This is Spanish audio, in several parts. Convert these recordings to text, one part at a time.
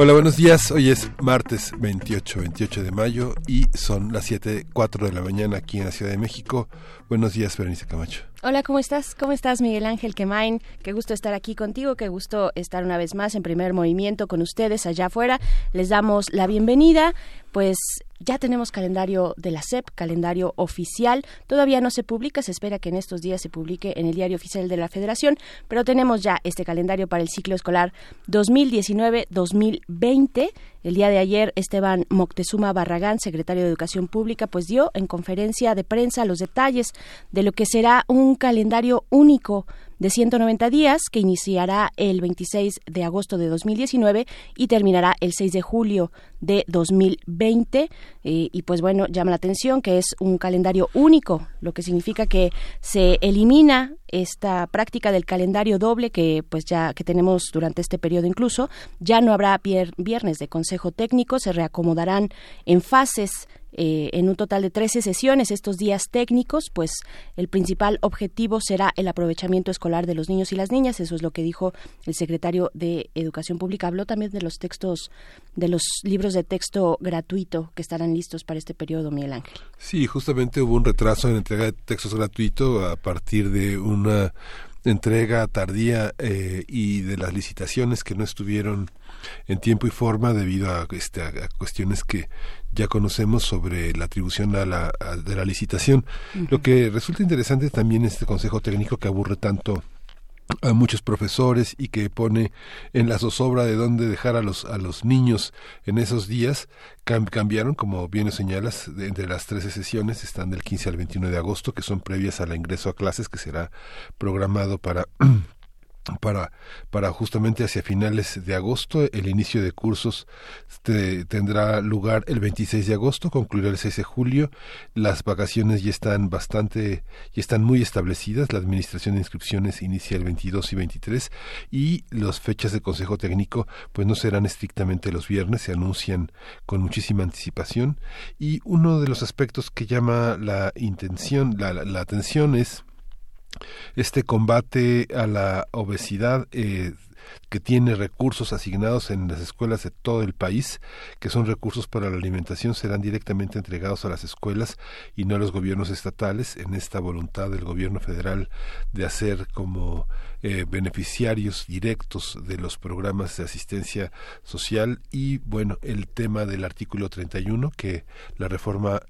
Hola, buenos días. Hoy es martes 28, 28 de mayo y son las 7, 4 de la mañana aquí en la Ciudad de México. Buenos días, Berenice Camacho. Hola, ¿cómo estás? ¿Cómo estás, Miguel Ángel Quemain? Qué gusto estar aquí contigo, qué gusto estar una vez más en primer movimiento con ustedes allá afuera. Les damos la bienvenida. Pues ya tenemos calendario de la SEP, calendario oficial. Todavía no se publica, se espera que en estos días se publique en el diario oficial de la Federación, pero tenemos ya este calendario para el ciclo escolar 2019-2020. El día de ayer, Esteban Moctezuma Barragán, secretario de Educación Pública, pues dio en conferencia de prensa los detalles de lo que será un calendario único de 190 días que iniciará el 26 de agosto de 2019 y terminará el 6 de julio de 2020 eh, y pues bueno llama la atención que es un calendario único lo que significa que se elimina esta práctica del calendario doble que pues ya que tenemos durante este periodo incluso ya no habrá viernes de consejo técnico se reacomodarán en fases eh, en un total de 13 sesiones estos días técnicos, pues el principal objetivo será el aprovechamiento escolar de los niños y las niñas. Eso es lo que dijo el secretario de Educación Pública. Habló también de los textos, de los libros de texto gratuito que estarán listos para este periodo, Miguel Ángel. Sí, justamente hubo un retraso en la entrega de textos gratuitos a partir de una entrega tardía eh, y de las licitaciones que no estuvieron en tiempo y forma debido a, este, a cuestiones que ya conocemos sobre la atribución a la, de la licitación. Lo que resulta interesante también es este consejo técnico que aburre tanto a muchos profesores y que pone en la zozobra de dónde dejar a los a los niños en esos días cambiaron como bien señalas entre las 13 sesiones están del 15 al 21 de agosto que son previas al ingreso a clases que será programado para para, para justamente hacia finales de agosto. El inicio de cursos tendrá lugar el 26 de agosto, concluirá el 6 de julio. Las vacaciones ya están bastante, ya están muy establecidas. La administración de inscripciones inicia el 22 y 23 y las fechas de consejo técnico pues no serán estrictamente los viernes, se anuncian con muchísima anticipación. Y uno de los aspectos que llama la intención, la, la atención es este combate a la obesidad eh, que tiene recursos asignados en las escuelas de todo el país, que son recursos para la alimentación, serán directamente entregados a las escuelas y no a los gobiernos estatales, en esta voluntad del gobierno federal de hacer como eh, beneficiarios directos de los programas de asistencia social. Y, bueno, el tema del artículo 31, que la reforma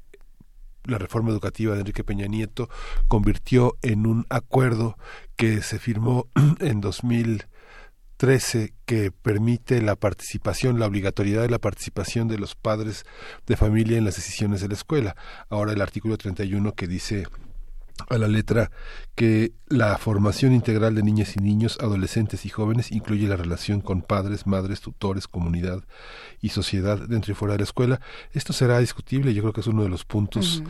la reforma educativa de Enrique Peña Nieto convirtió en un acuerdo que se firmó en 2013 que permite la participación, la obligatoriedad de la participación de los padres de familia en las decisiones de la escuela. Ahora el artículo 31 que dice a la letra que la formación integral de niñas y niños, adolescentes y jóvenes incluye la relación con padres, madres, tutores, comunidad y sociedad dentro y fuera de la escuela. Esto será discutible, yo creo que es uno de los puntos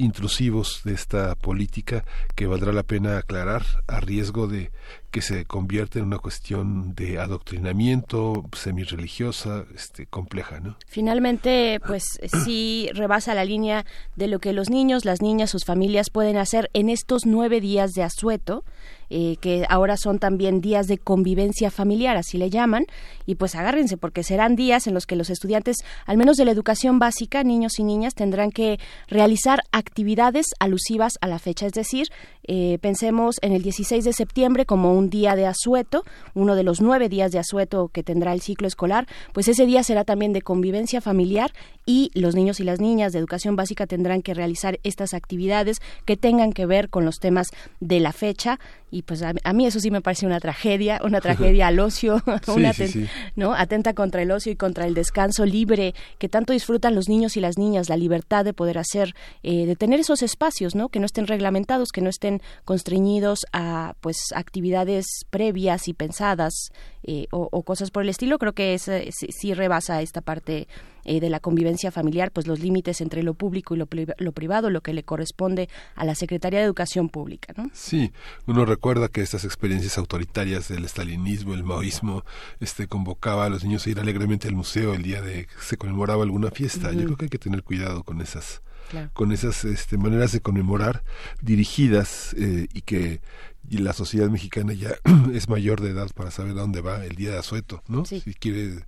intrusivos de esta política que valdrá la pena aclarar a riesgo de que se convierta en una cuestión de adoctrinamiento semi-religiosa, este, compleja, ¿no? Finalmente, pues sí rebasa la línea de lo que los niños, las niñas, sus familias pueden hacer en estos nueve días de asueto eh, que ahora son también días de convivencia familiar, así le llaman, y pues agárrense porque serán días en los que los estudiantes, al menos de la educación básica, niños y niñas, tendrán que realizar actividades alusivas a la fecha, es decir, eh, pensemos en el 16 de septiembre como un día de asueto, uno de los nueve días de asueto que tendrá el ciclo escolar, pues ese día será también de convivencia familiar y los niños y las niñas de educación básica tendrán que realizar estas actividades que tengan que ver con los temas de la fecha y pues a, mí eso sí me parece una tragedia, una tragedia al ocio, una ¿no? atenta contra el ocio y contra el descanso libre que tanto disfrutan los niños y las niñas, la libertad de poder hacer, eh, de tener esos espacios, ¿no? Que no estén reglamentados, que no estén constreñidos a pues actividades previas y pensadas eh, o, cosas por el estilo. Creo que es, sí rebasa esta parte eh, de la convivencia familiar, pues los límites entre lo público y lo, privado, lo que le corresponde a la Secretaría de Educación Pública. ¿no? Sí, uno recuerda que estas experiencias autoritarias del estalinismo, el maoísmo, este, convocaba a los niños a ir alegremente al museo el día de que se conmemoraba alguna fiesta. Yo creo que hay que tener cuidado con esas con esas este, maneras de conmemorar dirigidas eh, y que y la sociedad mexicana ya es mayor de edad para saber a dónde va el día de asueto, ¿no? Si quiere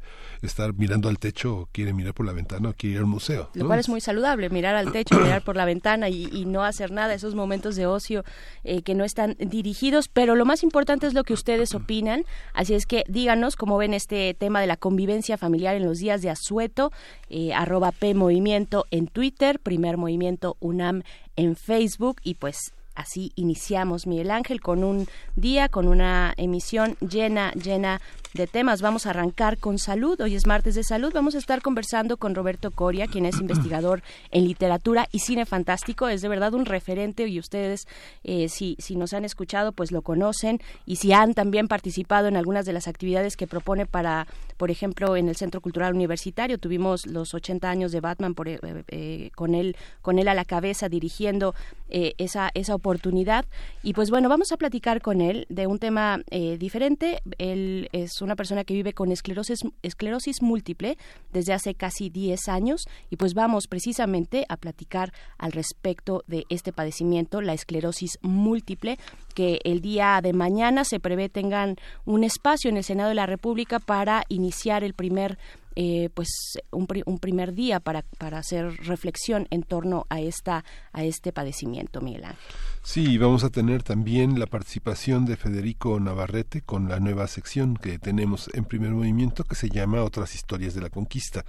estar mirando al techo o quiere mirar por la ventana o quiere ir al museo. Lo cual es muy saludable, mirar al techo, mirar por la ventana y, no hacer nada, esos momentos de ocio eh, que no están dirigidos, pero lo más importante es lo que ustedes opinan, así es que díganos cómo ven este tema de la convivencia familiar en los días de asueto, eh, arroba P Movimiento en Twitter, Primer Movimiento UNAM en Facebook y pues así iniciamos Miguel Ángel con un día, con una emisión llena, llena de temas. Vamos a arrancar con salud. Hoy es martes de salud. Vamos a estar conversando con Roberto Coria, quien es investigador en literatura y cine fantástico. Es de verdad un referente y ustedes, eh, si, si nos han escuchado, pues lo conocen y si han también participado en algunas de las actividades que propone para, por ejemplo, en el Centro Cultural Universitario. Tuvimos los 80 años de Batman por, eh, eh, con él con él a la cabeza dirigiendo esa esa oportunidad y pues bueno vamos a platicar con él de un tema diferente. Él es una persona que vive con esclerosis, esclerosis múltiple desde hace casi 10 años y pues vamos precisamente a platicar al respecto de este padecimiento, la esclerosis múltiple, que el día de mañana se prevé tengan un espacio en el Senado de la República para iniciar el primer eh, pues un, un, primer día para, para hacer reflexión en torno a esta a este padecimiento Miguel Ángel. Sí, vamos a tener también la participación de Federico Navarrete con la nueva sección que tenemos en primer movimiento que se llama Otras historias de la conquista.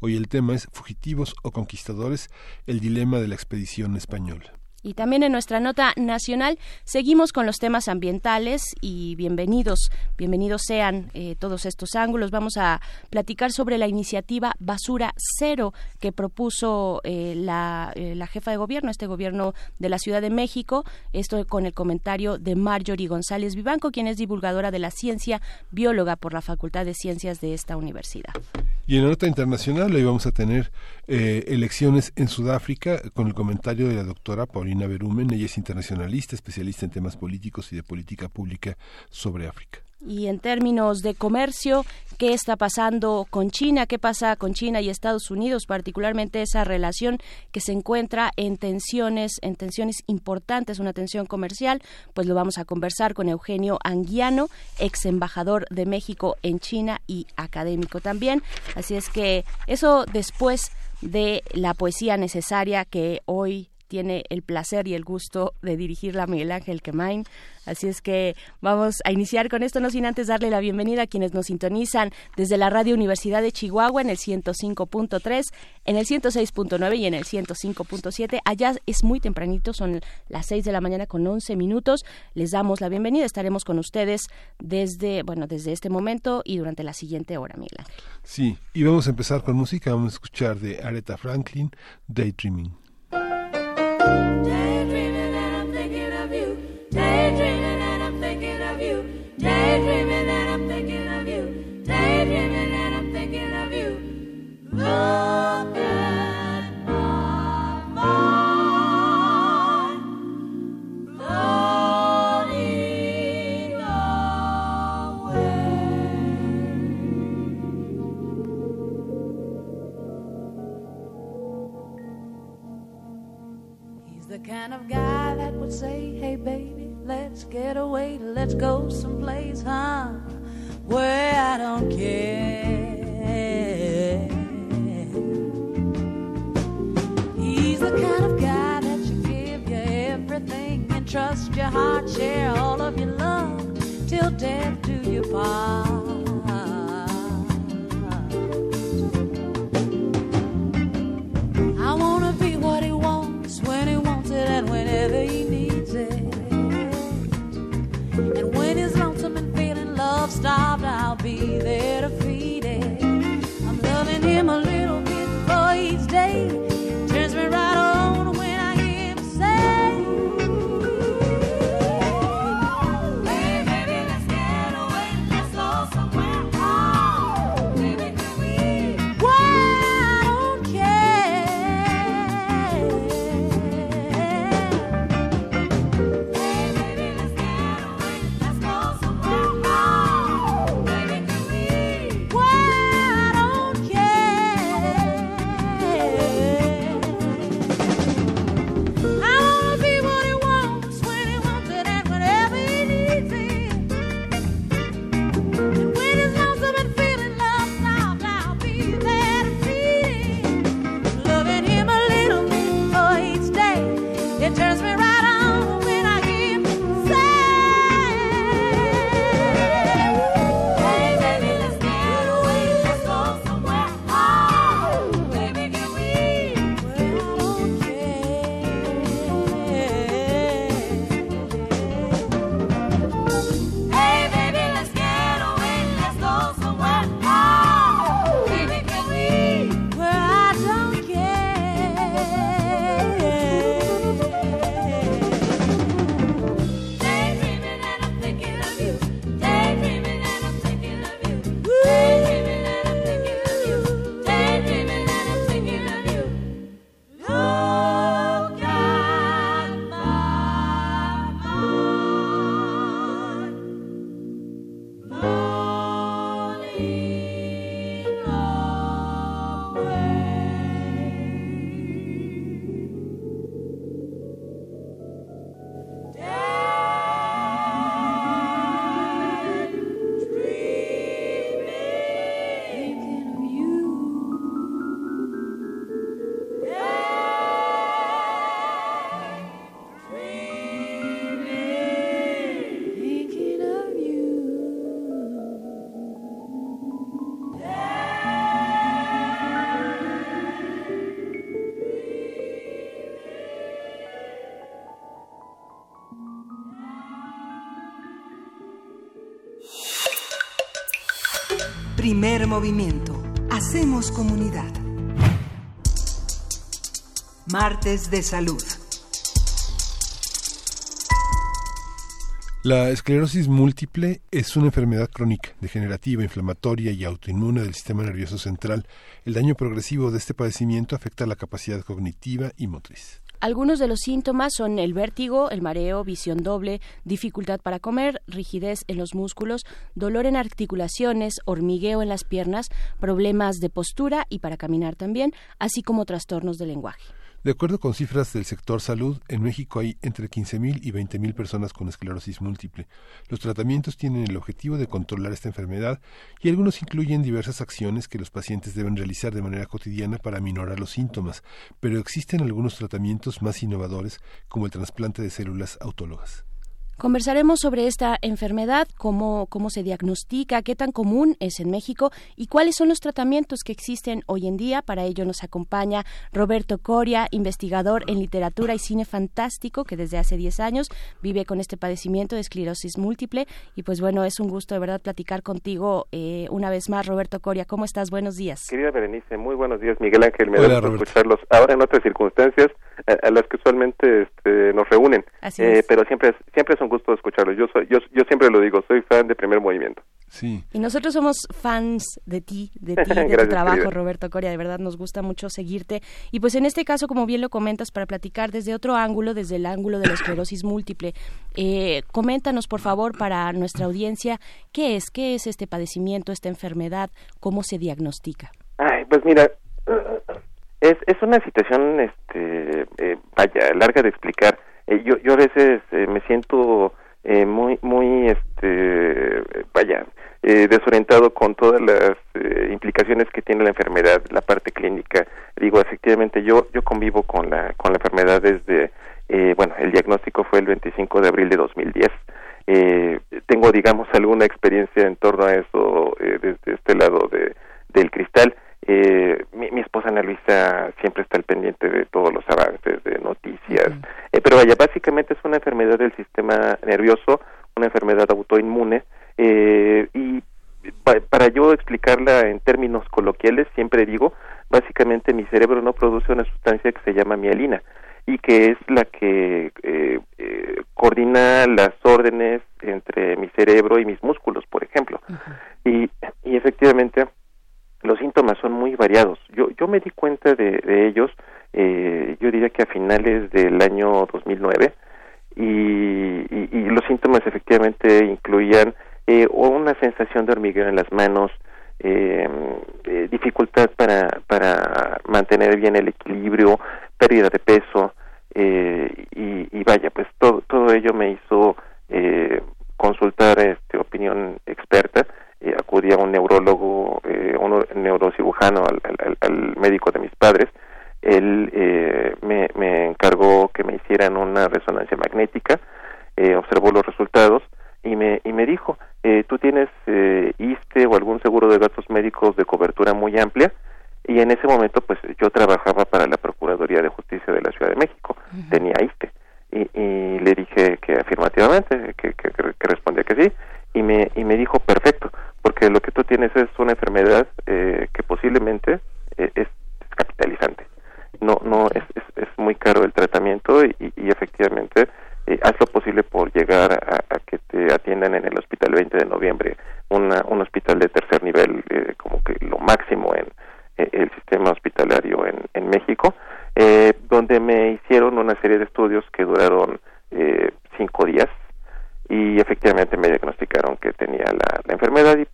Hoy el tema es Fugitivos o conquistadores, el dilema de la expedición española. Y también en nuestra nota nacional seguimos con los temas ambientales y bienvenidos, bienvenidos sean eh, todos estos ángulos. Vamos a platicar sobre la iniciativa Basura Cero que propuso eh, la, eh, la, jefa de gobierno, este gobierno de la Ciudad de México. Esto con el comentario de Marjorie González Vivanco, quien es divulgadora de la ciencia, bióloga por la Facultad de Ciencias de esta universidad. Y en la nota internacional hoy vamos a tener elecciones en Sudáfrica con el comentario de la doctora Paulina Berumen. Ella es internacionalista, especialista en temas políticos y de política pública sobre África. Y en términos de comercio, ¿qué está pasando con China? ¿Qué pasa con China y Estados Unidos? Particularmente esa relación que se encuentra en tensiones, en tensiones importantes, una tensión comercial. Pues lo vamos a conversar con Eugenio Anguiano, ex embajador de México en China y académico también. Así es que eso después de la poesía necesaria que hoy tiene el placer y el gusto de dirigirla Miguel Ángel Quemain. Así es que vamos a iniciar con esto, no sin antes darle la bienvenida a quienes nos sintonizan desde la Radio Universidad de Chihuahua en el 105.3, en el 106.9 y en el 105.7. Allá es muy tempranito, son las 6 de la mañana con 11 minutos. Les damos la bienvenida, estaremos con ustedes desde, bueno, desde este momento y durante la siguiente hora, Miguel Ángel. Sí, y vamos a empezar con música, vamos a escuchar de Aretha Franklin, Daydreaming. Daydreaming and I'm thinking of you. Daydreaming and I'm thinking of you. Daydreaming say, Hey baby, let's get away, let's go someplace, huh? Where I don't care. He's the kind of guy that you give you everything and trust your heart, share all of your love till death do you part. love starved, I'll be there to feed it. I'm loving him a little bit for each day. Movimiento. Hacemos comunidad. Martes de salud. La esclerosis múltiple es una enfermedad crónica, degenerativa, inflamatoria y autoinmune del sistema nervioso central. El daño progresivo de este padecimiento afecta la capacidad cognitiva y motriz. Algunos de los síntomas son el vértigo, el mareo, visión doble, dificultad para comer, rigidez en los músculos, dolor en articulaciones, hormigueo en las piernas, problemas de postura y para caminar también, así como trastornos del lenguaje. De acuerdo con cifras del sector salud, en México hay entre 15.000 y 20.000 personas con esclerosis múltiple. Los tratamientos tienen el objetivo de controlar esta enfermedad y algunos incluyen diversas acciones que los pacientes deben realizar de manera cotidiana para minorar los síntomas, pero existen algunos tratamientos más innovadores como el trasplante de células autólogas. Conversaremos sobre esta enfermedad, cómo, cómo se diagnostica, qué tan común es en México y cuáles son los tratamientos que existen hoy en día. Para ello nos acompaña Roberto Coria, investigador en literatura y cine fantástico, que desde hace 10 años vive con este padecimiento de esclerosis múltiple. Y pues bueno, es un gusto de verdad platicar contigo eh, una vez más, Roberto Coria. ¿Cómo estás? Buenos días. Querida Berenice, muy buenos días, Miguel Ángel. Me da gusto escucharlos ahora en otras circunstancias a, las que usualmente este, nos reúnen. Así Eh, es. pero siempre es, siempre es un gusto escucharlos. Yo, soy, yo, yo siempre lo digo, soy fan de Primer Movimiento. Sí. Y nosotros somos fans de ti, de ti, de tu trabajo, querida. Roberto Coria. De verdad nos gusta mucho seguirte. Y pues en este caso, como bien lo comentas, para platicar desde otro ángulo, desde el ángulo de la esclerosis múltiple, eh, coméntanos, por favor, para nuestra audiencia, ¿qué es? ¿Qué es este padecimiento, esta enfermedad? ¿Cómo se diagnostica? Ay, pues mira, es, es una situación, este, eh, vaya, larga de explicar. Eh, yo, yo a veces eh, me siento eh, muy, muy, este, vaya, eh, desorientado con todas las eh, implicaciones que tiene la enfermedad, la parte clínica. Digo, efectivamente, yo, yo convivo con la, con la enfermedad desde, bueno, el diagnóstico fue el 25 de abril de 2010. Eh, tengo, digamos, alguna experiencia en torno a eso desde este lado de, del cristal. Eh, mi, mi esposa Ana Luisa siempre está al pendiente de todos los avances, de noticias. Eh, pero vaya, básicamente es una enfermedad del sistema nervioso, una enfermedad autoinmune. Eh, y pa- para yo explicarla en términos coloquiales, siempre digo, básicamente mi cerebro no produce una sustancia que se llama mielina y que es la que eh, eh, coordina las órdenes entre mi cerebro y mis músculos, por ejemplo. y, y efectivamente los síntomas son muy variados. Yo, yo me di cuenta de, de ellos, eh, yo diría que a finales del año 2009, y, y, y los síntomas efectivamente incluían eh, una sensación de hormigueo en las manos, eh, eh, dificultad para, para mantener bien el equilibrio, pérdida de peso, eh, y, y vaya, pues todo, todo ello me hizo eh, consultar este, opinión experta, eh, acudí a un neurólogo, eh, un neurocirujano, al, al, al médico de mis padres, él eh, me, me encargó que me hicieran una resonancia magnética, eh, observó los resultados y me, y me dijo, eh, tú tienes eh, ISTE o algún seguro de gastos médicos de cobertura muy amplia, y en ese momento pues yo trabajaba para la Procuraduría de Justicia de la Ciudad de México, tenía ISTE, y, y le dije que afirmativamente, que, que, que respondía que sí, y me, y me dijo perfecto, porque lo que tú tienes es una enfermedad eh, que posiblemente eh, es capitalizante. No, no, es, es, muy caro el tratamiento y, y efectivamente eh, haz lo posible por llegar a, a, que te atiendan en el hospital 20 de noviembre, una, un hospital de tercer nivel, eh, como que lo máximo en el sistema hospitalario en, en México, donde me hicieron una serie de estudios que duraron cinco días y efectivamente me diagnosticaron que tenía la, la, enfermedad y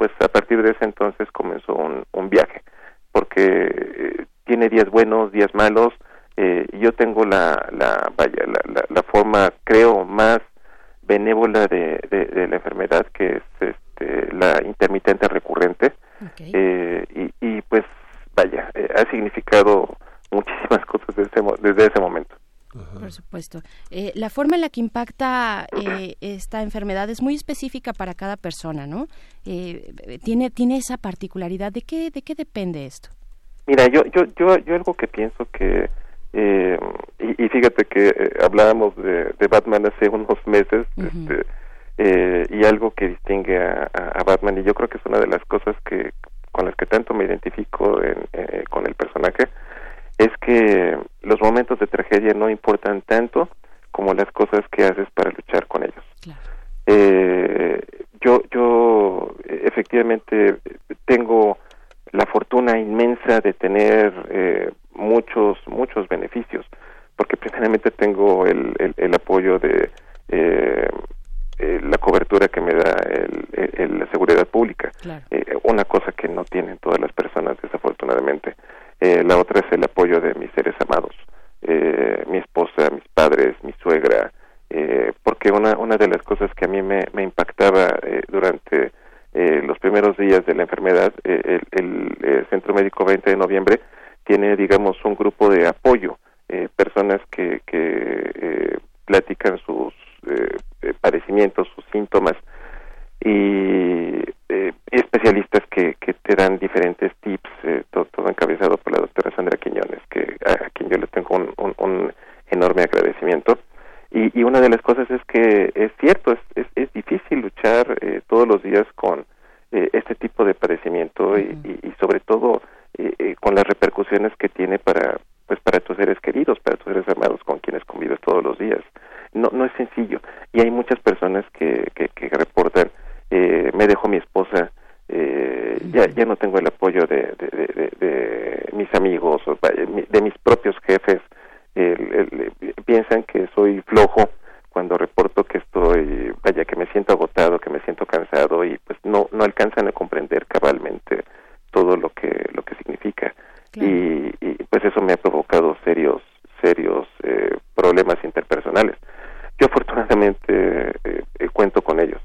partir de ese entonces comenzó un, un viaje porque eh, tiene días buenos, días malos, eh, yo tengo la, la vaya, la, la, la, forma, creo, más benévola de, de, de, la enfermedad, que es este, la intermitente recurrente, Okay. eh, y, y, pues, vaya, eh, ha significado muchísimas cosas desde ese momento. Por supuesto. Eh, la forma en la que impacta eh, esta enfermedad es muy específica para cada persona, ¿no? Eh, tiene tiene esa particularidad. ¿De qué de qué depende esto? Mira, yo yo yo yo algo que pienso que eh, y, y, fíjate que eh, hablábamos de, de, Batman hace unos meses, uh -huh. este, eh, y algo que distingue a, a, Batman y yo creo que es una de las cosas que con las que tanto me identifico en, eh, con el personaje es que los momentos de tragedia no importan tanto como las cosas que haces para luchar con ellos. Eh, yo, yo efectivamente tengo la fortuna inmensa de tener eh, muchos, muchos beneficios, porque primeramente tengo el, el, apoyo de eh, eh, la cobertura que me da el, la seguridad pública, una cosa que no tienen todas las personas desafortunadamente. La otra es el apoyo de mis seres amados, mi esposa, mis padres, mi suegra, porque una, una de las cosas que a mí me, me impactaba durante los primeros días de la enfermedad, el, el, Centro Médico 20 de Noviembre tiene, digamos, un grupo de apoyo, eh, personas que, que eh, platican sus eh, padecimientos, sus síntomas y especialistas que, que te dan diferentes tips, todo, todo, encabezado por la doctora Sandra Quiñones, que a, quien yo le tengo un, un, enorme agradecimiento. Y, y, una de las cosas es que es cierto, es, es, es difícil luchar todos los días con este tipo de padecimiento y, y, sobre todo eh, con las repercusiones que tiene para pues para tus seres queridos, para tus seres amados con quienes convives todos los días. No no es sencillo y hay muchas personas que que, que reportan eh, me dejó mi esposa eh, ya ya no tengo el apoyo de, de, de, mis amigos de mis propios jefes. Piensan que soy flojo cuando reporto que estoy vaya que me siento agotado que me siento cansado y pues no no alcanzan a comprender cabalmente todo lo que lo que significa. Y, pues eso me ha provocado serios serios eh, problemas interpersonales. Yo afortunadamente eh, eh, cuento con ellos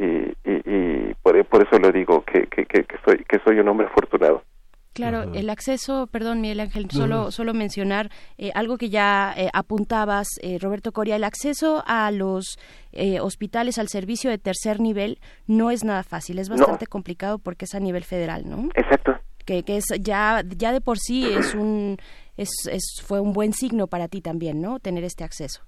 y, y, por, por, eso lo digo que, que, que, soy que soy un hombre afortunado Claro, el acceso, perdón Miguel Ángel, solo, solo mencionar algo que ya apuntabas, Roberto Coria, el acceso a los hospitales, al servicio de tercer nivel, no es nada fácil, es bastante complicado porque es a nivel federal, ¿no? Exacto, que, que es ya ya de por sí es un es, es fue un buen signo para ti también, ¿no? Tener este acceso.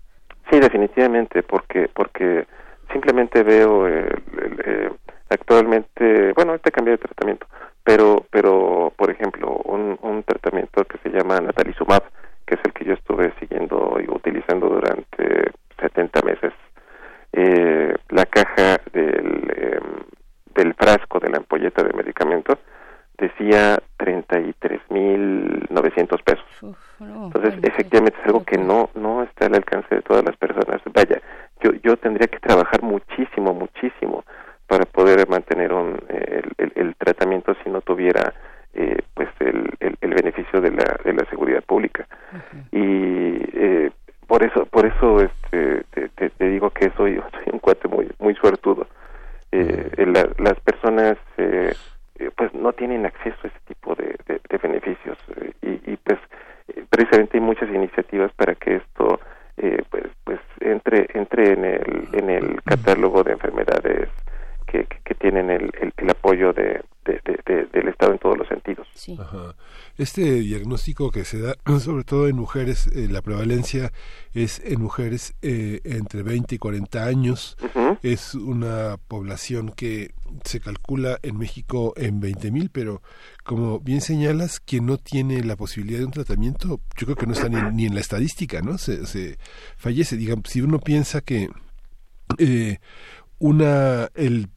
Sí, definitivamente, porque porque simplemente veo eh, actualmente, bueno, este cambio de tratamiento, pero pero por ejemplo un, un tratamiento que se llama natalizumab, que es el que yo estuve siguiendo y utilizando durante 70 meses, eh, la caja del em, del frasco de la ampolleta de medicamento decía 33.900 pesos. Entonces, efectivamente es algo que no no está al alcance de todas las personas. Vaya, yo yo tendría que trabajar muchísimo, muchísimo para poder mantener un, el, el, tratamiento si no tuviera eh, pues el, el, beneficio de la, de la seguridad pública. Y eh, por eso por eso este, te, te, digo que soy, soy un cuate muy muy suertudo. Eh, las personas eh, eh, pues no tienen acceso a ese tipo de, beneficios eh, y, pues eh, precisamente hay muchas iniciativas para que esto pues pues entre entre en el en el catálogo de enfermedades que, que, tienen el, el, apoyo de, del Estado en todos los sentidos. Este diagnóstico que se da, sobre todo en mujeres, la prevalencia es en mujeres entre 20 y 40 años. Es una población que se calcula en México en 20 mil, pero como bien señalas, quien no tiene la posibilidad de un tratamiento, yo creo que no está ni, en la estadística, ¿no? Se, se, fallece. Digamos, si uno piensa que eh, una, el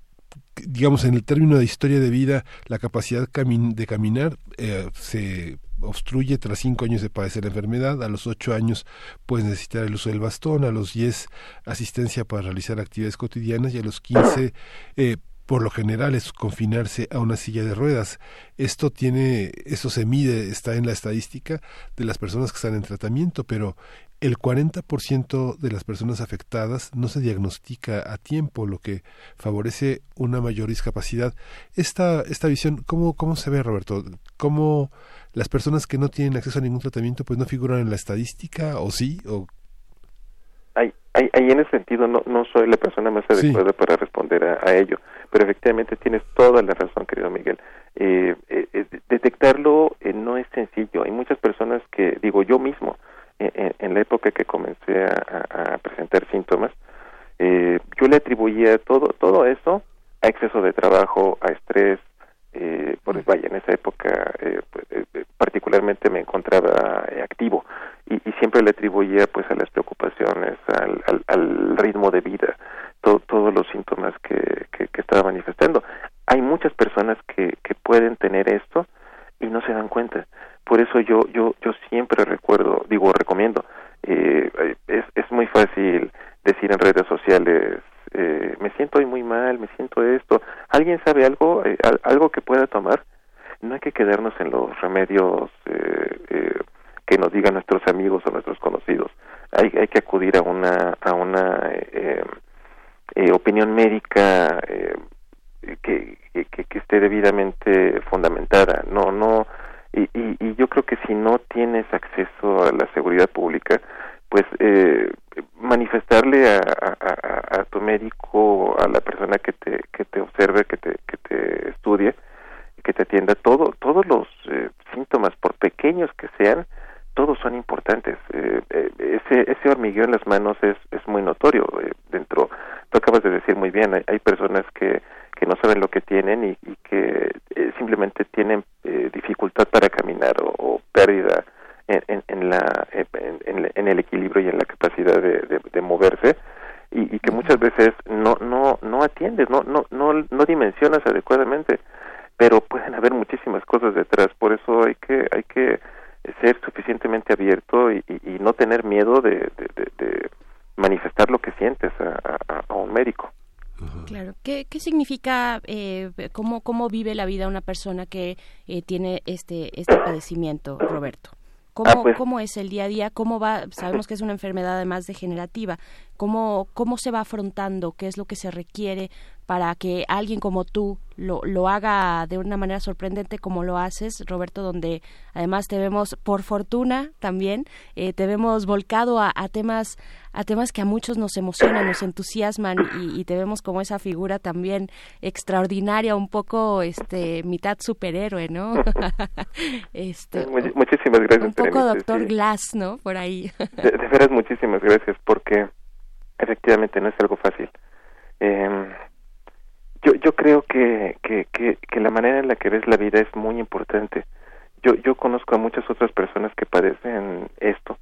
digamos, en el término de historia de vida, la capacidad de caminar eh, se obstruye tras cinco años de padecer la enfermedad, a los ocho años puedes necesitar el uso del bastón, a los diez asistencia para realizar actividades cotidianas. Y a los quince eh, por lo general es confinarse a una silla de ruedas. Esto tiene, eso se mide, está en la estadística de las personas que están en tratamiento, pero el 40% de las personas afectadas no se diagnostica a tiempo, lo que favorece una mayor discapacidad. Esta, esta visión, ¿cómo, ¿cómo se ve, Roberto? ¿Cómo las personas que no tienen acceso a ningún tratamiento pues no figuran en la estadística o sí? O ahí, en ese sentido no, no soy la persona más adecuada para responder a, ello, pero efectivamente tienes toda la razón, querido Miguel. Eh, eh, eh detectarlo eh, no es sencillo. Hay muchas personas que, digo yo mismo, en la época que comencé a, presentar síntomas, yo le atribuía todo, todo eso a exceso de trabajo, a estrés, eh, pues vaya, en esa época eh, pues, eh, particularmente me encontraba eh, activo y, y siempre le atribuía pues a las preocupaciones, al, al, al ritmo de vida, to- todos los síntomas que, que, que estaba manifestando. Hay muchas personas que, que pueden tener esto y no se dan cuenta. Por eso yo yo yo siempre recuerdo, digo, recomiendo. eh, es es muy fácil decir en redes sociales, eh, me siento hoy muy mal, me siento esto. ¿Alguien sabe algo eh, al- algo que pueda tomar? No hay que quedarnos en los remedios eh, eh, que nos digan nuestros amigos o nuestros conocidos. Hay hay que acudir a una a una opinión médica que, que, que esté debidamente fundamentada. No, no, y, y, y yo creo que si no tienes acceso a la seguridad pública, pues eh, manifestarle a, a, tu médico, a la persona que te, que te observe, que te, que te estudie, que te atienda, todo, todos los eh, síntomas, por pequeños que sean, todos son importantes. Eh, eh, ese, ese hormigueo en las manos es, es muy notorio. eh, dentro, tú acabas de decir muy bien, hay, hay personas que, que no saben lo que tienen y, y que eh, simplemente tienen dificultad para caminar o, o pérdida en, en, en la, en, en- en el equilibrio y en la capacidad de, de, de moverse y, y que muchas veces no no no atiendes, no no no no dimensionas adecuadamente, pero pueden haber muchísimas cosas detrás. Por eso hay que hay que ser suficientemente abierto y, y- y no tener miedo de, de, de- de manifestar lo que sientes a, a- a un médico. Claro. ¿Qué, qué significa, eh, cómo, cómo vive la vida una persona que eh, tiene este, este padecimiento, Roberto? ¿Cómo, Ah, pues- ¿Cómo es el día a día? ¿Cómo va? Sabemos que es una enfermedad además degenerativa. ¿Cómo, ¿Cómo se va afrontando? ¿Qué es lo que se requiere para que alguien como tú lo, lo haga de una manera sorprendente como lo haces, Roberto, donde además te vemos, por fortuna también, eh, te vemos volcado a, a temas a temas que a muchos nos emocionan, nos entusiasman y, y te vemos como esa figura también extraordinaria, un poco este mitad superhéroe, ¿no? este, Much- muchísimas gracias. un poco Doctor sí. Glass, ¿no? Por ahí. De, de veras, muchísimas gracias, porque efectivamente no es algo fácil. Eh, yo, yo creo que, que, que, que la manera en la que ves la vida es muy importante. Yo, yo conozco a muchas otras personas que padecen esto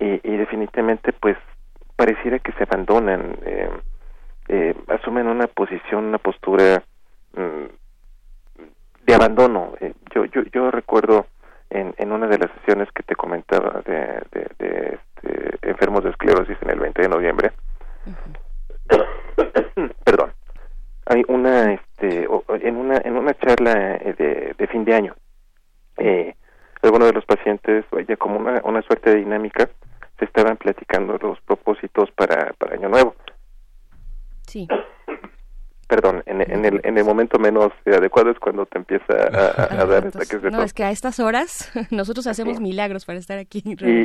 y, y definitivamente pues pareciera que se abandonan, eh, eh, asumen una posición, una postura mm, de abandono. Eh, yo, yo, yo recuerdo en, en una de las sesiones que te comentaba de, de, de, este, enfermos de esclerosis en el 20 de noviembre, perdón, hay una, este, o- en una, en una charla eh, de, de fin de año, eh, algunos de los pacientes, vaya, como una, una suerte de dinámica, se estaban platicando los propósitos para, para Año Nuevo. Sí. Perdón, en, en, el, en el momento menos adecuado es cuando te empieza a, a- a dar ataques de no, es que a estas horas nosotros hacemos milagros para estar aquí.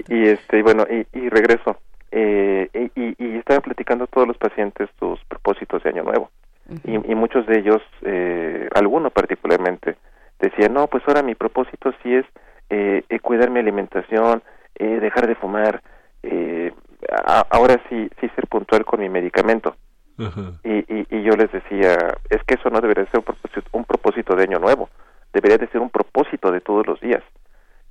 y, este y bueno y, y regreso. Eh, y, y, y estaban platicando todos los pacientes sus propósitos de año nuevo. Y, y muchos de ellos eh, algunos particularmente decían no pues ahora mi propósito sí es eh, eh, cuidar mi alimentación eh, dejar de fumar eh, a- ahora sí sí ser puntual con mi medicamento Y, y, yo les decía, es que eso no debería ser un propósito, un propósito de año nuevo, debería de ser un propósito de todos los días,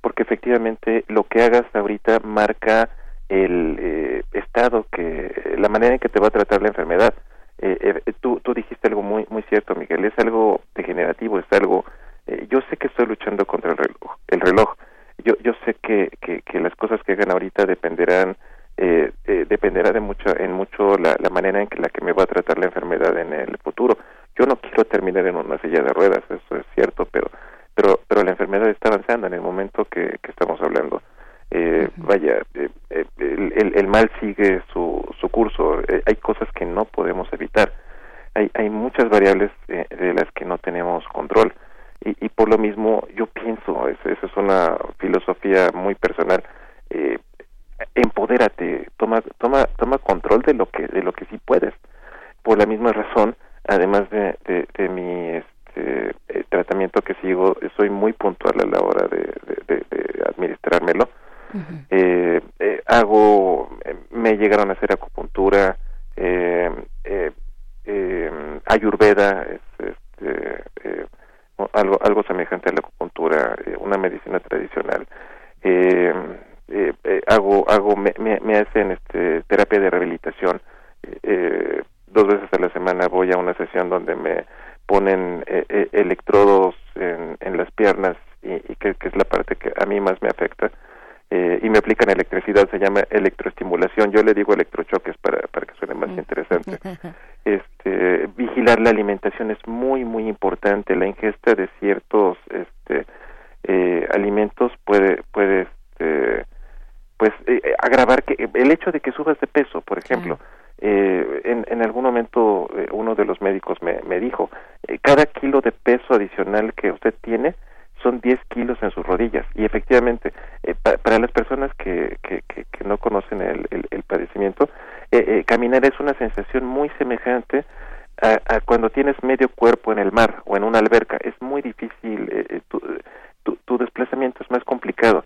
porque efectivamente lo que hagas ahorita marca el eh, estado que, la manera en que te va a tratar la enfermedad. Eh, eh, tú, tú dijiste algo muy, muy cierto, Miguel, es algo degenerativo, es algo, eh, yo sé que estoy luchando contra el reloj, el reloj. Yo, yo sé que, que las cosas que hagan ahorita dependerán eh, eh, dependerá de mucho en mucho la, la manera en que la que me va a tratar la enfermedad en el futuro. Yo no quiero terminar en una silla de ruedas eso es cierto pero pero pero la enfermedad está avanzando en el momento que, que estamos hablando. Eh, vaya eh, eh, el, el, el mal sigue su, su curso. Eh, hay cosas que no podemos evitar. Hay, hay muchas variables de las que no tenemos control. Y, y por lo mismo yo pienso es- esa es una filosofía muy personal eh, empodérate toma toma toma control de lo que de lo que sí puedes. Por la misma razón además de, de, de mi este, eh, tratamiento que sigo soy muy puntual a la hora de, de, de- de administrármelo. Eh, eh, hago eh, me llegaron a hacer acupuntura ayurveda es este, eh, al- alópata, eh, una medicina tradicional. Eh, eh, eh, hago, hago, me, me, me hacen este, terapia de rehabilitación. Eh, dos veces a la semana voy a una sesión donde me ponen eh, eh, electrodos en, en las piernas y, y que, que es la parte que a mí más me afecta. Eh, y me aplican electricidad, se llama electroestimulación. Yo le digo electrochoques para, para que suene más interesante. Este, vigilar la alimentación es muy, muy importante. La ingesta de ciertos este, eh, alimentos puede, puede este, pues eh, agravar que el hecho de que subas de peso, por ejemplo, eh, en, en algún momento eh, uno de los médicos me, me dijo, eh, cada kilo de peso adicional que usted tiene son 10 kilos en sus rodillas. Y efectivamente eh, pa- para las personas que, que, que, que no conocen el, el, el padecimiento eh, eh, caminar es una sensación muy semejante a, a cuando tienes medio cuerpo en el mar o en una alberca. Es muy difícil eh, eh, tu, tu, tu desplazamiento es más complicado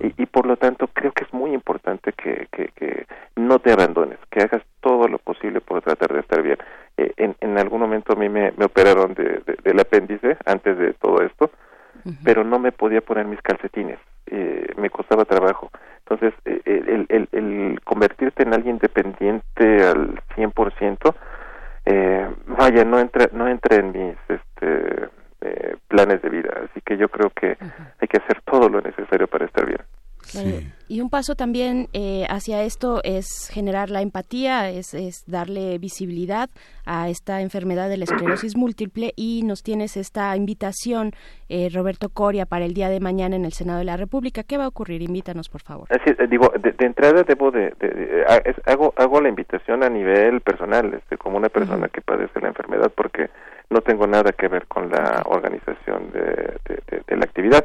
y, y por lo tanto creo que es muy importante que, que, que no te abandones, que hagas todo lo posible por tratar de estar bien. Eh, en, en algún momento a mí me, me operaron de, de- del apéndice antes de todo esto, pero no me podía poner mis calcetines, eh, me costaba trabajo. Entonces, eh, el, el, el convertirte en alguien dependiente al 100%, eh, vaya, no entra, no entra en mis este, eh, planes de vida. Así que yo creo que hay que hacer todo lo necesario para estar bien. Y un paso también eh, hacia esto es generar la empatía, es, es darle visibilidad a esta enfermedad de la esclerosis múltiple y nos tienes esta invitación, eh, Roberto Coria, para el día de mañana en el Senado de la República. ¿Qué va a ocurrir? Invítanos, por favor. Así, es, digo, de, de entrada debo de, de- de- ha- es- hago hago la invitación a nivel personal, este, como una persona que padece la enfermedad, porque no tengo nada que ver con la organización de, de- de- de la actividad.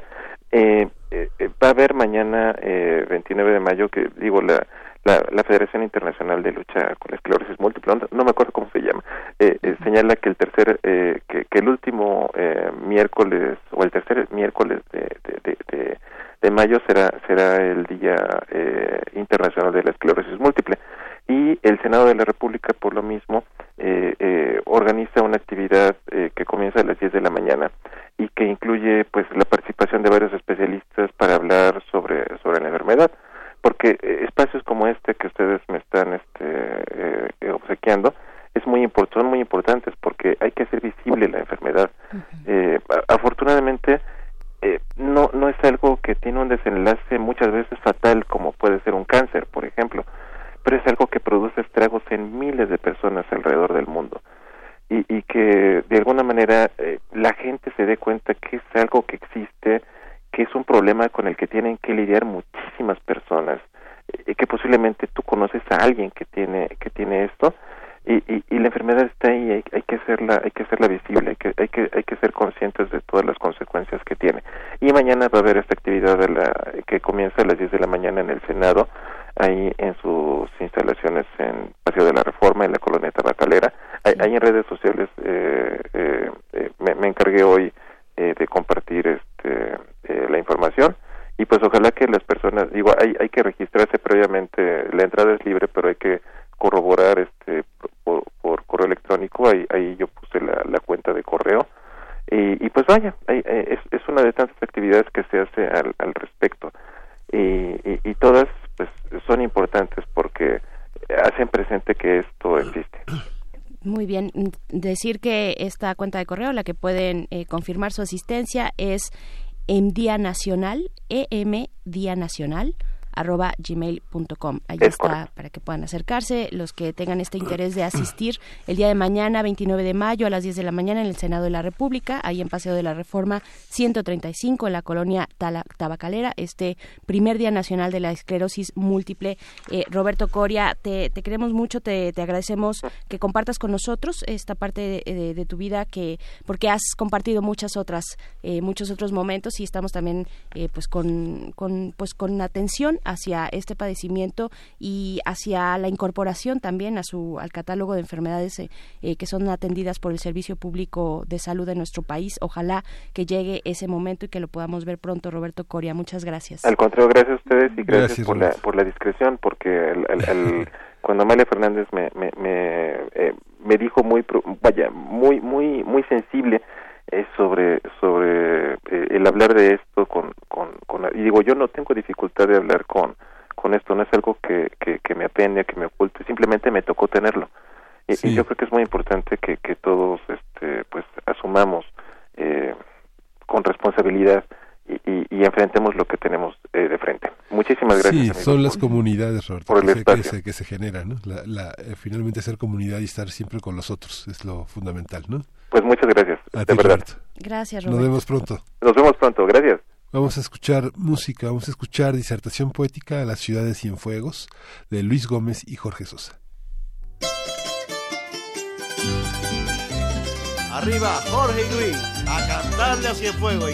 Eh, eh, eh, va a haber mañana, eh, 29 de mayo, que digo, la, la, la Federación Internacional de Lucha con la Esclerosis Múltiple, no, no me acuerdo cómo se llama, eh, eh, señala que el tercer, eh, que, que el último eh, miércoles, o el tercer miércoles de, de, de, de- de mayo será será el Día eh, Internacional de la Esclerosis Múltiple. Y el Senado de la República por lo mismo eh, eh, organiza una actividad eh, que comienza a las 10 de la mañana y que incluye pues la participación de varios especialistas para hablar sobre sobre la enfermedad. Porque eh, espacios como este que ustedes me están este eh, obsequiando es muy son muy importantes porque hay que hacer visible la enfermedad. Eh, afortunadamente eh, no no es algo que tiene un desenlace muchas veces fatal como puede ser un cáncer por ejemplo pero es algo que produce estragos en miles de personas alrededor del mundo. Y, y que de alguna manera eh, la gente se dé cuenta que es algo que existe que es un problema con el que tienen que lidiar muchísimas personas eh, que posiblemente tú conoces a alguien que tiene que tiene esto y, y, y la enfermedad está ahí hay, hay que hacerla hay que hacerla visible hay que hay que hay que ser conscientes de todas las consecuencias que tiene. Y mañana va a haber esta actividad de la que comienza a las 10 de la mañana en el Senado ahí en sus instalaciones en Paseo de la Reforma en la colonia Tabacalera ahí, ahí en redes sociales eh, eh, eh, me, me encargué hoy eh, de compartir este eh, la información. Y pues ojalá que las personas digo hay hay que registrarse previamente la entrada es libre pero hay que corroborar este por, correo electrónico ahí ahí yo puse la, la cuenta de correo. Y, y pues vaya eh, es, es una de tantas actividades que se hace al, al respecto. Y, y, y todas pues son importantes porque hacen presente que esto existe. Muy bien. Decir que esta cuenta de correo, la que pueden eh, confirmar su asistencia, es en Día Nacional, em Día Nacional arroba gmail.com. Ahí Es está correcto. para que puedan acercarse los que tengan este interés de asistir el día de mañana, 29 de mayo a las 10 de la mañana en el Senado de la República, ahí en Paseo de la Reforma 135 en la colonia Tala- Tabacalera, este primer Día Nacional de la Esclerosis Múltiple. Eh, Roberto Coria, te, te queremos mucho, te, te agradecemos que compartas con nosotros esta parte de, de- de tu vida que porque has compartido muchas otras eh, muchos otros momentos y estamos también eh, pues con, con pues con atención hacia este padecimiento y hacia la incorporación también a su al catálogo de enfermedades eh, eh, que son atendidas por el Servicio Público de Salud de nuestro país. Ojalá que llegue ese momento y que lo podamos ver pronto, Roberto Coria. Muchas gracias. Al contrario, gracias a ustedes y gracias, Gracias, por, la, por la discreción, porque el- el- el- cuando Amalia Fernández me, me, me, eh, me dijo muy, pro- vaya, muy, muy, muy sensible es sobre sobre eh, el hablar de esto con, con, con y digo yo no tengo dificultad de hablar con con esto no es algo que, que, que me apene que me oculte simplemente me tocó tenerlo y, Sí. y yo creo que es muy importante que, que todos este pues asumamos eh, con responsabilidad y, y, y enfrentemos lo que tenemos eh, de frente muchísimas gracias Sí, amigos, son las por- comunidades, Roberto, por el que, se, que, espacio. se, que se generan, ¿no? La, la, eh, finalmente ser comunidad y estar siempre con los otros es lo fundamental, ¿no? Pues muchas gracias A de ti, verdad Roberto. Gracias, Nos Roberto. vemos pronto. nos vemos pronto gracias Vamos a escuchar música, vamos a escuchar disertación poética a las ciudades Cienfuegos de Luis Gómez y Jorge Sosa. Arriba, Jorge y Luis, a cantarle hacia el fuego,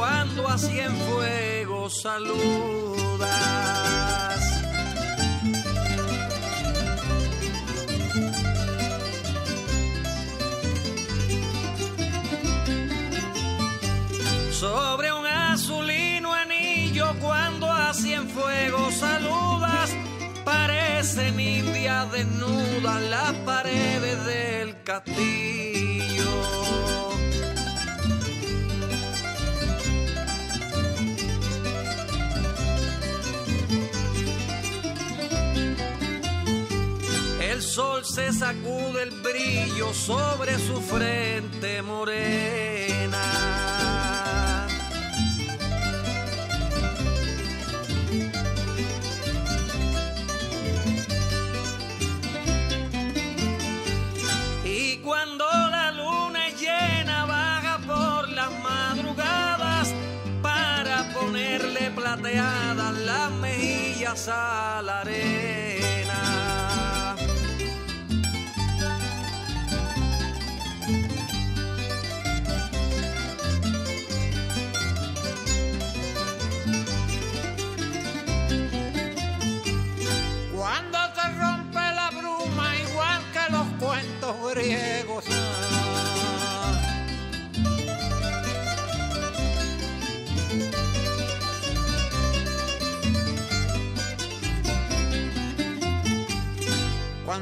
cuando a fuego saludas. Sobre un azulino anillo cuando a fuego saludas, parecen indias desnudas las paredes del castillo. Se sacude el brillo sobre su frente morena. Y cuando la luna llena baja por las madrugadas para ponerle plateadas las mejillas a la arena.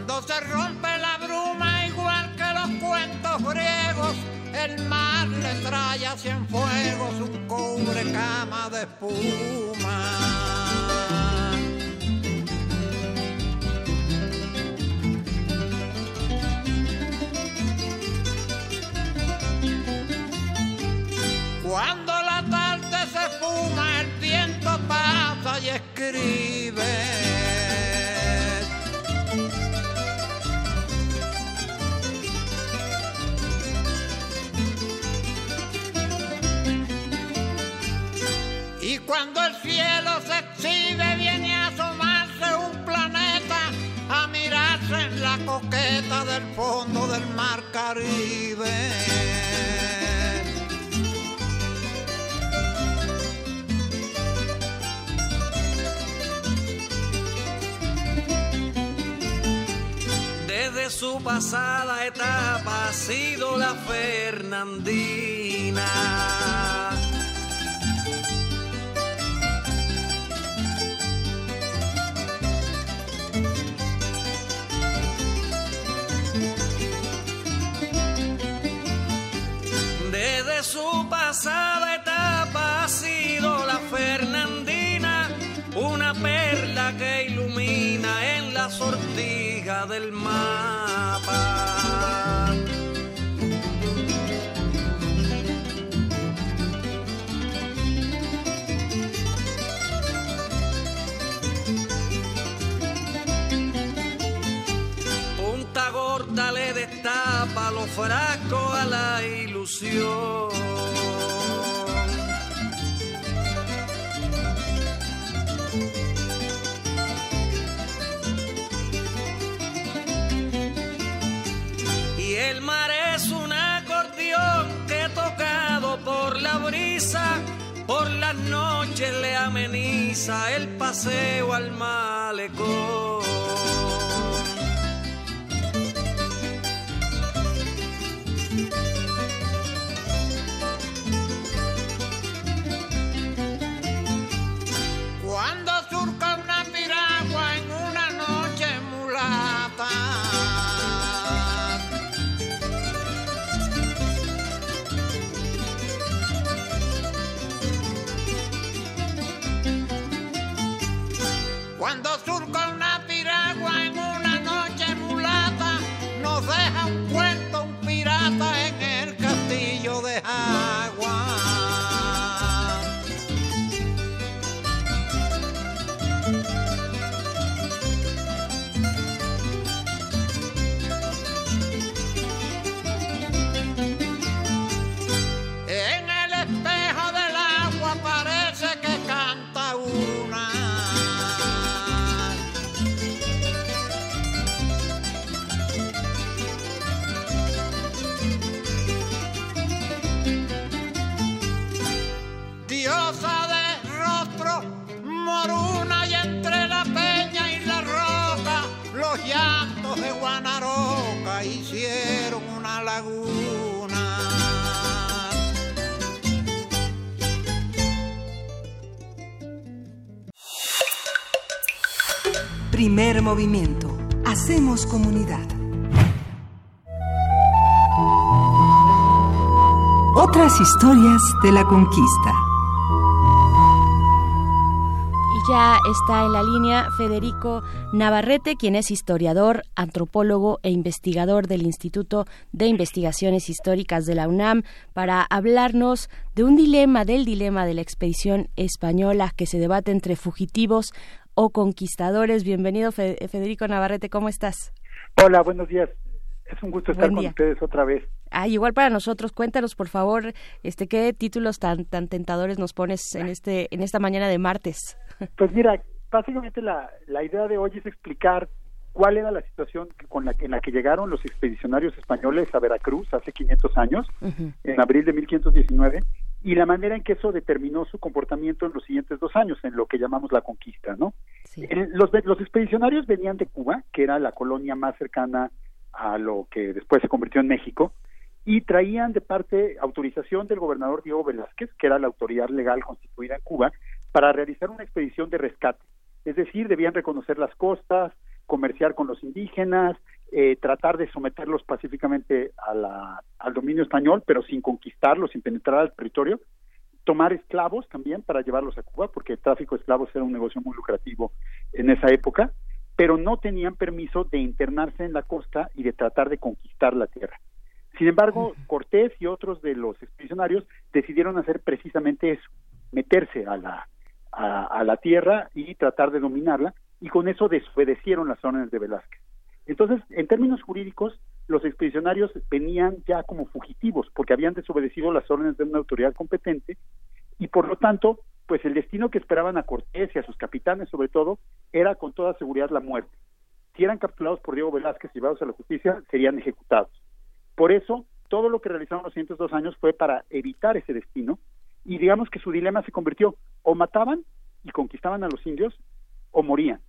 Cuando se rompe la bruma, igual que los cuentos griegos, el mar le trae a fuegos un cubre cama de espuma. Cuando la tarde se fuma, el viento pasa y escribe. Del fondo del mar Caribe. Desde su pasada etapa ha sido la Fernandina. Su pasada etapa ha sido la Fernandina, una perla que ilumina en la sortija del mapa. Punta gorda le destapa los frascos a la ilusión. El paseo al malecón. Hicieron una laguna. Primer movimiento. Hacemos comunidad. Otras historias de la conquista. Ya está en la línea Federico Navarrete, quien es historiador, antropólogo e investigador del Instituto de Investigaciones Históricas de la UNAM, para hablarnos de un dilema, del dilema de la expedición española que se debate entre fugitivos o conquistadores. Bienvenido, Fe- Federico Navarrete, ¿cómo estás? Hola, buenos días. Es un gusto estar con ustedes otra vez. Ah, igual para nosotros, cuéntanos por favor, este qué títulos tan tan tentadores nos pones en este en esta mañana de martes. Pues mira, básicamente la, la idea de hoy es explicar cuál era la situación con la, que- en la que llegaron los expedicionarios españoles a Veracruz hace 500 años, en abril de 1519, y la manera en que eso determinó su comportamiento en los siguientes dos años, en lo que llamamos la conquista, ¿no? El- los, los expedicionarios venían de Cuba, que era la colonia más cercana a lo que después se convirtió en México, y traían de parte autorización del gobernador Diego Velázquez, que era la autoridad legal constituida en Cuba, para realizar una expedición de rescate. Es decir, debían reconocer las costas, comerciar con los indígenas, eh, tratar de someterlos pacíficamente a la- al dominio español, pero sin conquistarlos, sin penetrar al territorio, tomar esclavos también para llevarlos a Cuba, porque el tráfico de esclavos era un negocio muy lucrativo en esa época, pero no tenían permiso de internarse en la costa y de tratar de conquistar la tierra. Sin embargo, Cortés y otros de los expedicionarios decidieron hacer precisamente eso, meterse a la, a, la tierra y tratar de dominarla, y con eso desobedecieron las órdenes de Velázquez. Entonces, en términos jurídicos, los expedicionarios venían ya como fugitivos, porque habían desobedecido las órdenes de una autoridad competente, y por lo tanto, pues el destino que esperaban a Cortés y a sus capitanes, sobre todo, era con toda seguridad la muerte. Si eran capturados por Diego Velázquez y llevados a la justicia, serían ejecutados. Por eso, todo lo que realizaron los siguientes dos años fue para evitar ese destino, y digamos que su dilema se convirtió, o mataban y conquistaban a los indios, o morían,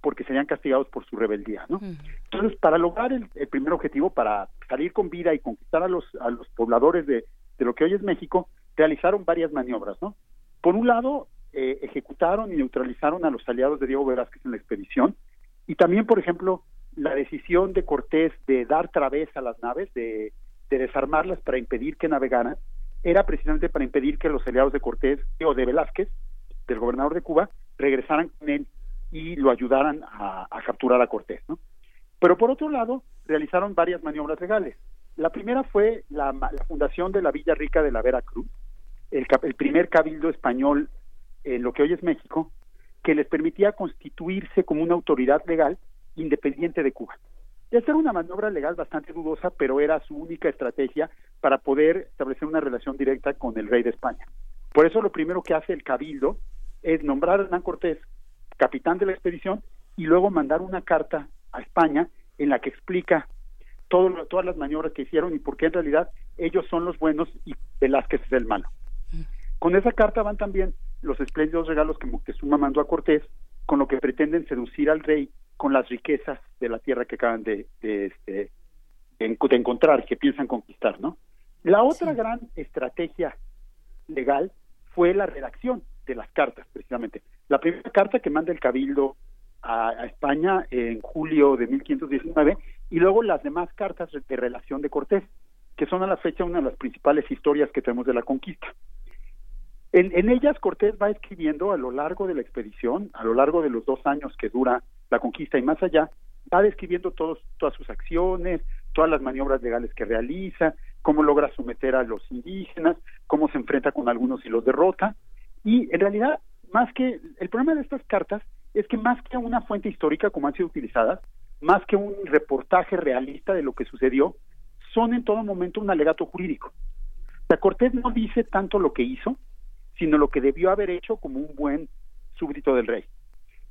porque serían castigados por su rebeldía, ¿no? Entonces, para lograr el, el primer objetivo, para salir con vida y conquistar a los, a los pobladores de, de lo que hoy es México, realizaron varias maniobras, ¿no? Por un lado, eh, ejecutaron y neutralizaron a los aliados de Diego Velázquez en la expedición, y también, por ejemplo, la decisión de Cortés de dar través a las naves, de, de desarmarlas para impedir que navegaran, era precisamente para impedir que los aliados de Cortés o de Velázquez, del gobernador de Cuba, regresaran con él y lo ayudaran a, capturar a Cortés, ¿no? Pero por otro lado, realizaron varias maniobras legales. La primera fue la, la fundación de la Villa Rica de la Veracruz, el, el primer cabildo español en lo que hoy es México, que les permitía constituirse como una autoridad legal independiente de Cuba. Esta era una maniobra legal bastante dudosa, pero era su única estrategia para poder establecer una relación directa con el rey de España. Por eso lo primero que hace el cabildo es nombrar a Hernán Cortés capitán de la expedición y luego mandar una carta a España en la que explica todo todas las maniobras que hicieron y por qué en realidad ellos son los buenos y Velázquez es el malo. Con esa carta van también los espléndidos regalos que Moctezuma mandó a Cortés, con lo que pretenden seducir al rey con las riquezas de la tierra que acaban de, de, este, de encontrar, que piensan conquistar, ¿no? La otra gran estrategia legal fue la redacción de las cartas, precisamente. La primera carta que manda el Cabildo a, a España en julio de 1519 y luego las demás cartas de relación de Cortés, que son a la fecha una de las principales historias que tenemos de la conquista. En, en ellas Cortés va escribiendo a lo largo de la expedición, a lo largo de los dos años que dura la conquista y más allá, va describiendo todas sus acciones, todas las maniobras legales que realiza, cómo logra someter a los indígenas, cómo se enfrenta con algunos y los derrota. Y en realidad, más que el problema de estas cartas es que más que una fuente histórica como han sido utilizadas, más que un reportaje realista de lo que sucedió, son en todo momento un alegato jurídico. Sea, Cortés no dice tanto lo que hizo, sino lo que debió haber hecho como un buen súbdito del rey.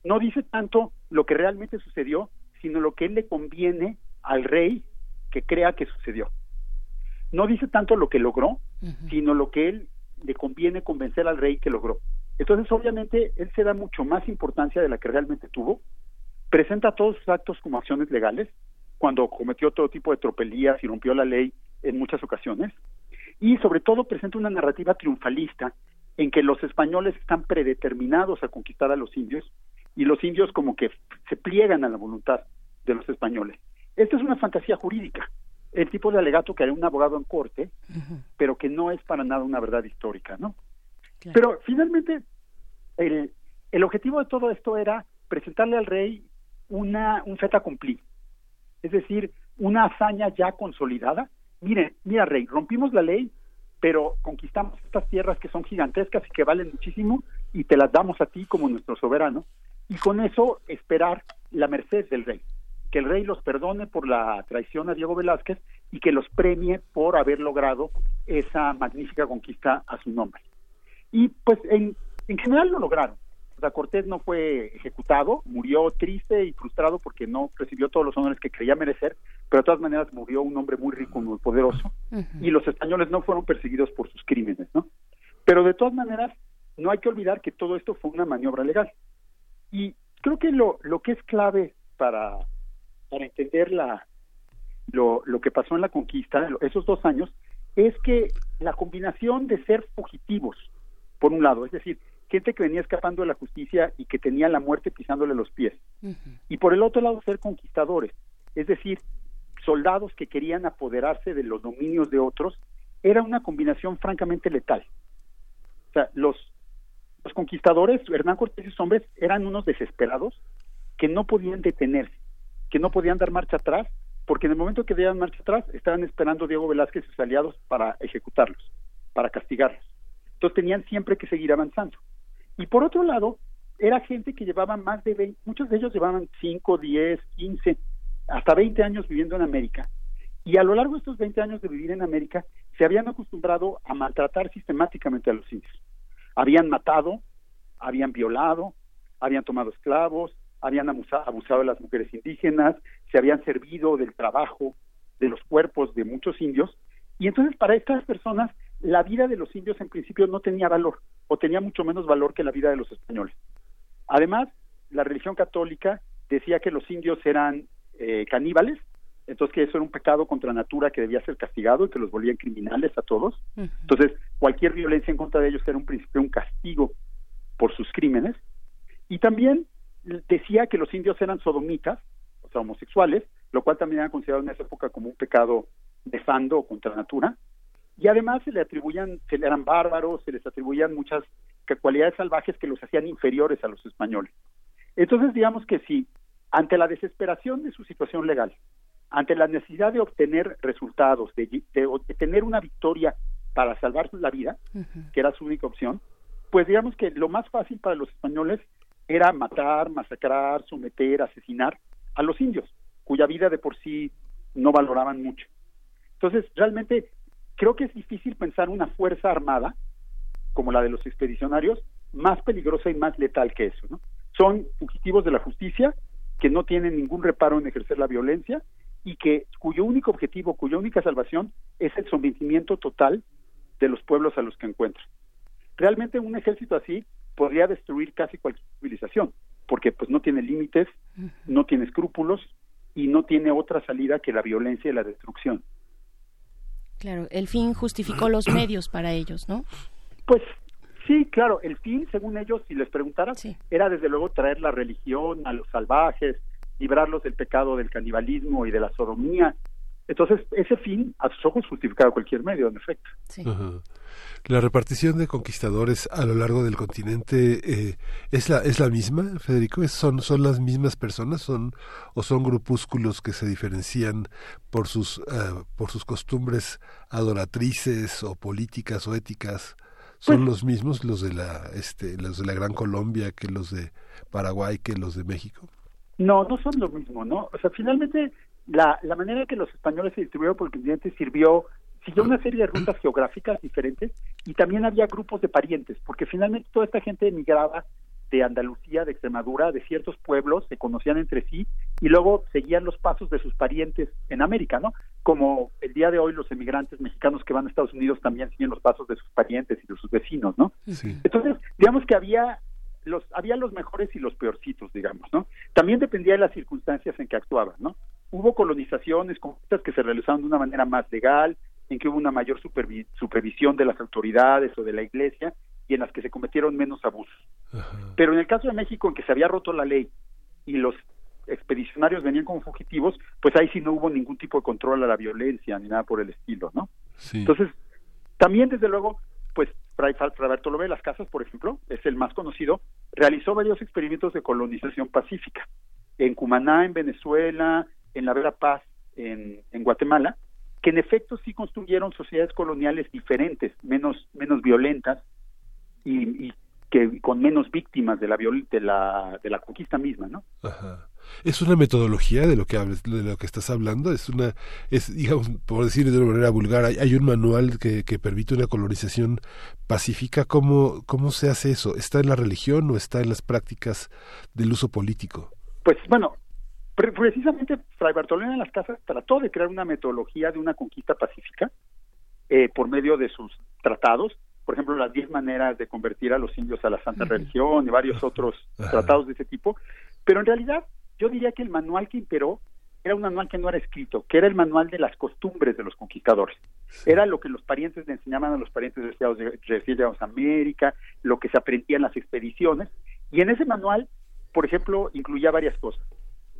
No dice tanto lo que realmente sucedió, sino lo que él le conviene al rey que crea que sucedió. No dice tanto lo que logró, sino lo que él le conviene convencer al rey que logró. Entonces, obviamente, él se da mucho más importancia de la que realmente tuvo, presenta todos sus actos como acciones legales, cuando cometió todo tipo de tropelías y rompió la ley en muchas ocasiones, y sobre todo presenta una narrativa triunfalista en que los españoles están predeterminados a conquistar a los indios y los indios como que se pliegan a la voluntad de los españoles. Esta es una fantasía jurídica, el tipo de alegato que haría un abogado en corte, pero que no es para nada una verdad histórica, ¿no? Pero finalmente el, el objetivo de todo esto era presentarle al rey una un fait accompli, es decir, una hazaña ya consolidada. Mire, mira rey, rompimos la ley, pero conquistamos estas tierras que son gigantescas y que valen muchísimo y te las damos a ti como nuestro soberano y con eso esperar la merced del rey, que el rey los perdone por la traición a Diego Velázquez y que los premie por haber logrado esa magnífica conquista a su nombre. Y pues en, en general lo lograron. O sea, Cortés no fue ejecutado, murió triste y frustrado porque no recibió todos los honores que creía merecer, pero de todas maneras murió un hombre muy rico, muy poderoso, y los españoles no fueron perseguidos por sus crímenes, ¿no? Pero de todas maneras, no hay que olvidar que todo esto fue una maniobra legal. Y creo que lo, lo que es clave para, para entender la, lo, lo que pasó en la conquista, esos dos años, es que la combinación de ser fugitivos, por un lado, es decir, gente que venía escapando de la justicia y que tenía la muerte pisándole los pies, y por el otro lado ser conquistadores, es decir, soldados que querían apoderarse de los dominios de otros, era una combinación francamente letal. O sea, los, los conquistadores, Hernán Cortés y sus hombres, eran unos desesperados que no podían detenerse, que no podían dar marcha atrás, porque en el momento que dieran marcha atrás estaban esperando Diego Velázquez y sus aliados para ejecutarlos, para castigarlos. Entonces tenían siempre que seguir avanzando. Y por otro lado, era gente que llevaba más de 20, muchos de ellos llevaban 5, 10, 15, hasta 20 años viviendo en América. Y a lo largo de estos 20 años de vivir en América, se habían acostumbrado a maltratar sistemáticamente a los indios. Habían matado, habían violado, habían tomado esclavos, habían abusa- abusado de las mujeres indígenas, se habían servido del trabajo de los cuerpos de muchos indios. Y entonces para estas personas la vida de los indios en principio no tenía valor o tenía mucho menos valor que la vida de los españoles. Además, la religión católica decía que los indios eran eh, caníbales, entonces que eso era un pecado contra natura que debía ser castigado y que los volvían criminales a todos. Entonces, cualquier violencia en contra de ellos era un principio, un castigo por sus crímenes. Y también decía que los indios eran sodomitas, o sea, homosexuales, lo cual también era considerado en esa época como un pecado nefando o contra natura. Y además se le atribuían, se le eran bárbaros, se les atribuían muchas cualidades salvajes que los hacían inferiores a los españoles. Entonces, digamos que si ante la desesperación de su situación legal, ante la necesidad de obtener resultados, de, de- de tener una victoria para salvar la vida, que era su única opción, pues digamos que lo más fácil para los españoles era matar, masacrar, someter, asesinar a los indios, cuya vida de por sí no valoraban mucho. Entonces, realmente creo que es difícil pensar una fuerza armada como la de los expedicionarios más peligrosa y más letal que eso, ¿no? Son fugitivos de la justicia que no tienen ningún reparo en ejercer la violencia y que cuyo único objetivo, cuya única salvación es el sometimiento total de los pueblos a los que encuentran. Realmente un ejército así podría destruir casi cualquier civilización, porque pues no tiene límites, no tiene escrúpulos y no tiene otra salida que la violencia y la destrucción. Claro, el fin justificó los medios para ellos, ¿no? Pues sí, claro, el fin, según ellos, si les preguntaras, era desde luego traer la religión a los salvajes, librarlos del pecado del canibalismo y de la sodomía, Entonces, ese fin, a sus ojos, justificaba cualquier medio, en efecto. Ajá. La repartición de conquistadores a lo largo del continente eh, es la es la misma, Federico. ¿Es- son son las mismas personas, son o son grupúsculos que se diferencian por sus eh, por sus costumbres adoratrices o políticas o éticas. Son Pues los mismos los de la este los de la Gran Colombia que los de Paraguay que los de México. No, no son lo mismo, ¿no? O sea, finalmente, la, la manera que los españoles se distribuyeron por el continente sirvió, siguió una serie de rutas geográficas diferentes y también había grupos de parientes, porque finalmente toda esta gente emigraba de Andalucía, de Extremadura, de ciertos pueblos, se conocían entre sí y luego seguían los pasos de sus parientes en América, ¿no? Como el día de hoy los emigrantes mexicanos que van a Estados Unidos también siguen los pasos de sus parientes y de sus vecinos, ¿no? Entonces, digamos que había los había los mejores y los peorcitos, digamos, ¿no? También dependía de las circunstancias en que actuaban, ¿no? Hubo colonizaciones, conquistas que se realizaron de una manera más legal, en que hubo una mayor supervi- supervisión de las autoridades o de la iglesia y en las que se cometieron menos abusos. Pero en el caso de México, en que se había roto la ley y los expedicionarios venían como fugitivos, pues ahí sí no hubo ningún tipo de control a la violencia ni nada por el estilo, ¿no? Entonces, también desde luego, pues Fray, Bartolomé de las Casas, por ejemplo, es el más conocido, realizó varios experimentos de colonización pacífica en Cumaná, en Venezuela, en la Vera Paz, en, en Guatemala, que en efecto sí construyeron sociedades coloniales diferentes, menos menos violentas y, y que con menos víctimas de la de la de la conquista misma, ¿no? Ajá. Es una metodología de lo que hables, de lo que estás hablando, es una, es, digamos, por decirlo de una manera vulgar, hay, hay un manual que, que permite una colonización pacífica. ¿Cómo, ¿Cómo se hace eso? ¿Está en la religión o está en las prácticas del uso político? Pues bueno, pre- precisamente Fray Bartolomé de las Casas trató de crear una metodología de una conquista pacífica eh, por medio de sus tratados, por ejemplo, las diez maneras de convertir a los indios a la santa religión y varios otros tratados de ese tipo, pero en realidad yo diría que el manual que imperó era un manual que no era escrito, que era el manual de las costumbres de los conquistadores. Era lo que los parientes le enseñaban a los parientes llegados a América, lo que se aprendía en las expediciones, y en ese manual, por ejemplo, incluía varias cosas.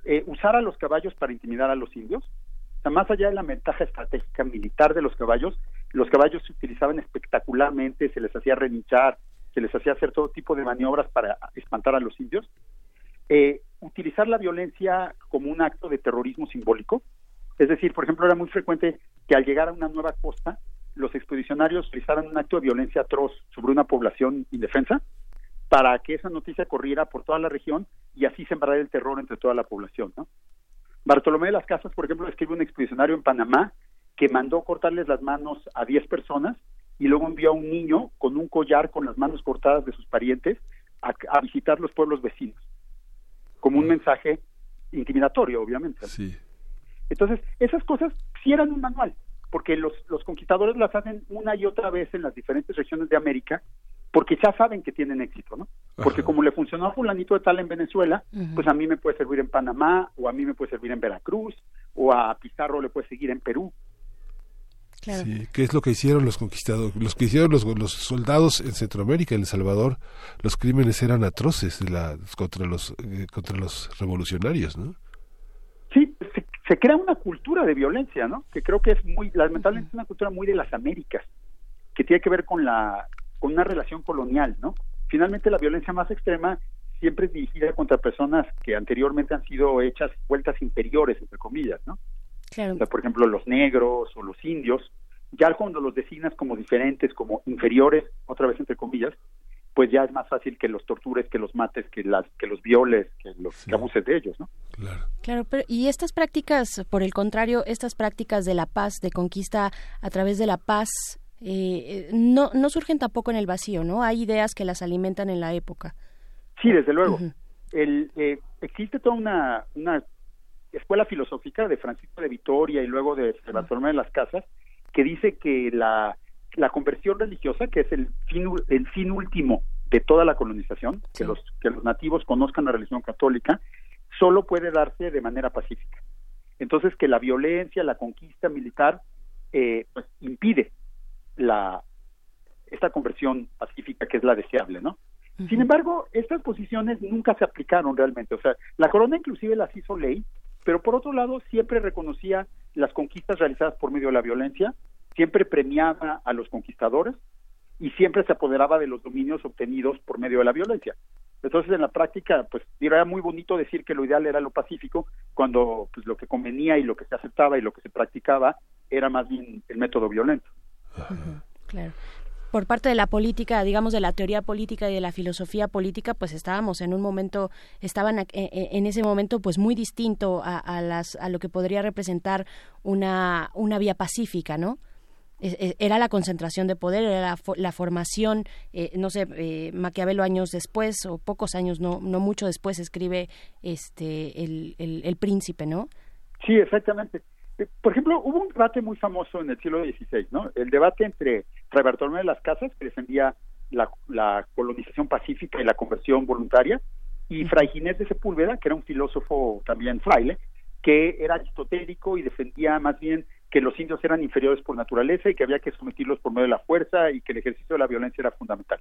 Eh, usar a los caballos para intimidar a los indios, o sea, más allá de la ventaja estratégica militar de los caballos, los caballos se utilizaban espectacularmente, se les hacía relinchar, se les hacía hacer todo tipo de maniobras para espantar a los indios. Eh, utilizar la violencia como un acto de terrorismo simbólico, es decir, por ejemplo, era muy frecuente que al llegar a una nueva costa, los expedicionarios realizaran un acto de violencia atroz sobre una población indefensa para que esa noticia corriera por toda la región y así sembrar el terror entre toda la población, ¿no? Bartolomé de las Casas, por ejemplo, escribe un expedicionario en Panamá que mandó cortarles las manos a 10 personas y luego envió a un niño con un collar con las manos cortadas de sus parientes a, a visitar los pueblos vecinos, como un mensaje intimidatorio, obviamente. ¿no? Entonces, esas cosas sí eran un manual, porque los, los conquistadores las hacen una y otra vez en las diferentes regiones de América, porque ya saben que tienen éxito, ¿no? Porque como le funcionó a fulanito de tal en Venezuela, pues a mí me puede servir en Panamá, o a mí me puede servir en Veracruz, o a Pizarro le puede seguir en Perú. Sí, ¿Qué es lo que hicieron los conquistadores? Los que hicieron los, los soldados en Centroamérica, en El Salvador, los crímenes eran atroces de la, contra, los, eh, contra los revolucionarios, ¿no? Sí, se, se crea una cultura de violencia, ¿no? Que creo que es muy, lamentablemente es una cultura muy de las Américas, que tiene que ver con la, con una relación colonial, ¿no? Finalmente la violencia más extrema siempre es dirigida contra personas que anteriormente han sido hechas vueltas inferiores, entre comillas, ¿no? Claro. O sea, por ejemplo, los negros o los indios, ya cuando los designas como diferentes, como inferiores, otra vez entre comillas, pues ya es más fácil que los tortures, que los mates, que las que los violes, que los que abuses de ellos, ¿no? Claro, pero y estas prácticas, por el contrario, estas prácticas de la paz, de conquista a través de la paz, eh, eh, no, no surgen tampoco en el vacío, ¿no? Hay ideas que las alimentan en la época. Sí, desde luego. el, eh, existe toda una, una escuela filosófica de Francisco de Vitoria y luego de Bartolomé de las Casas que dice que la, la conversión religiosa, que es el fin, el fin último de toda la colonización, que, los, que los nativos conozcan la religión católica, solo puede darse de manera pacífica. Entonces, que la violencia, la conquista militar, eh, pues impide la esta conversión pacífica que es la deseable, ¿no? Sin embargo, estas posiciones nunca se aplicaron realmente. O sea, la corona inclusive las hizo ley pero por otro lado siempre reconocía las conquistas realizadas por medio de la violencia, siempre premiaba a los conquistadores y siempre se apoderaba de los dominios obtenidos por medio de la violencia. Entonces, en la práctica, pues era muy bonito decir que lo ideal era lo pacífico, cuando pues, lo que convenía y lo que se aceptaba y lo que se practicaba era más bien el método violento. Claro por parte de la política, digamos de la teoría política y de la filosofía política, pues estábamos en un momento, estaban eh, eh, en ese momento pues muy distinto a, las, a lo que podría representar una, una vía pacífica, ¿no? era la concentración de poder, era la, formación, eh, no sé, Maquiavelo años después o pocos años, no, no mucho después escribe este el, el, el príncipe, ¿no? Sí, exactamente. Por ejemplo, hubo un debate muy famoso en el siglo XVI, ¿no? El debate entre Fray Bartolomé de las Casas, que defendía la, colonización pacífica y la conversión voluntaria, y Fray Ginés de Sepúlveda, que era un filósofo también fraile, que era aristotélico y defendía más bien que los indios eran inferiores por naturaleza y que había que someterlos por medio de la fuerza y que el ejercicio de la violencia era fundamental.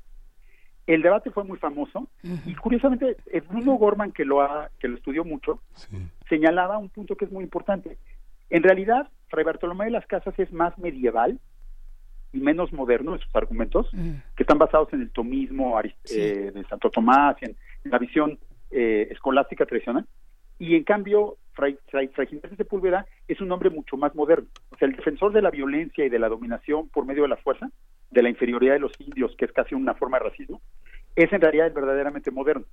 El debate fue muy famoso y curiosamente Bruno Gorman, que lo, ha, que lo estudió mucho, señalaba un punto que es muy importante. En realidad, Fray Bartolomé de las Casas es más medieval y menos moderno en sus argumentos, mm. que están basados en el tomismo eh, de Santo Tomás, en, en la visión eh, escolástica tradicional. Y en cambio, Fray, Fray, de Sepúlveda es un hombre mucho más moderno. O sea, el defensor de la violencia y de la dominación por medio de la fuerza, de la inferioridad de los indios, que es casi una forma de racismo, es en realidad verdaderamente moderno,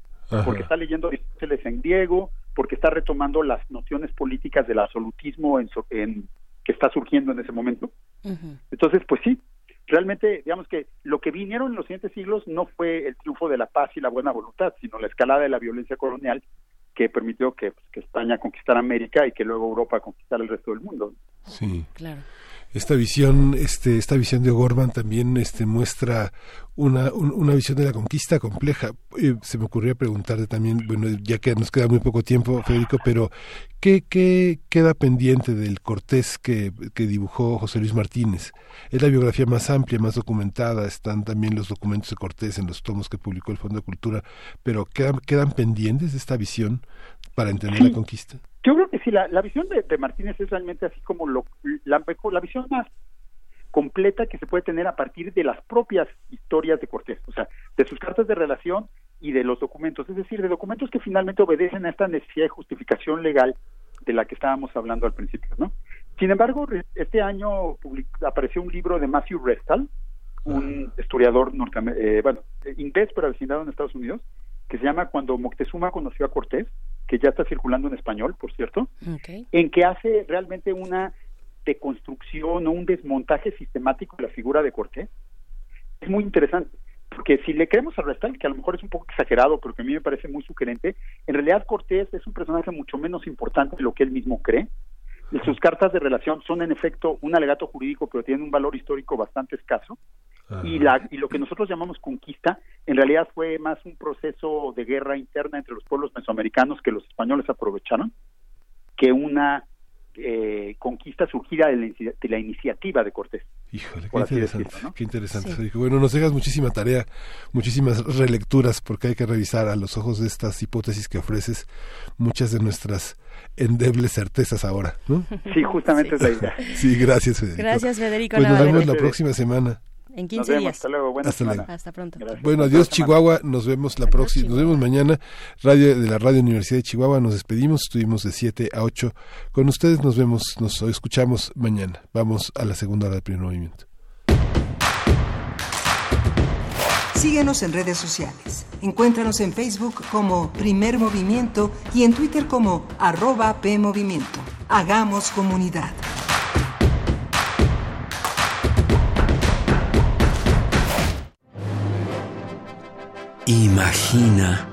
porque está leyendo Aristóteles en griego, porque está retomando las nociones políticas del absolutismo en, que está surgiendo en ese momento. Entonces, pues sí, realmente, digamos que lo que vinieron en los siguientes siglos no fue el triunfo de la paz y la buena voluntad, sino la escalada de la violencia colonial que permitió que, pues, que España conquistara América y que luego Europa conquistara el resto del mundo. Sí. Claro esta visión este esta visión de Gorman también este muestra una, una visión de la conquista compleja. Eh, se me ocurría preguntarte también bueno ya que nos queda muy poco tiempo Federico pero qué, qué queda pendiente del Cortés que, que dibujó José Luis Martínez es la biografía más amplia más documentada están también los documentos de Cortés en los tomos que publicó el Fondo de Cultura pero quedan quedan pendientes de esta visión para entender la conquista yo creo que sí, la, visión de, Martínez es realmente así como lo, la, la visión más completa que se puede tener a partir de las propias historias de Cortés, o sea, de sus cartas de relación y de los documentos, es decir, de documentos que finalmente obedecen a esta necesidad de justificación legal de la que estábamos hablando al principio, ¿no? Sin embargo, este año apareció un libro de Matthew Restal, un historiador norteamericano, eh, bueno, inglés pero vecindado en Estados Unidos, que se llama Cuando Moctezuma conoció a Cortés, que ya está circulando en español, por cierto, en que hace realmente una deconstrucción o un desmontaje sistemático de la figura de Cortés. Es muy interesante, porque si le queremos arrestar, que a lo mejor es un poco exagerado, pero que a mí me parece muy sugerente, en realidad Cortés es un personaje mucho menos importante de lo que él mismo cree. Sus cartas de relación son en efecto un alegato jurídico, pero tienen un valor histórico bastante escaso y, la, y lo que nosotros llamamos conquista en realidad fue más un proceso de guerra interna entre los pueblos mesoamericanos que los españoles aprovecharon que una eh, conquista surgida de la, iniciativa de Cortés. Híjole, qué interesante, qué interesante. Bueno, nos dejas muchísima tarea, muchísimas relecturas, porque hay que revisar a los ojos de estas hipótesis que ofreces muchas de nuestras endebles certezas ahora, ¿no? Sí, justamente es la idea. Sí, gracias, Federico. Gracias, Federico. Pues nos vemos la próxima semana. En 15 días. Hasta luego. hasta, pronto. Bueno, adiós Chihuahua. Nos vemos la próxima. Nos vemos mañana. Radio de la Radio Universidad de Chihuahua. Nos despedimos. Estuvimos de 7 a 8 con ustedes. Nos vemos, nos escuchamos mañana. Vamos a la segunda hora del primer movimiento. Síguenos en redes sociales. Encuéntranos en Facebook como Primer Movimiento y en Twitter como arroba PMovimiento. Hagamos comunidad. Imagina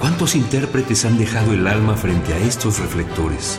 cuántos intérpretes han dejado el alma frente a estos reflectores.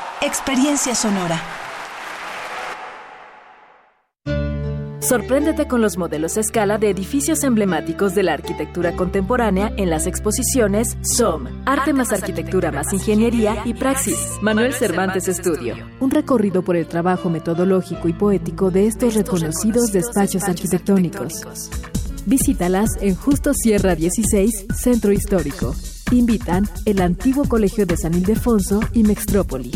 experiencia sonora. Sorpréndete con los modelos a escala de edificios emblemáticos de la arquitectura contemporánea en las exposiciones SOM, Arte más Arquitectura más Ingeniería y Praxis, Manuel Cervantes Estudio. Un recorrido por el trabajo metodológico y poético de estos reconocidos despachos arquitectónicos. Visítalas en Justo Sierra 16, Centro Histórico. Invitan el antiguo Colegio de San Ildefonso y Mextrópoli.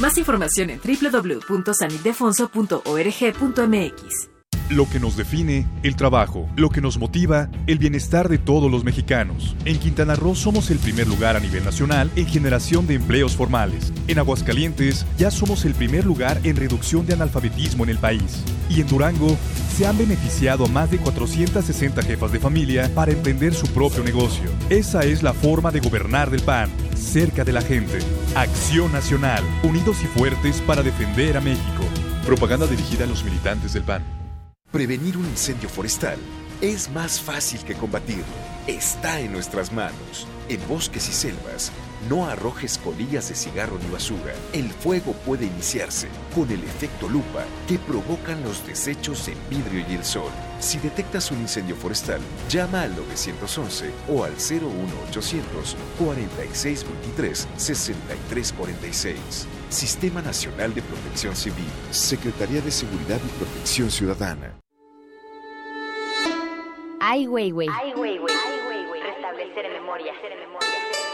Más información en www.sanildefonso.org.mx. Lo que nos define, el trabajo. Lo que nos motiva, el bienestar de todos los mexicanos. En Quintana Roo somos el primer lugar a nivel nacional en generación de empleos formales. En Aguascalientes ya somos el primer lugar en reducción de analfabetismo en el país. Y en Durango se han beneficiado a más de 460 jefas de familia para emprender su propio negocio. Esa es la forma de gobernar del PAN, cerca de la gente. Acción Nacional, unidos y fuertes para defender a México. Propaganda dirigida a los militantes del PAN. Prevenir un incendio forestal es más fácil que combatirlo. Está en nuestras manos. En bosques y selvas, no arrojes colillas de cigarro ni basura. El fuego puede iniciarse con el efecto lupa que provocan los desechos en vidrio y el sol. Si detectas un incendio forestal, llama al 911 o al 01800 4623 6346. Sistema Nacional de Protección Civil, Secretaría de Seguridad y Protección Ciudadana. Ai Weiwei. Restablecer memorias. Restablecer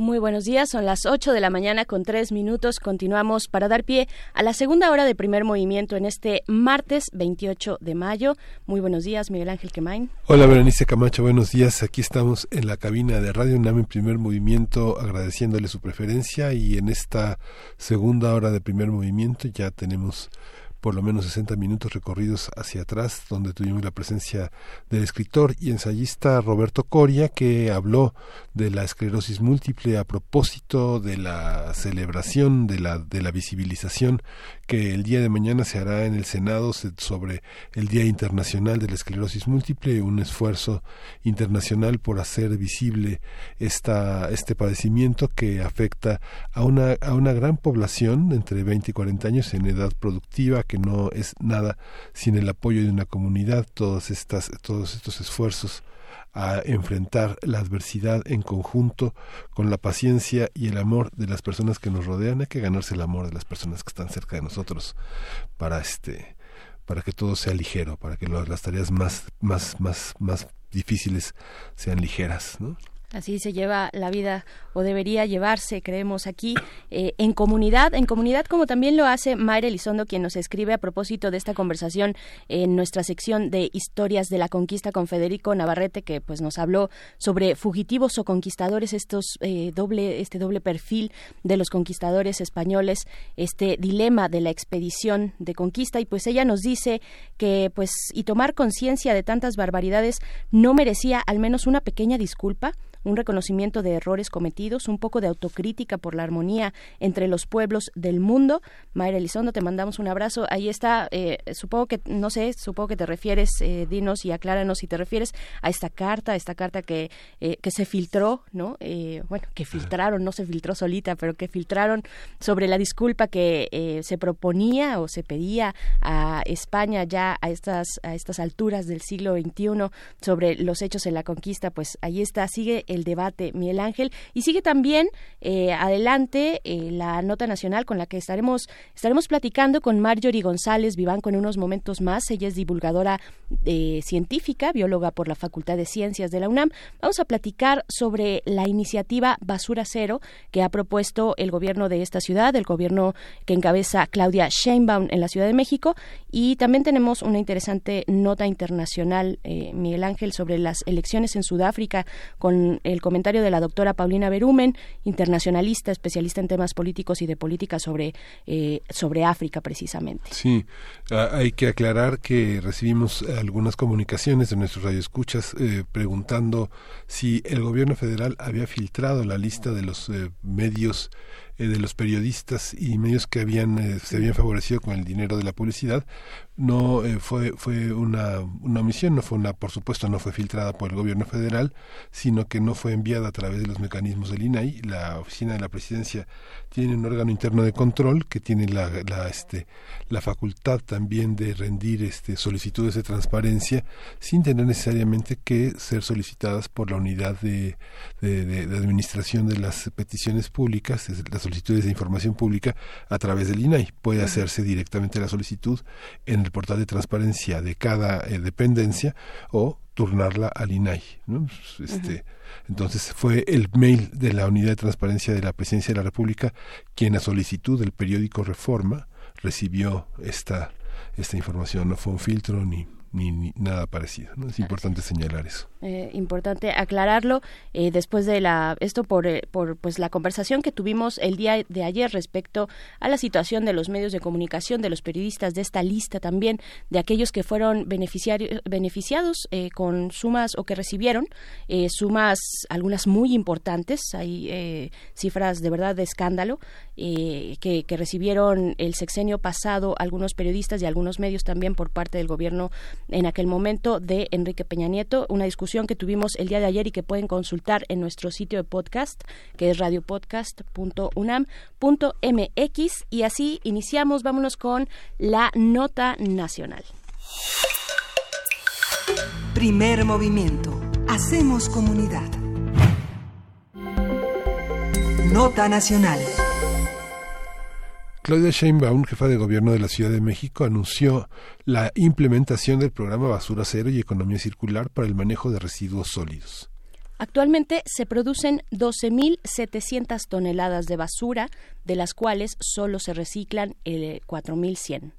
Muy buenos días, son las 8 de la mañana con tres minutos. Continuamos para dar pie a la segunda hora de primer movimiento en este martes 28 de mayo. Muy buenos días, Miguel Ángel Quemain. Hola, Berenice Camacho, buenos días. Aquí estamos en la cabina de Radio UNAM en primer movimiento, agradeciéndole su preferencia y en esta segunda hora de primer movimiento ya tenemos por lo menos 60 minutos recorridos hacia atrás, donde tuvimos la presencia del escritor y ensayista Roberto Coria, que habló de la esclerosis múltiple a propósito de la celebración, de la, de la visibilización que el día de mañana se hará en el Senado sobre el Día Internacional de la Esclerosis Múltiple, un esfuerzo internacional por hacer visible esta, este padecimiento que afecta a una, a una gran población entre 20 y 40 años en edad productiva, que no es nada sin el apoyo de una comunidad, todas estas, todos estos esfuerzos a enfrentar la adversidad en conjunto con la paciencia y el amor de las personas que nos rodean hay que ganarse el amor de las personas que están cerca de nosotros para este para que todo sea ligero para que las tareas más más más más difíciles sean ligeras ¿no? Así se lleva la vida o debería llevarse, creemos aquí, eh, en comunidad, en comunidad como también lo hace Mayra Elizondo, quien nos escribe a propósito de esta conversación en nuestra sección de historias de la conquista con Federico Navarrete, que pues nos habló sobre fugitivos o conquistadores, estos eh, doble, este doble perfil de los conquistadores españoles, este dilema de la expedición de conquista, y pues ella nos dice que pues y tomar conciencia de tantas barbaridades no merecía al menos una pequeña disculpa un reconocimiento de errores cometidos, un poco de autocrítica por la armonía entre los pueblos del mundo. Mayra Elizondo, te mandamos un abrazo. Ahí está, eh, supongo que, no sé, supongo que te refieres, eh, dinos y acláranos si te refieres a esta carta, a esta carta que, eh, que se filtró, ¿no? bueno, que filtraron, no se filtró solita, pero que filtraron sobre la disculpa que se proponía o se pedía a España ya a estas, a estas alturas del siglo XXI sobre los hechos en la conquista, pues ahí está, sigue el debate, Miguel Ángel, y sigue también eh, adelante eh, la nota nacional con la que estaremos, estaremos platicando con Marjorie González Vivanco en unos momentos más. Ella es divulgadora eh, científica, bióloga por la Facultad de Ciencias de la UNAM. Vamos a platicar sobre la iniciativa Basura Cero que ha propuesto el gobierno de esta ciudad, el gobierno que encabeza Claudia Sheinbaum en la Ciudad de México. Y también tenemos una interesante nota internacional, Miguel Ángel, sobre las elecciones en Sudáfrica con el comentario de la doctora Paulina Berumen, internacionalista, especialista en temas políticos y de política sobre, eh, sobre África precisamente. Sí, ah, hay que aclarar que recibimos algunas comunicaciones de nuestros radioescuchas eh, preguntando si el gobierno federal había filtrado la lista de los eh, medios eh, de los periodistas y medios que habían eh, se habían favorecido con el dinero de la publicidad no eh, fue fue una, una omisión no fue una por supuesto no fue filtrada por el gobierno federal sino que no fue enviada a través de los mecanismos del INAI la oficina de la presidencia tiene un órgano interno de control que tiene la, este la facultad también de rendir este solicitudes de transparencia sin tener necesariamente que ser solicitadas por la unidad de, de, administración de las peticiones públicas las solicitudes de información pública a través del INAI. Puede hacerse directamente la solicitud en el portal de transparencia de cada eh, dependencia o turnarla al INAI. Este, Entonces fue el mail de la Unidad de Transparencia de la Presidencia de la República quien a solicitud del periódico Reforma recibió esta, esta información. No fue un filtro ni ni, nada parecido. ¿no? Es importante señalar eso. Eh, importante aclararlo eh, después de la esto por, eh, por pues la conversación que tuvimos el día de ayer respecto a la situación de los medios de comunicación de los periodistas de esta lista también de aquellos que fueron beneficiarios beneficiados con sumas o que recibieron sumas algunas muy importantes hay cifras de verdad de escándalo que, que recibieron el sexenio pasado algunos periodistas y algunos medios también por parte del gobierno en aquel momento de Enrique Peña Nieto, una discusión que tuvimos el día de ayer y que pueden consultar en nuestro sitio de podcast, que es radiopodcast.unam.mx y así iniciamos, vámonos con la nota nacional. Primer movimiento. Hacemos comunidad. Nota nacional. Claudia Sheinbaum, jefa de gobierno de la Ciudad de México, anunció la implementación del programa Basura Cero y Economía Circular para el manejo de residuos sólidos. Actualmente se producen 12.700 toneladas de basura, de las cuales solo se reciclan 4.100.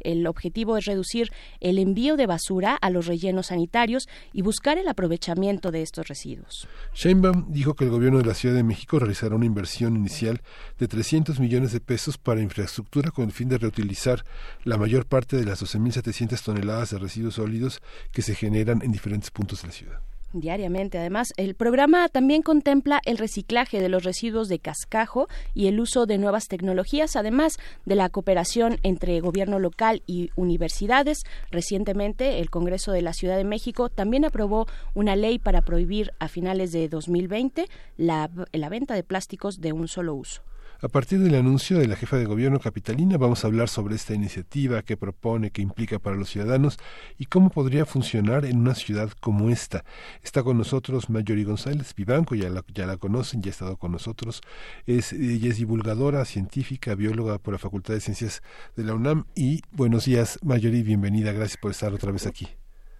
El objetivo es reducir el envío de basura a los rellenos sanitarios y buscar el aprovechamiento de estos residuos. Sheinbaum dijo que el gobierno de la Ciudad de México realizará una inversión inicial de 300 millones de pesos para infraestructura con el fin de reutilizar la mayor parte de las 12.700 toneladas de residuos sólidos que se generan en diferentes puntos de la ciudad diariamente. Además, el programa también contempla el reciclaje de los residuos de cascajo y el uso de nuevas tecnologías, además de la cooperación entre gobierno local y universidades. Recientemente, el Congreso de la Ciudad de México también aprobó una ley para prohibir a finales de 2020 la, la venta de plásticos de un solo uso. A partir del anuncio de la jefa de gobierno capitalina vamos a hablar sobre esta iniciativa, qué propone, qué implica para los ciudadanos y cómo podría funcionar en una ciudad como esta. Está con nosotros Mayori González Vivanco, ya la, ya la conocen, ya ha estado con nosotros. Ella es divulgadora, científica, bióloga por la Facultad de Ciencias de la UNAM y buenos días Mayori, bienvenida, gracias por estar otra vez aquí.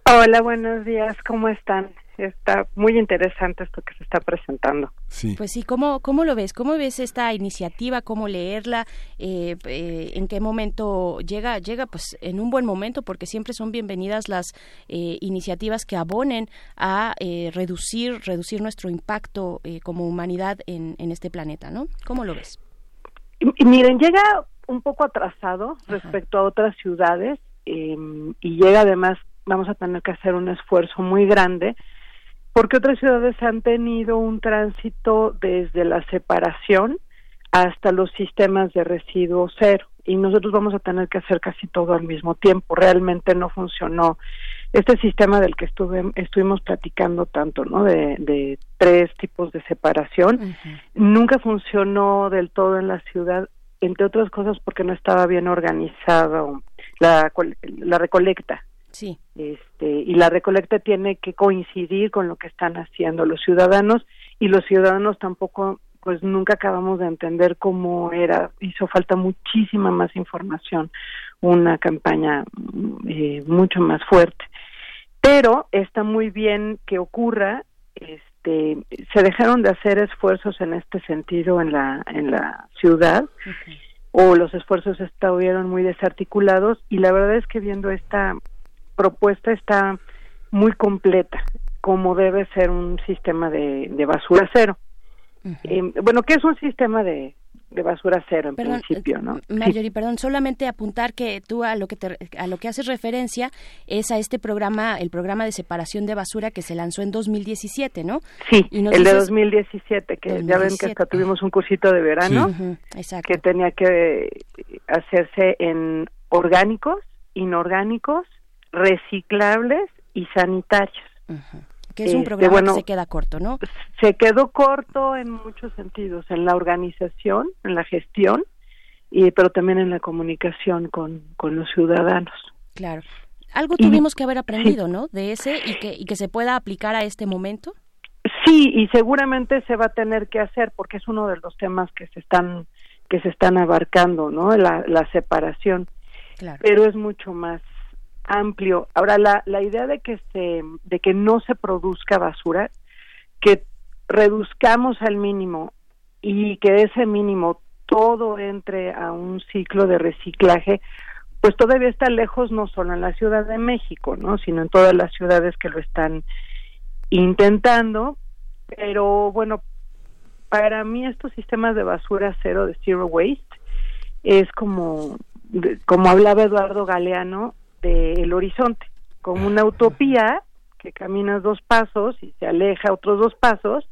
Hola, buenos días, ¿cómo están? Está muy interesante esto que se está presentando. Sí. Pues sí, ¿cómo, cómo lo ves? ¿Cómo ves esta iniciativa? ¿Cómo leerla? Eh, eh, ¿En qué momento llega? Llega pues en un buen momento porque siempre son bienvenidas las eh, iniciativas que abonen a reducir, reducir nuestro impacto como humanidad en, en este planeta, ¿no? ¿Cómo lo ves? Y, miren, llega un poco atrasado respecto a otras ciudades em, y llega además, vamos a tener que hacer un esfuerzo muy grande porque otras ciudades han tenido un tránsito desde la separación hasta los sistemas de residuo cero y nosotros vamos a tener que hacer casi todo al mismo tiempo. Realmente no funcionó este sistema del que estuve, estuvimos platicando tanto, ¿no? De, tres tipos de separación, nunca funcionó del todo en la ciudad, entre otras cosas porque no estaba bien organizado la, la recolecta. Sí. Este, y la recolecta tiene que coincidir con lo que están haciendo los ciudadanos y los ciudadanos tampoco pues nunca acabamos de entender cómo era, hizo falta muchísima más información, una campaña eh, mucho más fuerte. Pero está muy bien que ocurra, este, se dejaron de hacer esfuerzos en este sentido en la, en la ciudad, o los esfuerzos estuvieron muy desarticulados, y la verdad es que viendo esta propuesta está muy completa, como debe ser un sistema de basura cero. Eh, bueno, ¿qué es un sistema de, basura cero en principio, ¿no? Eh, Marjorie, perdón, solamente apuntar que tú a lo que a lo que haces referencia es a este programa, el programa de separación de basura que se lanzó en 2017, ¿no? Sí, el de 2017, que ya ven que hasta tuvimos un cursito de verano que tenía que hacerse en orgánicos, inorgánicos, reciclables y sanitarios que es un este, programa que se queda corto, ¿no? Se quedó corto en muchos sentidos, en la organización, en la gestión, y pero también en la comunicación con, con los ciudadanos. Claro. Algo tuvimos que haber aprendido, ¿no? De ese y que, y que se pueda aplicar a este momento. Sí, y seguramente se va a tener que hacer porque es uno de los temas que se están que se están abarcando, ¿no? La, la separación. Claro. Pero es mucho más amplio. Ahora la, la idea de que se de que no se produzca basura, que reduzcamos al mínimo y que ese mínimo todo entre a un ciclo de reciclaje, pues todavía está lejos no solo en la Ciudad de México, ¿no? sino en todas las ciudades que lo están intentando, pero bueno, para mí estos sistemas de basura cero de zero waste es como como hablaba Eduardo Galeano, del horizonte, como una utopía que caminas dos pasos y se aleja otros dos pasos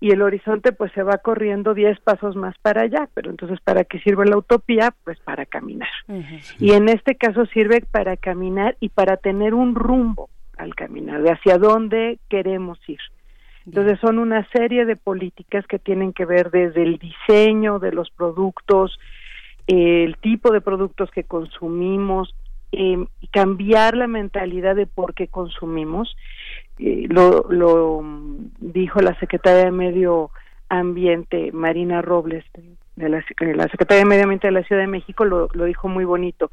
y el horizonte pues se va corriendo diez pasos más para allá, pero entonces ¿para qué sirve la utopía? Pues para caminar. Y en este caso sirve para caminar y para tener un rumbo al caminar, de hacia dónde queremos ir. Entonces son una serie de políticas que tienen que ver desde el diseño de los productos, el tipo de productos que consumimos, eh, cambiar la mentalidad de por qué consumimos. Eh, lo, lo dijo la secretaria de Medio Ambiente, Marina Robles, de la, eh, la secretaria de Medio Ambiente de la Ciudad de México, lo, lo dijo muy bonito.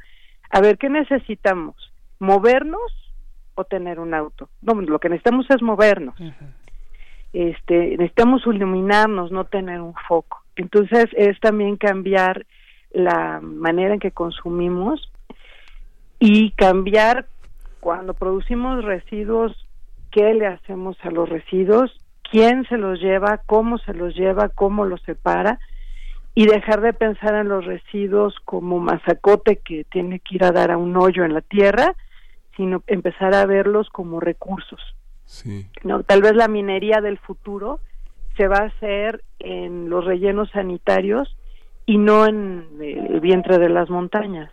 A ver, ¿qué necesitamos? ¿Movernos o tener un auto? No, lo que necesitamos es movernos. Este, necesitamos iluminarnos, no tener un foco. Entonces es también cambiar la manera en que consumimos y cambiar cuando producimos residuos, qué le hacemos a los residuos, quién se los lleva, cómo se los lleva, cómo los separa y dejar de pensar en los residuos como masacote que tiene que ir a dar a un hoyo en la tierra, sino empezar a verlos como recursos. Sí. No, tal vez la minería del futuro se va a hacer en los rellenos sanitarios y no en el vientre de las montañas.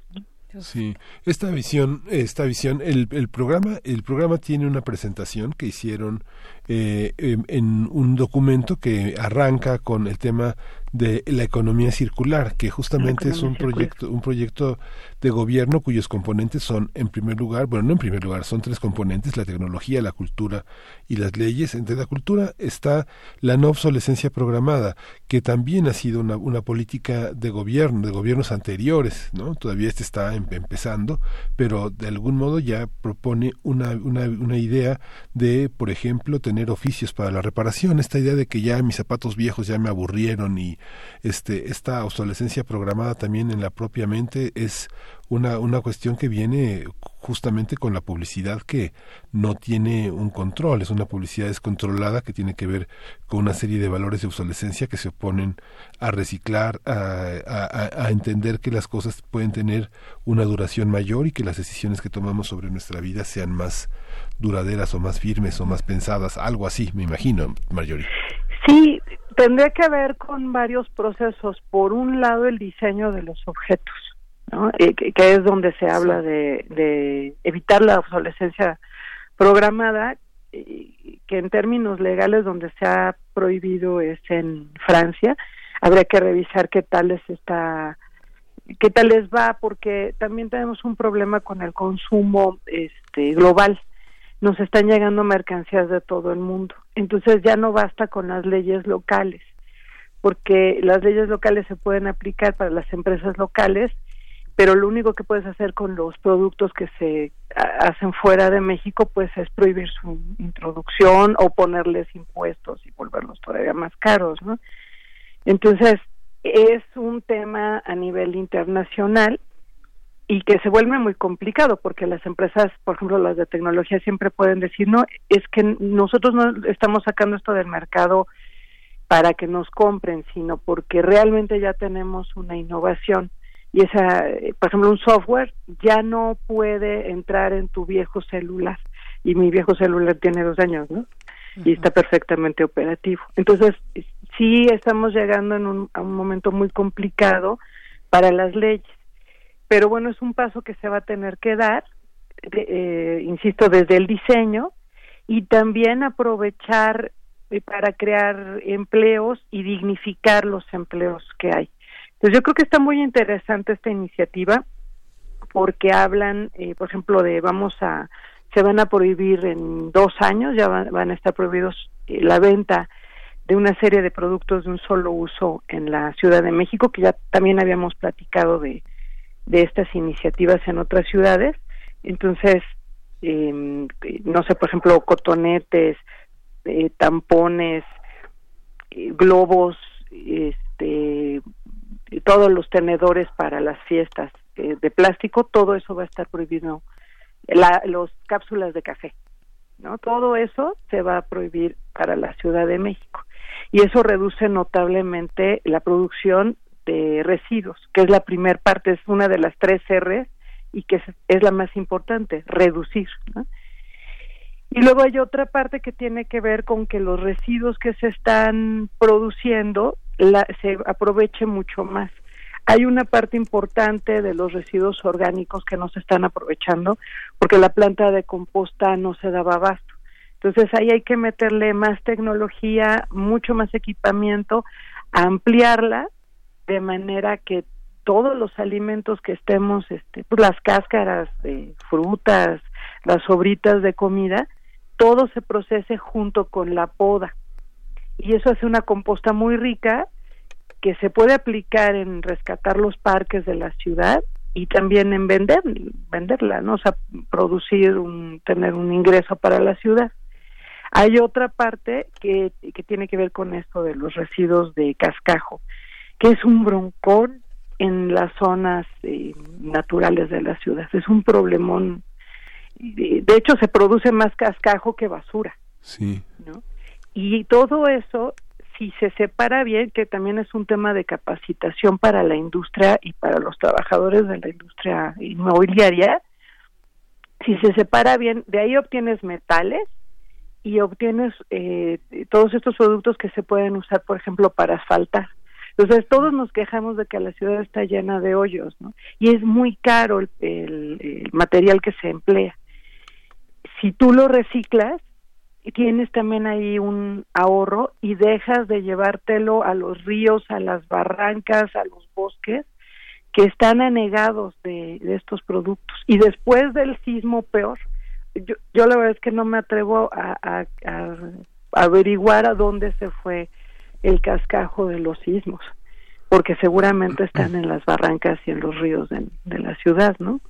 Sí, esta visión, esta visión, el, el programa, el programa tiene una presentación que hicieron eh, en, un documento que arranca con el tema de la economía circular, que justamente es un proyecto, un proyecto de gobierno cuyos componentes son, en primer lugar, bueno, no en primer lugar, son tres componentes, la tecnología, la cultura y las leyes. Entre la cultura está la no obsolescencia programada, que también ha sido una, una política de gobierno, de gobiernos anteriores, ¿no? Todavía este está em, empezando, pero de algún modo ya propone una, una, una idea de, por ejemplo, tener oficios para la reparación, esta idea de que ya mis zapatos viejos ya me aburrieron y este esta obsolescencia programada también en la propia mente es una, una cuestión que viene justamente con la publicidad que no tiene un control, es una publicidad descontrolada que tiene que ver con una serie de valores de obsolescencia que se oponen a reciclar, a, entender que las cosas pueden tener una duración mayor y que las decisiones que tomamos sobre nuestra vida sean más duraderas o más firmes o más pensadas, algo así, me imagino, Marjorie. Sí, tendría que ver con varios procesos. Por un lado, el diseño de los objetos que, es donde se habla de, evitar la obsolescencia programada, que en términos legales donde se ha prohibido es en Francia. Habría que revisar qué tal les está qué tal les va porque también tenemos un problema con el consumo este global. Nos están llegando mercancías de todo el mundo. Entonces ya no basta con las leyes locales, porque las leyes locales se pueden aplicar para las empresas locales pero lo único que puedes hacer con los productos que se hacen fuera de México pues es prohibir su introducción o ponerles impuestos y volverlos todavía más caros, ¿no? Entonces, es un tema a nivel internacional y que se vuelve muy complicado porque las empresas, por ejemplo, las de tecnología siempre pueden decir, no, es que nosotros no estamos sacando esto del mercado para que nos compren, sino porque realmente ya tenemos una innovación y esa, por ejemplo, un software ya no puede entrar en tu viejo celular y mi viejo celular tiene dos años, ¿no? Y está perfectamente operativo. Entonces, sí estamos llegando en un, a un momento muy complicado para las leyes, pero bueno, es un paso que se va a tener que dar, eh, insisto, desde el diseño y también aprovechar eh, para crear empleos y dignificar los empleos que hay. Pues yo creo que está muy interesante esta iniciativa porque hablan, eh, por ejemplo, de vamos a, se van a prohibir en dos años, ya van, a estar prohibidos eh, la venta de una serie de productos de un solo uso en la Ciudad de México, que ya también habíamos platicado de, de estas iniciativas en otras ciudades. Entonces, em, no sé, por ejemplo, cotonetes, eh, tampones, globos, este, todos los tenedores para las fiestas eh, de plástico, todo eso va a estar prohibido. La, los cápsulas de café, ¿no? Todo eso se va a prohibir para la Ciudad de México. Y eso reduce notablemente la producción de residuos, que es la primer parte, es una de las tres R y que es, la más importante, reducir. Y luego hay otra parte que tiene que ver con que los residuos que se están produciendo se aproveche mucho más. Hay una parte importante de los residuos orgánicos que no se están aprovechando porque la planta de composta no se daba abasto. Entonces ahí hay que meterle más tecnología, mucho más equipamiento, ampliarla de manera que todos los alimentos que estemos, este, pues las cáscaras de frutas, las sobritas de comida, todo se procese junto con la poda. Y eso hace una composta muy rica que se puede aplicar en rescatar los parques de la ciudad y también en vender venderla, ¿no? O sea, producir un tener un ingreso para la ciudad. Hay otra parte que, que tiene que ver con esto de los residuos de cascajo, que es un broncón en las zonas eh, naturales de la ciudad. Es un problemón de hecho se produce más cascajo que basura. Sí. ¿no? Y todo eso, si se separa bien, que también es un tema de capacitación para la industria y para los trabajadores de la industria inmobiliaria, si se separa bien, de ahí obtienes metales y obtienes eh, todos estos productos que se pueden usar, por ejemplo, para asfaltar. Entonces todos nos quejamos de que la ciudad está llena de hoyos, ¿no? Y es muy caro el material que se emplea si tú lo reciclas, tienes también ahí un ahorro y dejas de llevártelo a los ríos, a las barrancas, a los bosques que están anegados de, estos productos. Y después del sismo peor, yo, yo la verdad es que no me atrevo a, averiguar a dónde se fue el cascajo de los sismos, porque seguramente están en las barrancas y en los ríos de, de la ciudad, ¿no?